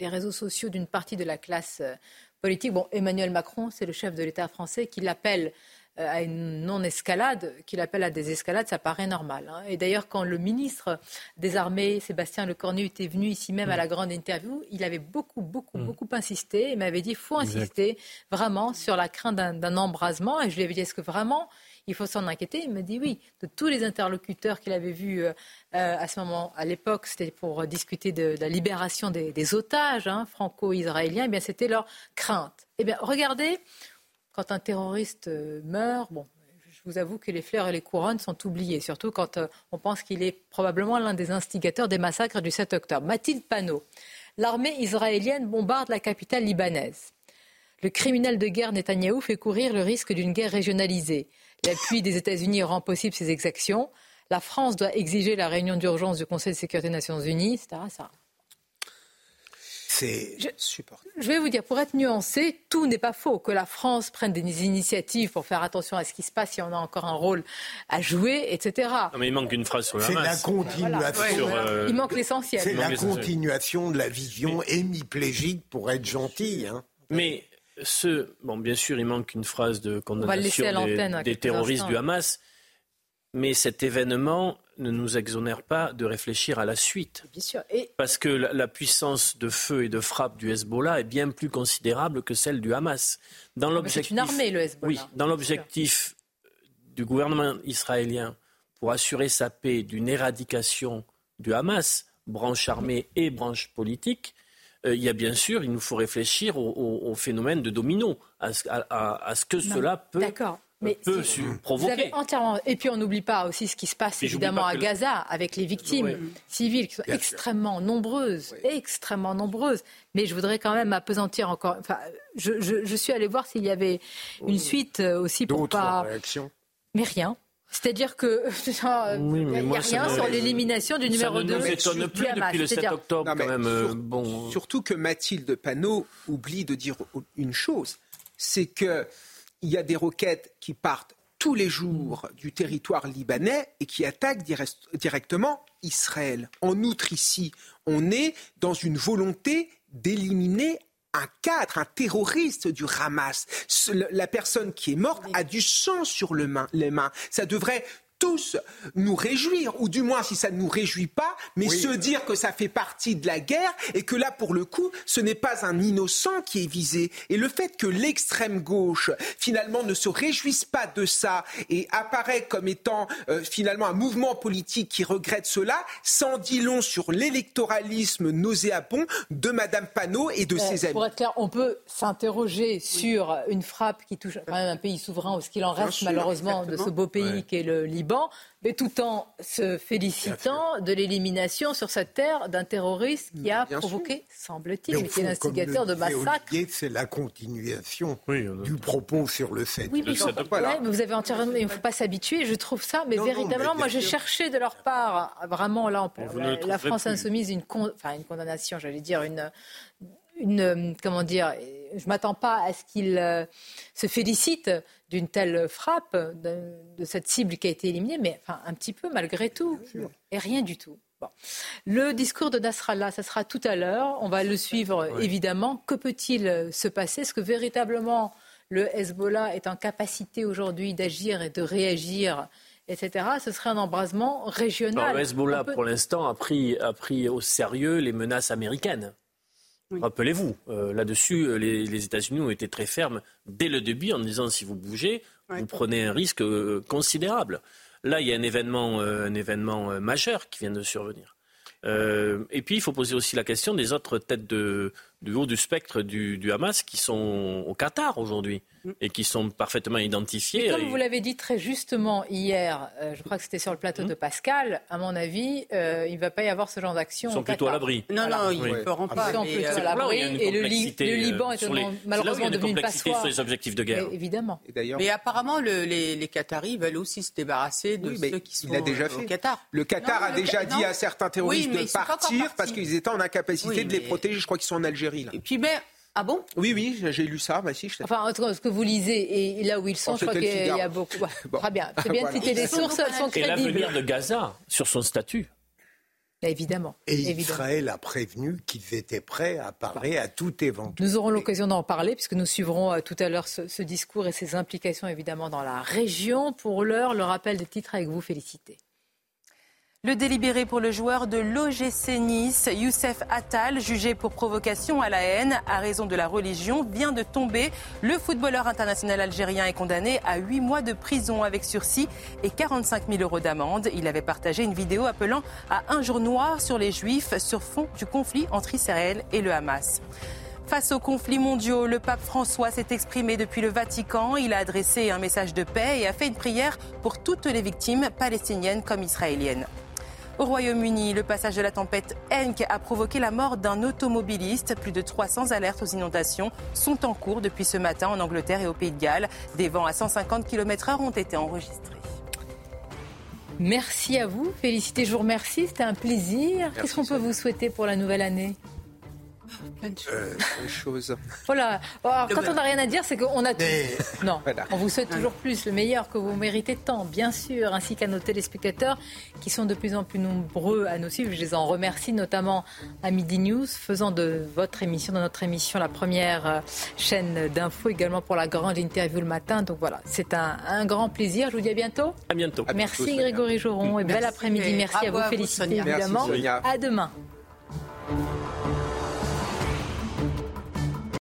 les réseaux sociaux d'une partie de la classe euh, politique. Bon, Emmanuel Macron, c'est le chef de l'État français qui l'appelle à une non-escalade, qu'il appelle à des escalades, ça paraît normal. Hein. Et d'ailleurs, quand le ministre des Armées, Sébastien Lecornu, était venu ici même à la grande interview, il avait beaucoup, beaucoup, mm. beaucoup insisté. Il m'avait dit, il faut insister vraiment sur la crainte d'un embrasement. Et je lui avais dit, est-ce que vraiment il faut s'en inquiéter? Il me dit oui. De tous les interlocuteurs qu'il avait vus euh, euh, à ce moment, à l'époque, c'était pour discuter de, la libération des, otages hein, franco-israéliens. Eh bien, c'était leur crainte. Eh bien, regardez quand un terroriste euh, meurt, bon, je vous avoue que les fleurs et les couronnes sont oubliées, surtout quand euh, on pense qu'il est probablement l'un des instigateurs des massacres du 7 octobre. Mathilde Panot, l'armée israélienne bombarde la capitale libanaise. Le criminel de guerre Netanyahou fait courir le risque d'une guerre régionalisée. L'appui des États-Unis rend possible ces exactions. La France doit exiger la réunion d'urgence du Conseil de sécurité des Nations Unies, etc. Je, je vais vous dire, pour être nuancé, tout n'est pas faux. Que la France prenne des initiatives pour faire attention à ce qui se passe, si on a encore un rôle à jouer, etc. Non, mais il manque une phrase sur C'est la continuation. Euh, il manque l'essentiel. C'est la continuation de la vision hémiplégique pour être gentil. Hein. Mais ce, bon, bien sûr, il manque une phrase de condamnation des, des terroristes du Hamas, mais cet événement ne nous exonère pas de réfléchir à la suite. Bien sûr. Parce que la, puissance de feu et de frappe du Hezbollah est bien plus considérable que celle du Hamas. Dans c'est une armée, le Hezbollah. Oui, dans l'objectif du gouvernement israélien pour assurer sa paix d'une éradication du Hamas, branche armée et branche politique, euh, il y a bien sûr, il nous faut réfléchir au, phénomène de domino, à, ce que cela peut mais peut provoquer. entièrement. Et puis on n'oublie pas aussi ce qui se passe évidemment à Gaza avec les victimes civiles qui sont extrêmement nombreuses, extrêmement nombreuses. Mais je voudrais quand même appesantir encore. Enfin, je, je, suis allé voir s'il y avait une suite euh, aussi pour pas. Réactions. Mais rien. C'est-à-dire que il n'y a rien sur l'élimination du numéro 2. Ça ne nous étonne plus depuis le 7 octobre quand même. Euh, bon. Surtout que Mathilde Panot oublie de dire une chose, c'est que il y a des roquettes qui partent tous les jours du territoire libanais et qui attaquent directement Israël. En outre, ici, on est dans une volonté d'éliminer un cadre, un terroriste du Hamas. La personne qui est morte a du sang sur les mains. Ça devrait tous nous réjouir, ou du moins si ça ne nous réjouit pas, mais se dire que ça fait partie de la guerre et que là, pour le coup, ce n'est pas un innocent qui est visé. Et le fait que l'extrême gauche, finalement, ne se réjouisse pas de ça et apparaît comme étant euh, finalement un mouvement politique qui regrette cela, sans dit long sur l'électoralisme nauséabond de Madame Panot et de euh, ses amis. Pour être clair, on peut s'interroger sur une frappe qui touche quand même un pays souverain, ou ce qu'il en reste malheureusement de ce beau pays qui est le Liban mais tout en se félicitant de l'élimination sur cette terre d'un terroriste qui a provoqué, semble-t-il, qui est l'instigateur de massacres. C'est la continuation du propos sur le fait. Oui, mais, vous avez entièrement. Il ne faut pas s'habituer, je trouve ça, mais véritablement, moi j'ai cherché de leur part, vraiment, là, la, France insoumise, une, enfin, une condamnation, j'allais dire, une une, comment dire, je ne m'attends pas à ce qu'ils euh, se félicitent d'une telle frappe, de, cette cible qui a été éliminée, mais enfin, un petit peu malgré tout, et rien du tout. Le discours de Nasrallah, ça sera tout à l'heure. On va le suivre évidemment. Que peut-il se passer? Est-ce que véritablement le Hezbollah est en capacité aujourd'hui d'agir et de réagir etc., ce serait un embrasement régional. le Hezbollah, pour l'instant, a pris, a pris au sérieux les menaces américaines. Rappelez-vous, euh, là-dessus, euh, les, États-Unis ont été très fermes dès le début en disant si vous bougez, vous prenez un risque euh, considérable. Là, il y a un événement, un événement majeur qui vient de survenir. et puis, il faut poser aussi la question des autres têtes de, du haut du spectre du, Hamas qui sont au Qatar aujourd'hui mm. et qui sont parfaitement identifiés. comme vous l'avez dit très justement hier, euh, je crois que c'était sur le plateau mm. de Pascal, à mon avis, euh, il ne va pas y avoir ce genre d'action. Ils sont plutôt à l'abri. Non, non, ils ne feront pas. Ils sont plutôt à l'abri et le, Liban est malheureusement devenu une passoire. sur les objectifs de guerre. évidemment. Mais apparemment, les, les, Qataris veulent aussi se débarrasser de ceux qui sont il a déjà fait. au Qatar. Le Qatar a déjà dit à certains terroristes de partir parce qu'ils étaient en incapacité de les protéger. Je crois qu'ils sont en Algérie. Et puis, mais ah bon? Oui, oui, j'ai lu ça. Bah, si, enfin, en tout cas, ce que vous lisez et là où ils sont, je crois qu'il y a beaucoup. Très bien. C'est bien de citer les sources, sont crédibles. Et l'avenir de Gaza sur son statut. Évidemment. Et Israël a prévenu qu'ils étaient prêts à parler à tout éventualité. Nous aurons l'occasion d'en parler puisque nous suivrons euh, tout à l'heure ce, ce, discours et ses implications évidemment dans la région. Pour l'heure, le rappel des titres avec vous, félicité. Le délibéré pour le joueur de l'OGC Nice, Youssef Attal, jugé pour provocation à la haine à raison de la religion, vient de tomber. Le footballeur international algérien est condamné à 8 mois de prison avec sursis et 45 000 euros d'amende. Il avait partagé une vidéo appelant à un jour noir sur les juifs sur fond du conflit entre Israël et le Hamas. Face aux conflits mondiaux, le pape François s'est exprimé depuis le Vatican. Il a adressé un message de paix et a fait une prière pour toutes les victimes palestiniennes comme israéliennes. Au Royaume-Uni, le passage de la tempête Henk a provoqué la mort d'un automobiliste. Plus de 300 alertes aux inondations sont en cours depuis ce matin en Angleterre et au Pays de Galles. Des vents à 150 km/h ont été enregistrés. Merci à vous. Félicité, je vous remercie. C'était un plaisir. Qu'est-ce qu'on peut vous souhaiter pour la nouvelle année? Plein de choses. Voilà. Alors, quand on n'a rien à dire, c'est qu'on a tout. Non, on vous souhaite toujours plus, le meilleur que vous méritez tant, bien sûr, ainsi qu'à nos téléspectateurs qui sont de plus en plus nombreux à nous suivre. Je les en remercie, notamment à Midi News, faisant de votre émission, de notre émission, la première euh, chaîne d'infos, également pour la grande interview le matin. Donc voilà, c'est un, grand plaisir. Je vous dis à bientôt. À bientôt. Merci Grégory Joron et bel après-midi. Merci à vous, féliciter évidemment. À demain.